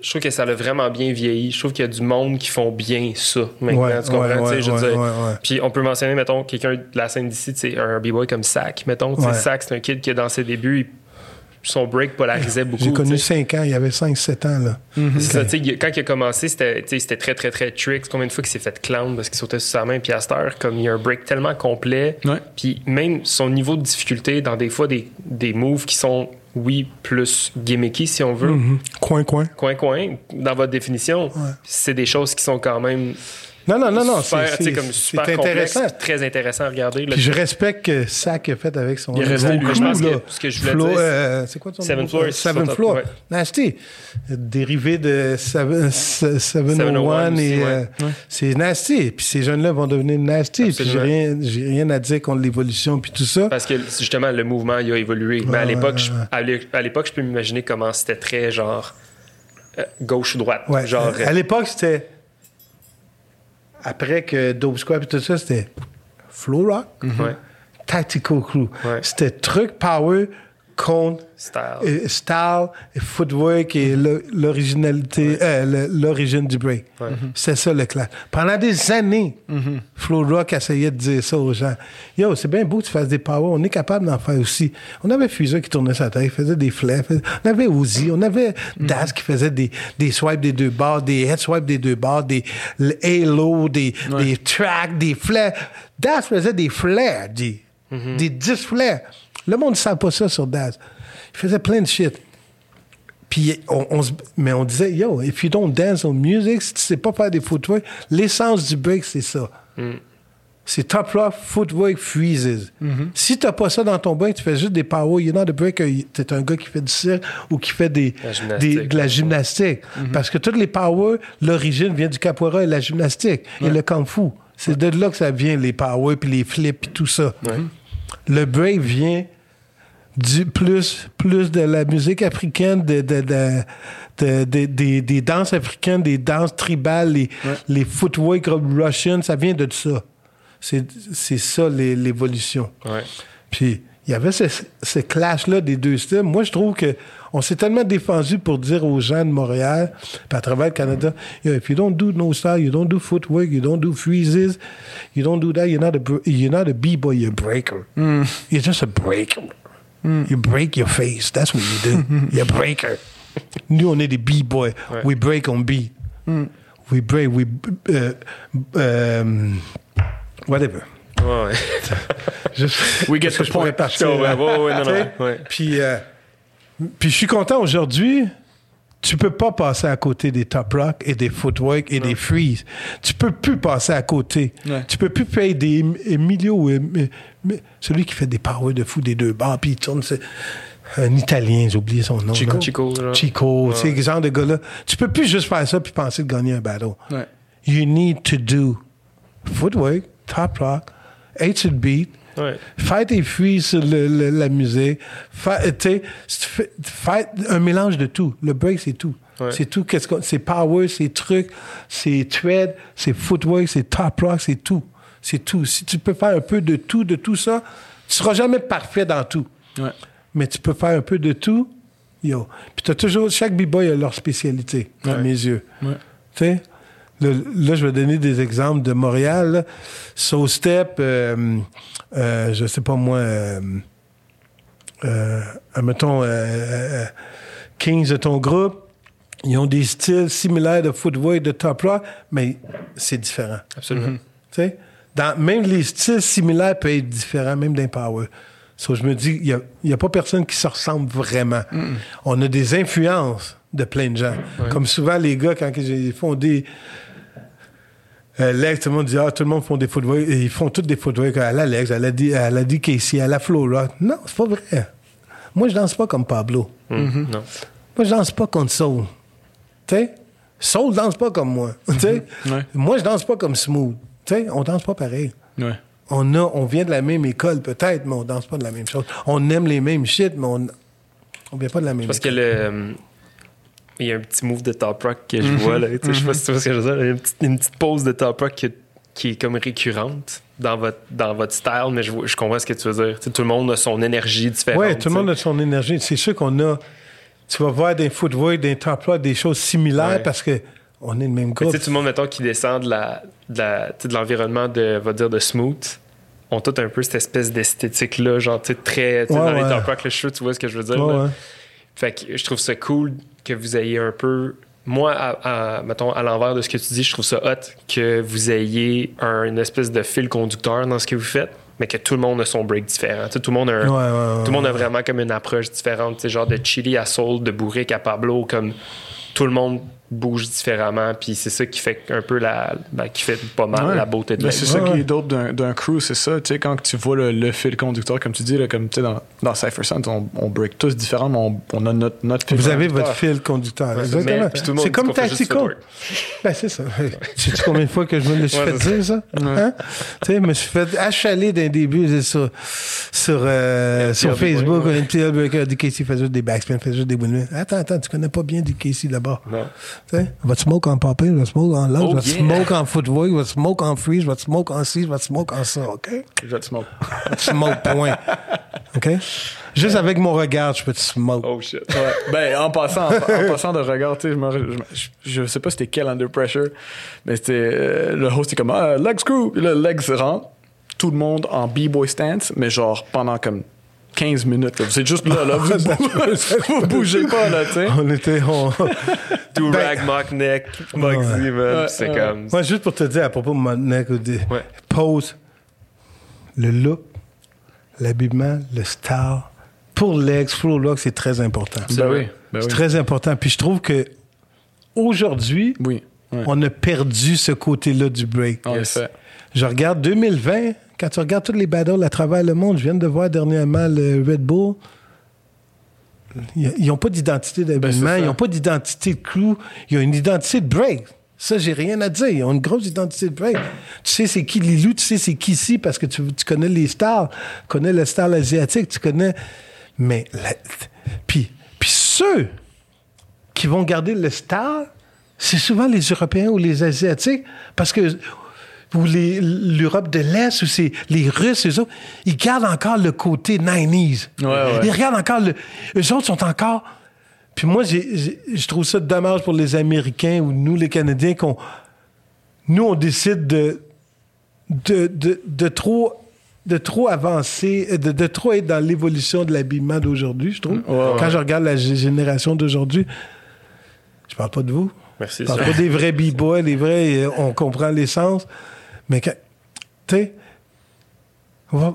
je trouve que ça a vraiment bien vieilli. Je trouve qu'il y a du monde qui font bien ça maintenant. Ouais, tu comprends? ouais, ouais, je veux ouais, dire. ouais, ouais. Puis on peut mentionner, mettons, quelqu'un de la scène d'ici, sais, un b-boy comme Sack. Mettons. Sack, c'est un kid qui, dans ses débuts, il- son break polarisait beaucoup. J'ai connu tu sais. 5 ans, il y avait 5-7 ans. Là. C'est ça, quand il a commencé, c'était très, très, très tricks. Combien de fois qu'il s'est fait clown parce qu'il sautait sur sa main, puis à cette heure, comme il y a un break tellement complet, Ouais. puis même son niveau de difficulté dans des fois des, des moves qui sont, oui, plus gimmicky, si on veut, Mhm. Coin, coin. coin-coin, dans votre définition, c'est des choses qui sont quand même Non, non, non, non. c'est- intéressant. très intéressant à regarder. là. Puis je respecte que Sack a fait avec son Il lui. crew, Je pense que ce que je voulais Flo- dire, c'est- euh, c'est quoi ton Seven? Floor, Euh, Seven Floor. Nasty. Dérivé de Seven- Se- 701 aussi, et euh, c'est nasty. Puis ces jeunes-là vont devenir nasty. Puis j'ai rien, rien à dire contre l'évolution puis tout ça. Parce que justement, le mouvement il a évolué. Mais à l'époque, à l'é- à l'époque, je peux m'imaginer comment c'était très genre euh, gauche ou droite. Ouais. Genre, à l'époque, c'était après que Dope Squad et tout ça, c'était Flow Rock, ouais, Tactical Crew. C'était truc power contre style. footwork et l'originalité, euh, l'origine du break. Ouais. C'est ça le clash. Pendant des années, Flow Rock essayait de dire ça aux gens. Yo, c'est bien beau que tu fasses des power, on est capable d'en faire aussi. On avait Fuser qui tournait sa tête, il faisait des flares, faisait- on avait Uzi, on avait Das qui faisait des, des swipes des deux barres, des head swipes des deux barres, des halo, des, des tracks, des flares. Das faisait des flares, dit. Des 10 flares. Le monde ne sait pas ça sur Das. Il faisait plein de shit. Puis on, mais on disait, yo, if you don't dance on music, si tu sais pas faire des footwork, l'essence du break, c'est ça. c'est top rock, footwork, freezes. Mm-hmm. Si t'as pas ça dans ton break, tu fais juste des power, you're not a breaker, t'es un gars qui fait du cirque ou qui fait des, La des- de la gymnastique. Mm-hmm. Parce que toutes les power, l'origine vient du capoeira et la gymnastique et le kung fu. C'est de là que ça vient, les power, puis les flips, puis tout ça. Le break vient du plus, plus de la musique africaine, de, de, de- de- de- des, des danses africaines, des danses tribales, les, les footwork russian, ça vient de ça. C'est ça l'évolution. Ouais. Puis il y avait ce, ce clash-là des deux styles. Moi, je trouve que on s'est tellement défendu pour dire aux gens de Montréal, puis à travers le Canada, if you don't do no style, you don't do footwork, you don't do freezes, you don't do that, you're not a, you're not a b-boy, you're a breaker. You're just a breaker. You break your face. That's what you do. you're a breaker. Nous, on est des b-boys. We break on beat. We break, we... euh, euh, whatever. Ouais, ouais. Juste, We get the point. Puis, euh, puis je suis content aujourd'hui. Tu peux pas passer à côté des top rock et des footwork et des freeze. Tu peux plus passer à côté. Ouais. Tu peux plus payer des Emilio celui qui fait des power de fou des deux barres puis il tourne c'est un Italien, j'ai oublié son nom. Chico. Chico. Chico, tu sais, ce genre de gars-là. Tu peux plus juste faire ça puis penser de gagner un battle. You need to do footwork, top rock, H beat, Ouais. Faire tes fruits sur le- le- la musique. Faire un mélange de tout. Le break, c'est tout. Ouais. C'est tout. Qu'est-ce qu'on- c'est power, c'est truc, c'est thread, c'est footwork, c'est top rock, c'est tout. C'est tout. Si tu peux faire un peu de tout, de tout ça, tu seras jamais parfait dans tout. Ouais. Mais tu peux faire un peu de tout. Yo. Puis t'as toujours, chaque b-boy a leur spécialité, à mes yeux. Tu sais, le- là, je vais donner des exemples de Montréal. là. Soul Step, euh, euh, je sais pas moi, euh, euh, mettons, euh, Kings de ton groupe, ils ont des styles similaires de footwork, de top rock, mais c'est différent. Absolument. Tu sais, dans, même les styles similaires peuvent être différents, même d'un power. So, je me dis, il n'y a, pas personne qui se ressemble vraiment. On a des influences de plein de gens. Comme souvent, les gars, quand j'ai fondé euh, Lex, tout le monde dit, ah, tout le monde font des footwork. Ils font tous des footwork à la Lex, à la, D- à la DKC, à la Flow Rock. Non, c'est pas vrai. Moi, je danse pas comme Pablo. Hum, Non. Moi, je danse pas comme Soul. Tu sais? Soul danse pas comme moi. Ouais. Moi, je danse pas comme Smooth. Sais? On danse pas pareil. Ouais. On, a, on vient de la même école, peut-être, mais on danse pas de la même chose. On aime les mêmes shit, mais on on vient pas de la même Parce que école. le. Il y a un petit move de top rock que je vois là. Je sais pas si tu vois ce que je veux dire. Une petite, une petite pause de top rock qui, qui est comme récurrente dans votre, dans votre style, mais je, comprends ce que tu veux dire. Tout le monde a son énergie différente. Oui, tout le monde a son énergie. C'est sûr qu'on a. Tu vas voir des footwork, des top rock, des choses similaires Ouais. parce que on est le même groupe. tu sais, tout le monde, mettons, qui descend de la, de l'environnement de, va dire, de smooth, ont tout un peu cette espèce d'esthétique-là, genre, tu sais, très. Ouais, dans les top rock, le show, tu vois ce que je veux dire? Là? Fait que je trouve ça cool que vous ayez un peu. Moi, à, à- mettons, à l'envers de ce que tu dis, je trouve ça hot que vous ayez un- une espèce de fil conducteur dans ce que vous faites, mais que tout le monde a son break différent. Tout le monde a un- Ouais, ouais, ouais, tout le monde a vraiment comme une approche différente. Genre de Chili à Soul, de Bourrique à Pablo, comme tout le monde bouge différemment, puis c'est ça qui fait un peu la, ben, qui fait pas mal Ouais. la beauté de Ben, la c'est Ouais, ça qui est dope d'un, d'un crew, c'est ça. Tu sais, quand tu vois le, le fil conducteur, comme tu dis, là, comme tu sais, dans, dans Cypher Sound, on, on break tous différemment, mais on, on a notre, notre fil Vous avez votre fil conducteur. Exactement. puis tout le monde C'est comme footwork. Ben, c'est ça. Sais-tu combien de fois que je me le suis Ouais, fait dire, ça? Hein? Tu sais, je me suis fait achaler d'un début sur, sur, euh, sur NPL Facebook. Petit breaker, DKC fait juste des backspins, fait juste des windmills. Attends, attends, tu connais pas bien DKC là-bas. Non. Tu sais, va te smoke en popper, va te smoke en lounge, Oh, va te yeah. smoke en footwork, va te smoke en freeze, va te smoke en ci, va te smoke en ça, OK? Je te smoke. Va te smoke, point. OK? Juste avec mon regard, je peux te smoke. Oh shit. Ouais. Ben, en passant, en, en passant de regard, tu sais, je, je, je, je sais pas c'était quel Under Pressure, mais c'était. euh, le host est comme, ah, leg screw. Là, legs rentre, tout le monde en B-boy stance, mais genre pendant comme 15 minutes. là. Vous êtes juste là, là. Vous, vous bougez pas, là, tu sais. On était. on- Do Ben- rag, mock neck, man. Ouais, c'est ouais. comme. Moi, juste pour te dire à propos de mon neck, pose, le look, l'habillement, le style, pour l'ex, flow look, c'est très important. Ben oui, ben C'est oui. très important. Puis je trouve que aujourd'hui, Oui. ouais. on a perdu ce côté-là du break. En Yes. effet. je regarde 2020, quand tu regardes tous les battles à travers le monde, je viens de voir dernièrement le Red Bull. Ils n'ont pas d'identité d'habillement, ça. ils n'ont pas d'identité de crew, ils ont une identité de break. Ça, j'ai rien à dire. Ils ont une grosse identité de break. Tu sais c'est qui Lilou, tu sais c'est qui ici parce que tu, tu connais les stars, tu connais le star asiatique, tu connais. Mais, la- puis, puis ceux qui vont garder le star, c'est souvent les Européens ou les Asiatiques parce que ou l'Europe de l'Est, ou c'est les Russes, eux autres, ils gardent encore le côté 90s. Ouais, ouais. Ils regardent encore le. Eux autres sont encore. Puis moi, je trouve ça dommage pour les Américains ou nous, les Canadiens, qu'on. Nous, on décide de. de, de, de trop de trop avancer, de, de trop être dans l'évolution de l'habillement d'aujourd'hui, je trouve. Ouais. Quand je regarde la génération d'aujourd'hui, je parle pas de vous. Merci. Je parle pas des vrais b-boys, les vrais, euh, on comprend l'essence. Mais, quand- tu sais,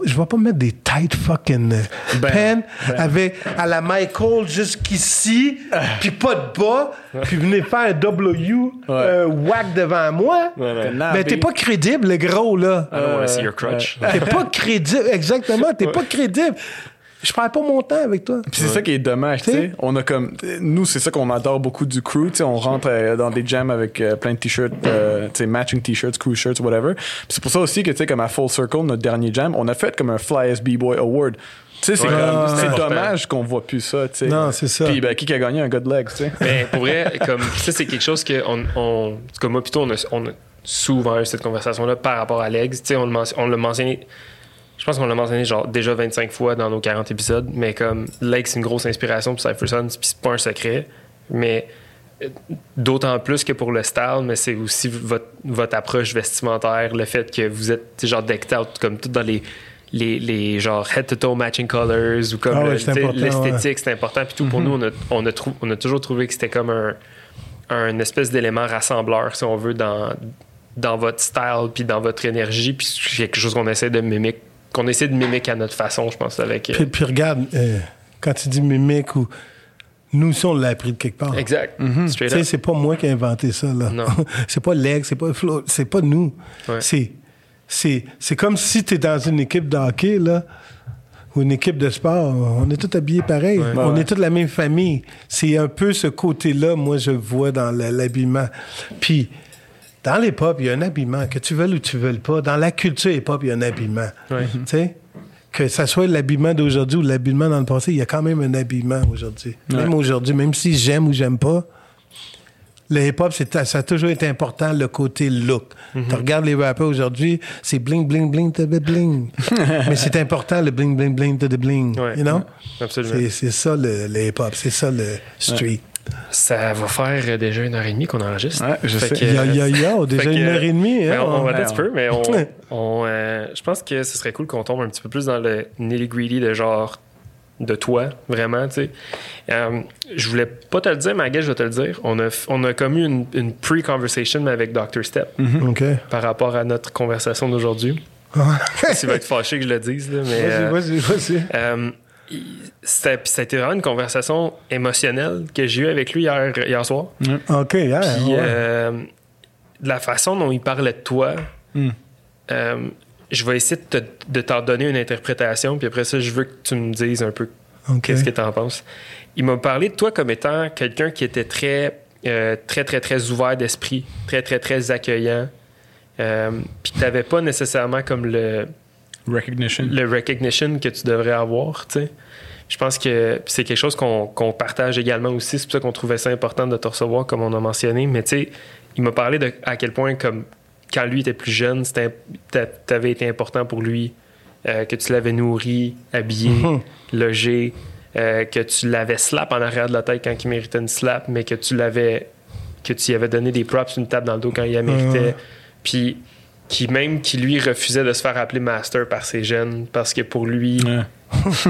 je vais pas mettre des tight fucking euh, Ben, pants avec à la Michael jusqu'ici, puis pas de bas, puis venez faire un W euh, whack devant moi. Mais t'es pas crédible, le gros, là. I don't want to see your crutch. T'es pas crédible, exactement, t'es pas crédible. Je perds pas mon temps avec toi. Puis c'est ça qui est dommage, tu T'sais? sais. On a comme. Nous, c'est ça qu'on adore beaucoup du crew, tu sais. On rentre euh, dans des jams avec euh, plein de t-shirts, euh, tu sais, matching t-shirts, crew shirts, whatever. Puis c'est pour ça aussi que, tu sais, comme à Full Circle, notre dernier jam, on a fait comme un Fly as B-Boy Award. Tu sais, c'est Ouais. comme. Ah, c'est dommage qu'on voit plus ça, tu sais. Non, c'est ça. Puis, ben, qui a gagné un God Legs, tu sais? Mais pour vrai, comme ça, c'est quelque chose que on, on, comme moi, plutôt, on a, on a souvent eu cette conversation-là par rapport à Legs. Tu sais, on on l'a mentionné. Je pense qu'on l'a mentionné genre déjà 25 fois dans nos 40 épisodes, mais comme Legs, c'est une grosse inspiration pour Cypher Sons, puis c'est pas un secret. Mais euh, d'autant plus que pour le style, mais c'est aussi votre, votre approche vestimentaire, le fait que vous êtes genre decked out comme tout dans les. Les, les genre head to toe matching colors ou comme Ah ouais, le- c'est tu sais, important, l'esthétique c'est important puis tout pour nous on a, on, a trou- on a toujours trouvé que c'était comme un, un espèce d'élément rassembleur, si on veut, dans, dans votre style puis dans votre énergie. Puis c'est quelque chose qu'on essaie de mimiquer, qu'on essaie de mimiquer à notre façon, je pense, avec. euh, Puis, puis regarde, euh, quand tu dis mimique ou. Nous aussi, on l'a appris de quelque part. Exact. Tu Straight sais, up. c'est pas moi qui ai inventé ça, là. Non. c'est pas Leg, c'est pas Flo, c'est pas nous. Ouais. C'est, c'est, c'est comme si tu es dans une équipe de hockey, là, ou une équipe de sport. On est tous habillés pareil. On est tous la même famille. C'est un peu ce côté-là, moi, je vois dans le- l'habillement. Puis, dans les pop, il y a un habillement, que tu veuilles ou tu veuilles pas. Dans la culture hip-hop, il y a un habillement. Ouais. Tu sais? Que ça soit l'habillement d'aujourd'hui ou l'habillement dans le passé, il y a quand même un habillement aujourd'hui. Même aujourd'hui, même si j'aime ou j'aime pas, le hip-hop, ça a toujours été important, le côté look. Tu regardes les rappers aujourd'hui, c'est bling, bling, bling, the bling. Mais c'est important, le bling, bling, bling, the bling. Ouais. You know? Absolument. C'est, c'est ça, le, le hip-hop. C'est ça, le street. Ça va faire euh, déjà une heure et demie qu'on enregistre. Ouais, je Fait sais. que, Yo, yo, yo, déjà que, une heure et demie. ben, hein, on, on va on- un petit peu, mais on, on, euh, je pense que ce serait cool qu'on tombe un petit peu plus dans le nitty-gritty de genre de toi, vraiment, tu sais. Euh, je voulais pas te le dire, mais à je vais te le dire. On a, on a comme eu une, une pre-conversation avec Dr. Step OK. par rapport à notre conversation d'aujourd'hui. Tu vas être fâché que je le dise, là, mais... euh, Vas-y, vas-y, vas-y. Puis ça a été vraiment une conversation émotionnelle que j'ai eue avec lui hier, hier soir. OK, yeah, Puis ouais. euh, de la façon dont il parlait de toi, Mm. euh, je vais essayer de, te- de t'en donner une interprétation, puis après ça, je veux que tu me dises un peu qu'est-ce que tu en penses. Il m'a parlé de toi comme étant quelqu'un qui était très, euh, très, très, très ouvert d'esprit, très, très, très accueillant, euh, puis que tu n'avais pas nécessairement comme le, Recognition. le recognition que tu devrais avoir, tu sais. Je pense que c'est quelque chose qu'on partage également aussi. C'est pour ça qu'on trouvait ça important de te recevoir, comme on a mentionné. Mais tu sais, il m'a parlé de à quel point, comme quand lui était plus jeune, c'était avais été important pour lui, euh, que tu l'avais nourri, habillé, logé, euh, que tu l'avais slap en arrière de la tête quand il méritait une slap, mais que tu l'avais que tu y avais donné des props, une tape dans le dos quand il la méritait. Ouais. Puis qui même qui lui refusait de se faire appeler master par ses jeunes parce que pour lui Ouais.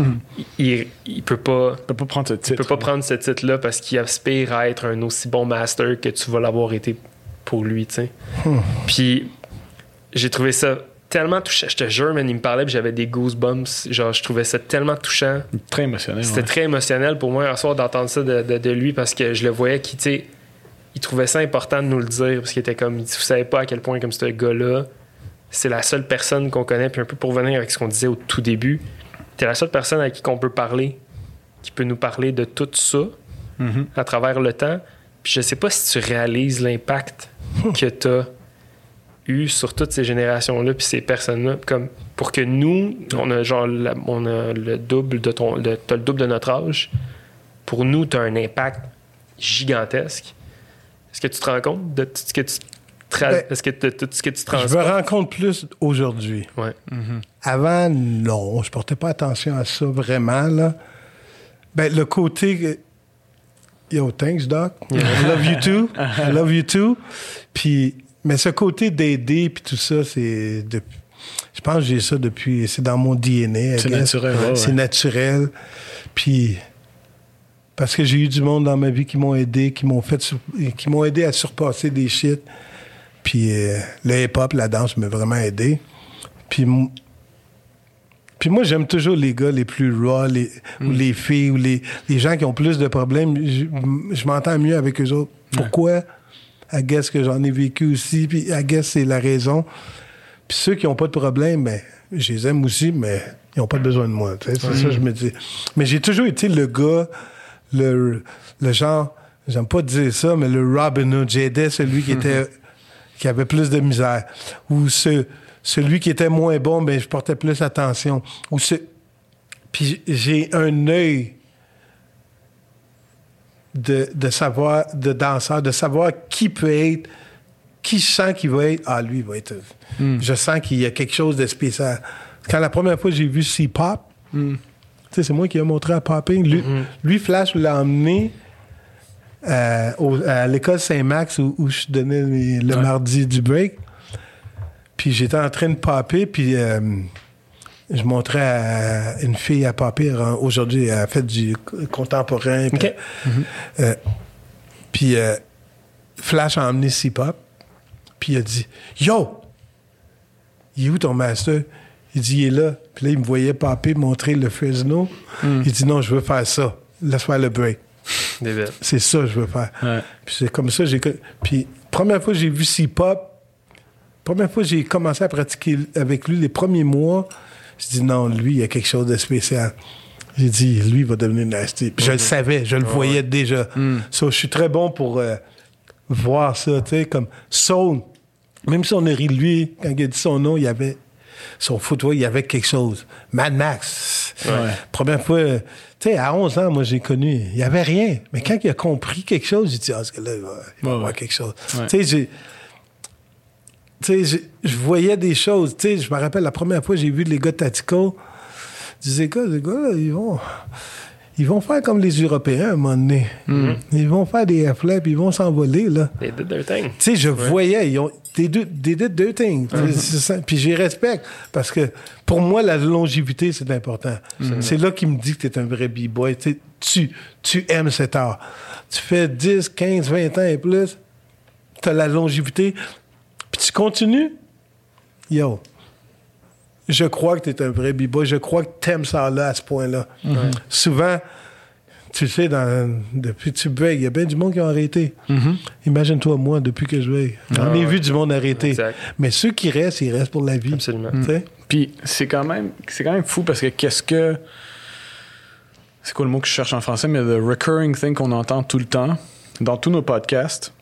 il, il peut pas Tu peux pas prendre ce il titre. peut pas prendre ce titre là parce qu'il aspire à être un aussi bon master que tu vas l'avoir été pour lui tu sais puis j'ai trouvé ça tellement touchant je te jure man il me parlait puis j'avais des goosebumps genre je trouvais ça tellement touchant Très émotionnel. c'était ouais. très émotionnel pour moi un soir d'entendre ça de, de- de lui parce que je le voyais qu'il tu sais, il trouvait ça important de nous le dire parce qu'il était comme vous savez pas à quel point comme ce gars-là c'est la seule personne qu'on connaît. Puis un peu pour revenir avec ce qu'on disait au tout début, tu es la seule personne à qui on peut parler, qui peut nous parler de tout ça Mhm. à travers le temps. Puis je sais pas si tu réalises l'impact que tu as eu sur toutes ces générations-là puis ces personnes-là. Comme pour que nous, on a genre la- on a le double de ton. t'as le double de notre âge. Pour nous, tu as un impact gigantesque. Est-ce que tu te rends compte de tout ce que tu tra- Ben, Est-ce que de tout ce que tu Je me rends compte plus aujourd'hui. Ouais. Avant, non, je portais pas attention à ça vraiment. Là. Ben, le côté. Yo, thanks, Doc. I love you too. I love you too. Puis, mais ce côté d'aider puis tout ça, c'est. de- Je pense que j'ai ça depuis. C'est dans mon DNA. C'est naturel, ouais, C'est naturel. Puis. Parce que j'ai eu du monde dans ma vie qui m'ont aidé, qui m'ont fait, qui m'ont aidé à surpasser des shit. Puis euh, le hip-hop, la danse m'a vraiment aidé. Puis, puis moi, j'aime toujours les gars les plus raw, les, ou les filles, ou les, les gens qui ont plus de problèmes. Je, je m'entends mieux avec eux autres. Pourquoi? I guess que j'en ai vécu aussi, puis I guess c'est la raison. Puis ceux qui n'ont pas de problème, ben, je les aime aussi, mais ils n'ont pas besoin de moi. C'est ça que je me dis. Mais j'ai toujours été le gars, le, le genre, j'aime pas dire ça, mais le Robin Hood. J'aidais celui qui était qui avait plus de misère. Ou ce- celui qui était moins bon, ben, je portais plus attention. Ou ce... Puis j'ai un œil de, de savoir, de danseur, de savoir qui peut être, qui je sens qu'il va être. Ah, lui, il va être. Je sens qu'il y a quelque chose de spécial. Quand la première fois j'ai vu C-Pop, sais, c'est moi qui ai montré à Popping. Lui, lui, Flash l'a emmené euh, au- à l'école Saint-Max où, où je donnais le mardi du break. Puis j'étais en train de popper, puis euh, je montrais à une fille à popper. Elle- Aujourd'hui, elle fait du contemporain. Puis, euh, puis euh, Flash a emmené C-Pop. Puis il a dit Yo, il est où ton master? Il dit, il est là. Puis là, il me voyait popper, montrer le Fresno. Il dit, non, je veux faire ça. Laisse faire le break. C'est ça que je veux faire. Ouais. Puis c'est comme ça, j'ai. Puis, première fois que j'ai vu C-Pop, première fois que j'ai commencé à pratiquer avec lui, les premiers mois, je dis non, lui, il y a quelque chose de spécial. J'ai dit, lui, il va devenir nasty. Puis je le savais, je le voyais déjà. So, je suis très bon pour euh, voir ça, tu sais, comme Soul. Même si on a ri de lui, quand il a dit son nom, il y avait son footwear, il y avait quelque chose. Mad Max. Première fois, tu sais, à 11 ans, moi, j'ai connu, il n'y avait rien. Mais quand il a compris quelque chose, j'ai dit, ah, ce gars-là, il va, il va Ouais, avoir ouais. quelque chose. Ouais. Tu sais, je voyais des choses. Tu sais, je me rappelle la première fois j'ai vu les gars de Tatico. Je disais, gars, les gars, ils vont. Ils vont faire comme les Européens à un moment donné. Ils vont faire des flaps, ils vont s'envoler, là. They did their thing. Tu sais, je voyais, ils ont deux things. C'est ça. Puis j'y respecte parce que pour moi, la longévité, c'est important. C'est là qu'il me dit que tu es un vrai b-boy. Tu, tu aimes cet art. Tu fais 10, 15, 20 ans et plus, tu as la longévité, puis tu continues? Yo, je crois que tu es un vrai b-boy. Je crois que tu aimes ça là à ce point-là. Souvent, tu sais, dans, depuis que tu breaks, il y a bien du monde qui ont arrêté. Imagine-toi, moi, depuis que je break. J'en ai vu du monde arrêter. Exact. Mais ceux qui restent, ils restent pour la vie. Absolument. Sais? Puis c'est quand même c'est quand même fou parce que qu'est-ce que c'est quoi le mot que je cherche en français mais the recurring thing qu'on entend tout le temps dans tous nos podcasts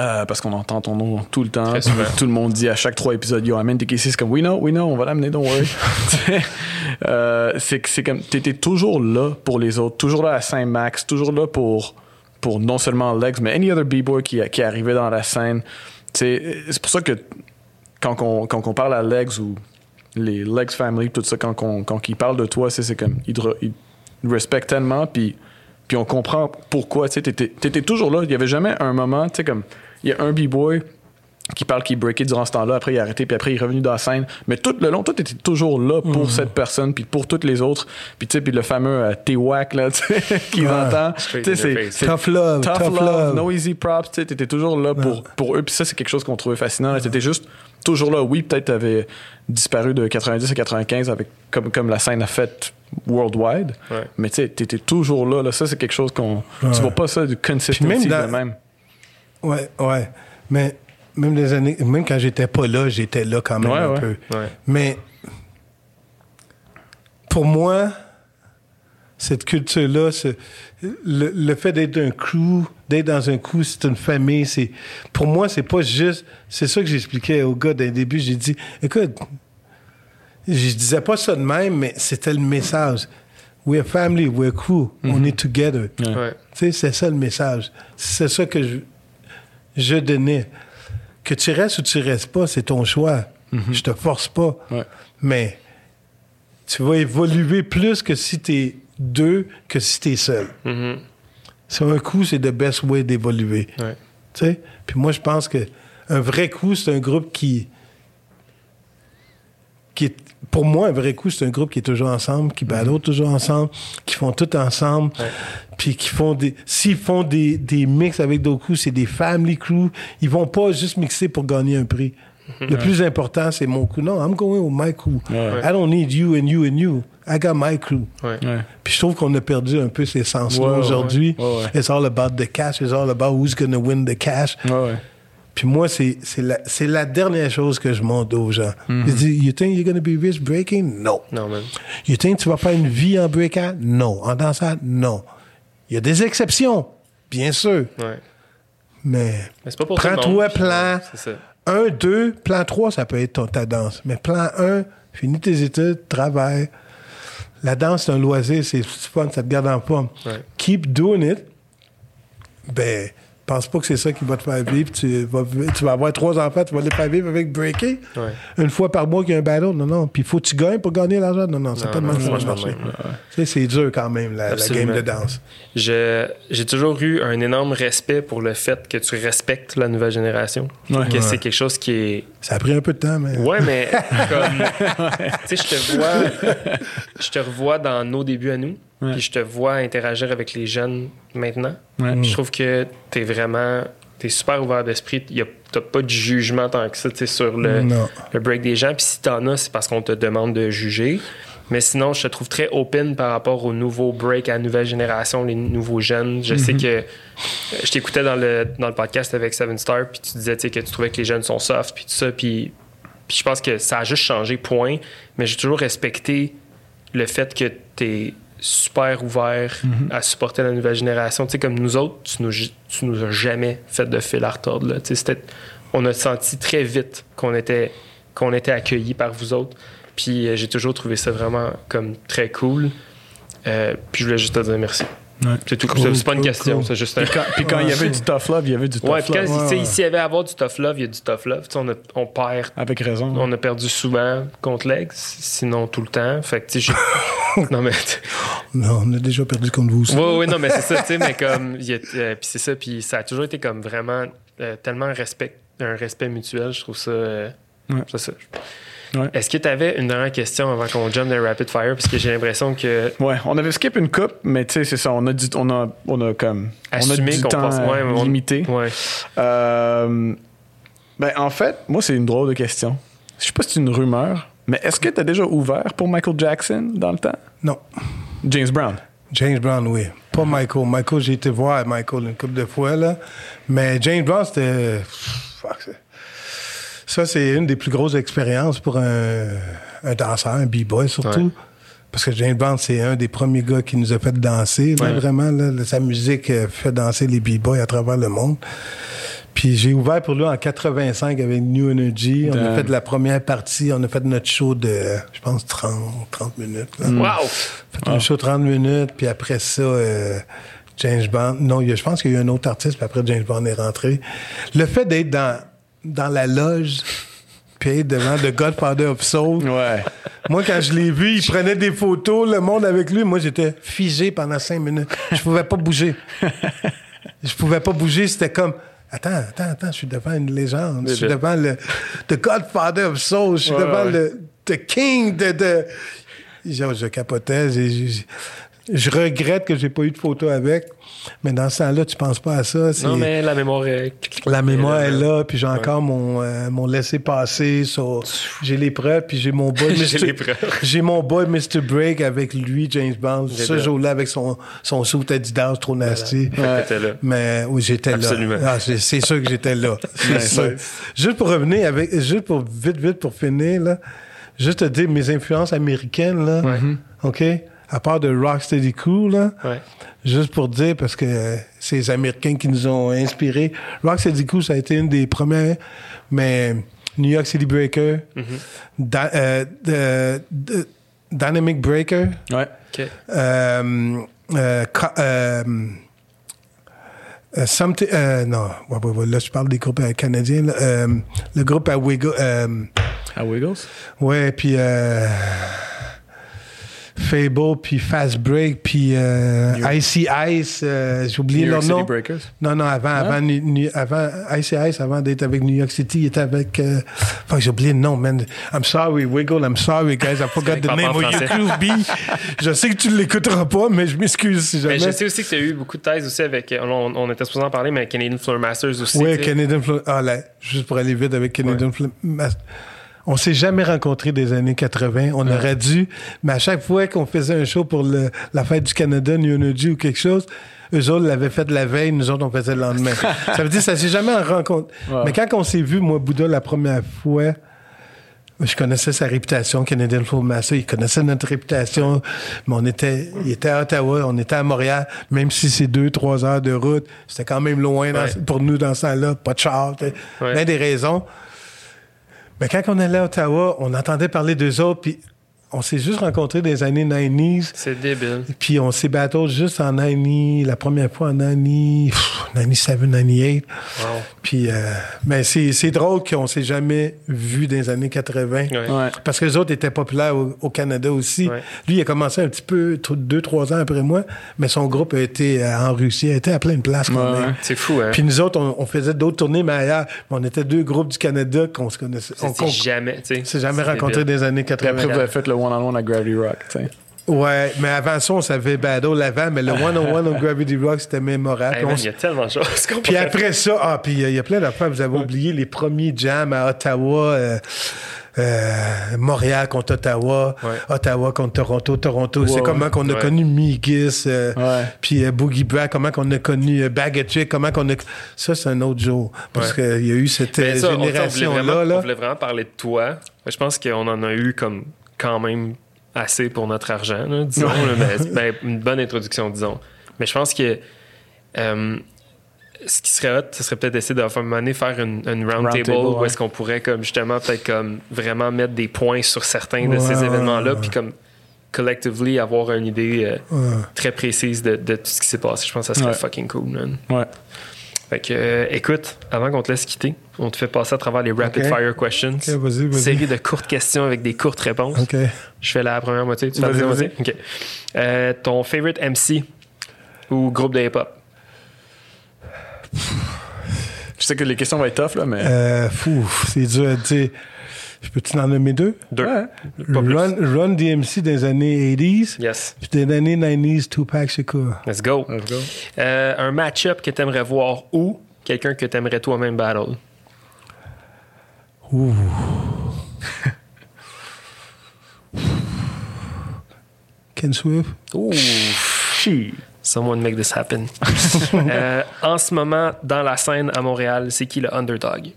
euh, parce qu'on entend ton nom tout le temps. Tout le monde dit à chaque trois épisodes yo amène des cases c'est comme we know we know on va l'amener don't worry. Euh, c'est c'est comme t'étais toujours là pour les autres toujours là à Saint-Max toujours là pour pour non seulement Legs mais any other b-boy qui, qui arrivait dans la scène. C'est pour ça que quand on, quand on parle à Legs ou les Legs Family, tout ça, quand, on- quand ils parlent de toi, c'est comme, ils te, re- ils te respectent tellement, puis, puis on comprend pourquoi, tu sais, t'étais, toujours là. Il y avait jamais un moment, tu sais, comme, il y a un B-boy qui parle qu'il breakait durant ce temps-là, après il a arrêté, puis après il est revenu dans la scène. Mais tout le long, toi, t'étais toujours là pour cette personne, puis pour toutes les autres. Puis tu sais, puis le fameux euh, T-Wack, là, tu sais, qui Ouais. entend. Straight Tu sais, your c'est- Tough love, tough, tough love, love. no easy props, tu sais, t'étais toujours là pour, pour eux. Puis ça, c'est quelque chose qu'on trouvait fascinant. là. T'étais juste toujours là. Oui, peut-être t'avais disparu de 90 à 95 avec, comme, comme la scène a fait worldwide. Ouais. Mais tu sais, t'étais toujours là, là. Ça, c'est quelque chose qu'on... Tu vois pas ça du consistency même dans- de même. Ouais, ouais. Mais même, des années, même quand j'étais pas là, j'étais là quand même Ouais, un ouais. peu. Ouais. Mais pour moi, cette culture-là, ce- le, le fait d'être un crew, d'être dans un crew, c'est une famille. C'est pour moi, c'est pas juste. C'est ça que j'expliquais au gars dès le début. J'ai dit, écoute, je disais pas ça de même, mais c'était le message. We're family, we're crew, on est together. Ouais. Ouais. Tu sais, c'est ça le message. C'est ça que je, je donnais. Que tu restes ou tu restes pas, c'est ton choix. Je te force pas. Ouais. Mais tu vas évoluer plus que si tu es deux que si tu es seul. Mhm. Sur un coup, c'est the best way d'évoluer. Ouais. Tu sais? Puis moi, je pense que un vrai coup, c'est un groupe qui. Qui est, pour moi, un vrai coup, c'est un groupe qui est toujours ensemble, qui battle toujours ensemble, qui font tout ensemble, puis qui font des. S'ils font des, des mix avec d'autres coups, c'est des family crew. Ils vont pas juste mixer pour gagner un prix. Le plus important, c'est mon coup. Non, I'm going with my crew. Ouais. I don't need you and you and you. I got my crew. Ouais. Ouais. Puis je trouve qu'on a perdu un peu ces sens-là aujourd'hui. ouais. Ouais, ouais. It's all about the cash. It's all about who's going to win the cash. Puis moi, c'est la, la dernière chose que je montre aux gens. Mm-hmm. Je dis, you think you're going to be rich breaking? No. Non, man. You think tu vas faire une vie en breakout? Non. En dansant? Non. Il y a des exceptions, bien sûr. Ouais. Mais Mais pas pour prends-toi plan C'est ça. 1, 2, plan 3, ça peut être ton- ta danse. Mais plan 1, finis tes études, travaille. La danse, c'est un loisir, c'est fun, ça te garde en forme. Ouais. Keep doing it. Ben, pense pas que c'est ça qui va te faire vivre. Tu vas, tu vas avoir trois enfants, tu vas les faire vivre avec breaking. Ouais. Une fois par mois qu'il y a un battle. Non, non. Puis il faut que tu gagnes pour gagner l'argent. Non, non, c'est pas de même ça marcher. c'est dur quand même, la, game de danse. J'ai toujours eu un énorme respect pour le fait que tu respectes la nouvelle génération. Ouais. que Ouais. c'est quelque chose qui est. Ça a pris un peu de temps, mais. Ouais, mais comme. tu sais, je te vois. Je te revois dans nos débuts à nous. Ouais. Puis je te vois interagir avec les jeunes maintenant. Ouais. Je trouve que t'es vraiment. T'es super ouvert d'esprit. T'as pas de jugement tant que ça, sur le, le break des gens. Puis si t'en as, c'est parce qu'on te demande de juger. Mais sinon, je te trouve très open par rapport aux nouveaux breaks à la nouvelle génération, les nouveaux jeunes. Je sais que euh, je t'écoutais dans le, dans le podcast avec Seven Star, puis tu disais que tu trouvais que les jeunes sont soft, puis tout ça. Puis, puis je pense que ça a juste changé, point. Mais j'ai toujours respecté le fait que tu es super ouvert à supporter la nouvelle génération. Tu sais, comme nous autres, tu nous, tu nous as jamais fait de fil à retordre. Là. Tu sais, on a senti très vite qu'on était, qu'on était accueillis par vous autres. Puis euh, j'ai toujours trouvé ça vraiment comme très cool. Euh, puis je voulais juste te dire merci. Ouais. C'est tout. Cool, c'est pas une cool, question, cool. c'est juste un. Puis quand, puis quand il y avait du tough love, il y avait du tough Ouais, puis quand, love. tu sais, ouais. s'il y avait à avoir du tough love, il y a du tough love. On, a- on perd Avec raison. on a perdu souvent contre Legs, sinon tout le temps. Fait que, tu sais, j'ai- non, mais. Non, on a déjà perdu contre vous aussi. Oui, oui, non, mais c'est ça, tu sais, mais comme. a- euh, puis c'est ça, puis ça a toujours été comme vraiment euh, tellement respect, un respect mutuel, je trouve ça. euh, Ouais. c'est ça. Ouais. Est-ce que tu avais une dernière question avant qu'on jump dans Rapid Fire? Parce que j'ai l'impression que. Ouais, on avait skip une coupe, mais tu sais, c'est ça. On a, on a, on a comme. on a Assumé du temps pense- ouais, on- limité. Ouais. Euh, ben, en fait, moi, c'est une drôle de question. Je sais pas si c'est une rumeur, mais est-ce que tu as déjà ouvert pour Michael Jackson dans le temps? Non. James Brown. James Brown, oui. Pas Michael. Michael, j'ai été voir Michael une couple de fois, là. Mais James Brown, c'était. Fuck, c'est- ça, c'est une des plus grosses expériences pour un, un danseur, un b-boy surtout. Ouais. Parce que James Brown, c'est un des premiers gars qui nous a fait danser, là, Ouais. vraiment. Là, sa musique euh, fait danser les b-boys à travers le monde. Puis j'ai ouvert pour lui en 85 avec New Energy. On a fait la première partie. On a fait notre show de, je pense, 30, 30 minutes. là Wow! fait un show 30 minutes, puis après ça, euh, James Bond. Non, il y a- je pense qu'il y a eu un autre artiste, puis après James Bond est rentré. Le fait d'être dans, dans la loge, puis devant The Godfather of Soul. Ouais. Moi, quand je l'ai vu, il prenait des photos, le monde avec lui. Moi, j'étais figé pendant cinq minutes. Je pouvais pas bouger. Je pouvais pas bouger. C'était comme. Attends, attends, attends, je suis devant une légende. Je suis devant le The Godfather of Soul. Je suis Ouais, devant ouais. le The King de. de... Je, je capotais. Je regrette que j'ai pas eu de photo avec, mais dans ce temps-là, tu penses pas à ça. Non, mais la mémoire est. La mémoire est là, puis j'ai encore mon, euh, mon laissé-passer. so, j'ai les preuves, puis j'ai mon boy J'ai Mr. les preuves. J'ai mon boy Mr. Break avec lui, James Bond, J'ai ce bien. jour-là avec son, son suit Adidas trop nasty. T'étais là. Mais oui, j'étais là. Absolument. Ah, c'est sûr que j'étais là. C'est sûr. Juste pour revenir avec, juste pour vite, vite pour finir, là, juste te dire mes influences américaines, là, OK? À part de Rocksteady Crew, là, Ouais. juste pour dire, parce que c'est les Américains qui nous ont inspirés. Rocksteady Crew, ça a été une des premières, mais New York City Breaker, Da- euh, de- de- Dynamic Breaker, Ouais. Euh, euh, euh, euh, something- non, là, je parle des groupes canadiens. là. Euh, le groupe à Wiggle. euh, À Wiggles? ouais, puis euh, Fable, puis Fast Break, puis euh, Icy Ice. euh, J'ai oublié New leur York City nom. Breakers? Non, non, avant, avant, New- New- avant Icy Ice, avant d'être avec New York City, il était avec. Euh, fuck, j'ai oublié le nom, man. I'm sorry, Wiggle, I'm sorry, guys. I forgot the name of your. Je sais que tu ne l'écouteras pas, mais je m'excuse si jamais. Mais je sais aussi que tu as eu beaucoup de thèses aussi avec. On, on- était supposé en parler, mais Canadian Floor Masters aussi. Oui. Canadian Flo- Ah, là, juste pour aller vite avec Canadian Flo- Mas- On s'est jamais rencontrés des années 80. On aurait dû, mais à chaque fois qu'on faisait un show pour le- la fête du Canada, New Energy ou quelque chose, eux autres l'avaient fait la veille, nous autres on faisait le lendemain. ça veut dire que ça s'est jamais rencontré. Ouais. Mais quand on s'est vu, moi, Bouddha, la première fois, je connaissais sa réputation, Canadian Flow Master. Il connaissait notre réputation. Mais on était, il était à Ottawa, on était à Montréal. Même si c'est deux, trois heures de route, c'était quand même loin dans- Ouais. pour nous dans ce temps-là. Pas de char. Ouais. Des raisons. Mais quand on allait à Ottawa, on entendait parler d'eux autres, puis on s'est juste rencontrés dans les années 90s. C'est débile. Puis on s'est battu juste en 90, la première fois en 90, pff, 97, 98. Wow. Puis, euh, mais c'est, c'est drôle qu'on s'est jamais vu dans les années 80. Ouais. Ouais. Parce que les autres étaient populaires au, au Canada aussi. Ouais. Lui, il a commencé un petit peu, t- deux, trois ans après moi, mais son groupe a été euh, en Russie, a été à plein de places quand Ouais, même. ouais. C'est fou, hein? Puis nous autres, on, on faisait d'autres tournées, mais ailleurs. Mais on était deux groupes du Canada qu'on se connaissait. On, jamais, tu sais. s'est jamais rencontrés débile. des années Puis 80. après, vous avez fait le one-on-one à Gravity Rock, tu sais. Ouais, mais avant ça, on savait Battle avant, mais le one-on-one au Gravity Rock, c'était mémorable. Hey, on man, il y a tellement de choses qu'on Puis après ça, ah, puis il y a plein d'affaires. Vous avez oublié les premiers jams à Ottawa, euh, euh, Montréal contre Ottawa, Ouais. Ottawa contre Toronto, Toronto. c'est comment qu'on a ouais. connu Migis, euh, puis euh, Boogie Bragg, comment qu'on a connu euh, Bag of Chick, comment qu'on a... Ça, c'est un autre jour. Parce Ouais. qu'il y a eu cette Ben, euh, on- on génération-là. là. On voulait vraiment parler de toi. Je pense qu'on en a eu comme quand même assez pour notre argent, là, disons. là, mais ben, une bonne introduction, disons. Mais je pense que euh, ce qui serait hot, ce serait peut-être d'essayer de faire, un moment donné, faire une, une round, Round table, table, où ouais. est-ce qu'on pourrait comme justement peut-être comme vraiment mettre des points sur certains de ces événements-là, puis comme collectively avoir une idée euh, Ouais. très précise de, de tout ce qui s'est passé. Je pense que ça serait fucking cool, man. Ouais. Fait que, euh, écoute, avant qu'on te laisse quitter, on te fait passer à travers les rapid fire questions. Ok, vas-y, vas-y. Série de courtes questions avec des courtes réponses. OK. Je fais la première moitié, tu Vas-y? OK. Euh, ton favorite MC ou groupe de hip-hop? Je sais que les questions vont être tough, là, mais. Euh, fou, c'est dur à dire. Je peux-tu en nommer deux? Deux. Ouais. Run, Run DMC des années 80s, Yes. puis des années 90s, Tupac Shakur. Let's go. Let's go. Euh, un match-up que tu aimerais voir ou quelqu'un que tu aimerais toi-même battle? Ouh. Ken Swift. Ouh. Someone make this happen. Euh, en ce moment, dans la scène à Montréal, c'est qui le underdog?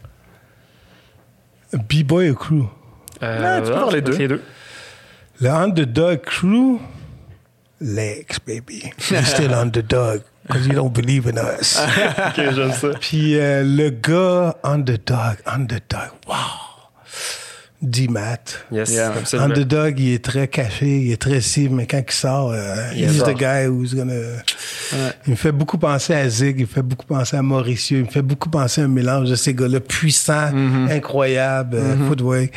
B-Boy ou Crew? Euh, Ouais, tu peux faire les deux. Les deux. Le underdog Crew? Legs, baby. You're still underdog. Because you don't believe in us. Ok, j'aime ça. Puis euh, le gars underdog, underdog, wow. D-Mat. Yes, Yeah. Underdog, il est très caché, il est très cible, mais quand il sort, euh, Il he's sort. the guy who's gonna... Il me fait beaucoup penser à Zig, il me fait beaucoup penser à Mauricio, il me fait beaucoup penser à un mélange de ces gars-là puissants, Mm-hmm. incroyables, euh, footwork.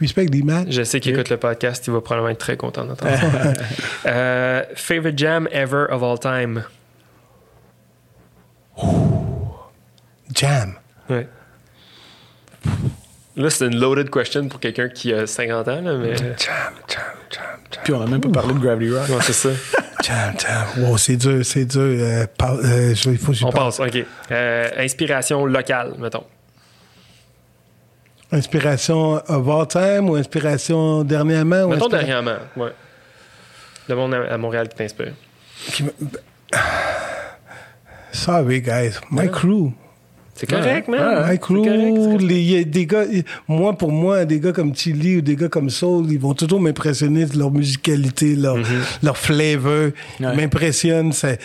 Respect D-Mat. Je sais qu'il écoute le podcast, il va probablement être très content d'entendre ça. Euh, favorite jam ever of all time? Jam. Ouais. Là, c'est une loaded question pour quelqu'un qui a 50 ans, là, mais. Jam, jam, jam, jam. Puis on a même pas parlé de Gravity Rock. Ouais, c'est ça. Jam, jam. Wow, c'est dur, c'est dur. Euh, par- euh, je- il faut que j'y On pense. passe, OK. Euh, inspiration locale, mettons. Inspiration of all time ou inspiration dernièrement? ou Mettons inspira- dernièrement, ouais. Le monde à Montréal qui t'inspire. Sorry, guys. My crew. C'est correct, man. C'est correct, c'est correct. les, y a des gars, moi, pour moi, des gars comme Chili ou des gars comme Soul, ils vont toujours m'impressionner de leur musicalité, leur, leur flavor. Ils Ouais. m'impressionnent, ça-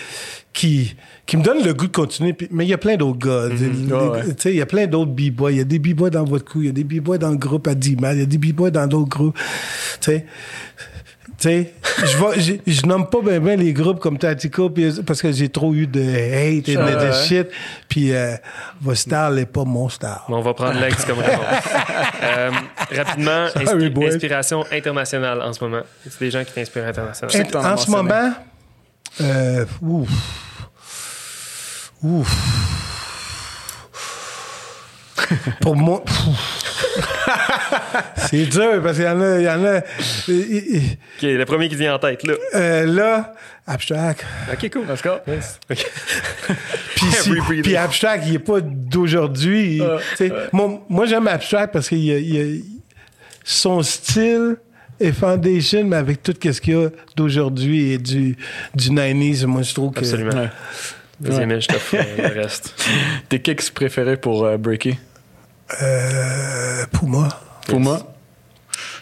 qui, qui me donne le goût de continuer. Mais il y a plein d'autres gars. Ouais, ouais. sais, Il y a plein d'autres b-boys. Il y a des b-boys dans votre crew, il y a des b-boys dans le groupe à 10 mal, il y a des b-boys dans d'autres groupes. Tu sais. Tu sais, je vois- je nomme pas bien ben les groupes comme puis- parce que j'ai trop eu de hate et de, de Ouais. shit. Puis euh, votre style n'est pas mon. Bon, on va prendre l'ex comme réponse. Euh, rapidement, Sorry, inspi- inspiration internationale en ce moment. C'est des gens qui t'inspirent internationalement. En as ce moment, euh, ouf. Ouf. Pour moi, c'est dur parce qu'il y en a. Il y en a OK, le premier qui vient en tête, là. euh, là, Abstract. OK, cool. Let's go. Puis, si- puis Abstract, il n'est pas d'aujourd'hui. sais, Moi, moi, j'aime Abstract parce que son style est foundation, mais avec tout ce qu'il y a d'aujourd'hui et du, du 90s, moi, je trouve que. Absolument. Ouais. Vas-y, mais je t'offre euh, le reste. Tes kicks préférés pour euh, breaker? Euh, Puma. Puma.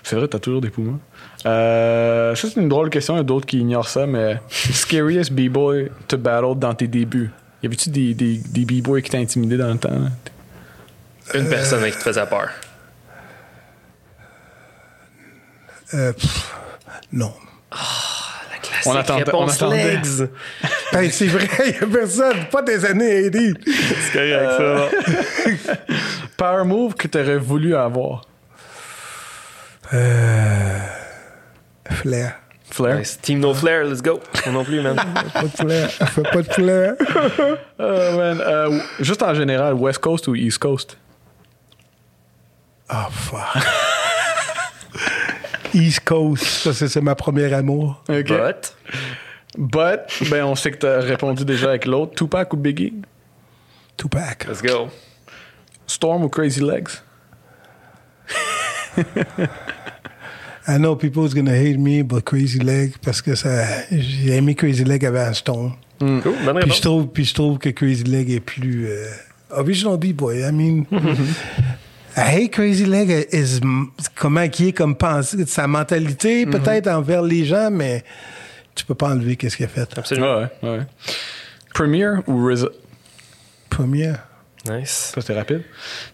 C'est vrai, t'as toujours des Pumas. Euh, ça, c'est une drôle question. Il y a d'autres qui ignorent ça, mais scariest b-boy to battle dans tes débuts. Y avait-tu des, des, des b-boys qui t'ont intimidé dans le temps? là? Une personne qui te faisait peur. Euh, pff, non. On attendait- on Réponse attendait. legs. Ben, c'est vrai, il n'y a personne. Pas des années 80. C'est correct, ça. Power move que t'aurais voulu avoir? Euh, flair. Flair. Nice. Team No Flair, let's go. Moi non plus, man. Pas de flair. Fais pas de flair. Euh, man, euh, juste en général, West Coast ou East Coast? Ah, fuck. East Coast. Ça, c'est c'est ma première amour. OK. But, But, ben, on sait que t'as répondu déjà avec l'autre. Tupac ou Biggie? Tupac. let's go. Storm ou Crazy Legs? I know people's gonna hate me, but Crazy Leg, parce que ça, j'ai aimé Crazy Leg avant Stone. Cool, bonne Puis je trouve, puis je trouve que Crazy Leg est plus euh, original B-boy. I mean, I hate Crazy Leg is comment qui est comme pensée, sa mentalité peut-être envers les gens, mais tu peux pas enlever qu'est-ce qu'il a fait. Absolument. Ouais, ouais. Premiere ou RZA? Première. Nice. Ça, c'était rapide.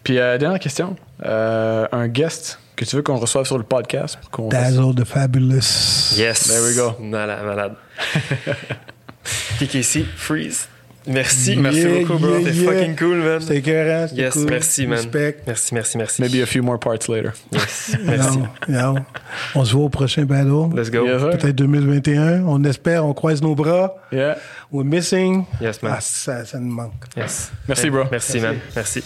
Puis, euh, dernière question. Euh, un guest que tu veux qu'on reçoive sur le podcast pour qu'on... Dazzle the Fabulous. Yes. There we go. Malade, malade. TKC, freeze. Merci, merci beaucoup, bro. yeah, T'es yeah. fucking cool, man. C'était écœurant, c'était Yes, cool. merci, man. Respect. Merci, merci, merci. Maybe a few more parts later. Yes, merci. Non, non. On se voit au prochain battle. Let's go. Yes. Peut-être 2021. On espère, on croise nos bras. Yeah. We're missing. Yes, man. Ah, ça, ça nous manque. Yes. Merci, bro. Merci, man. Merci.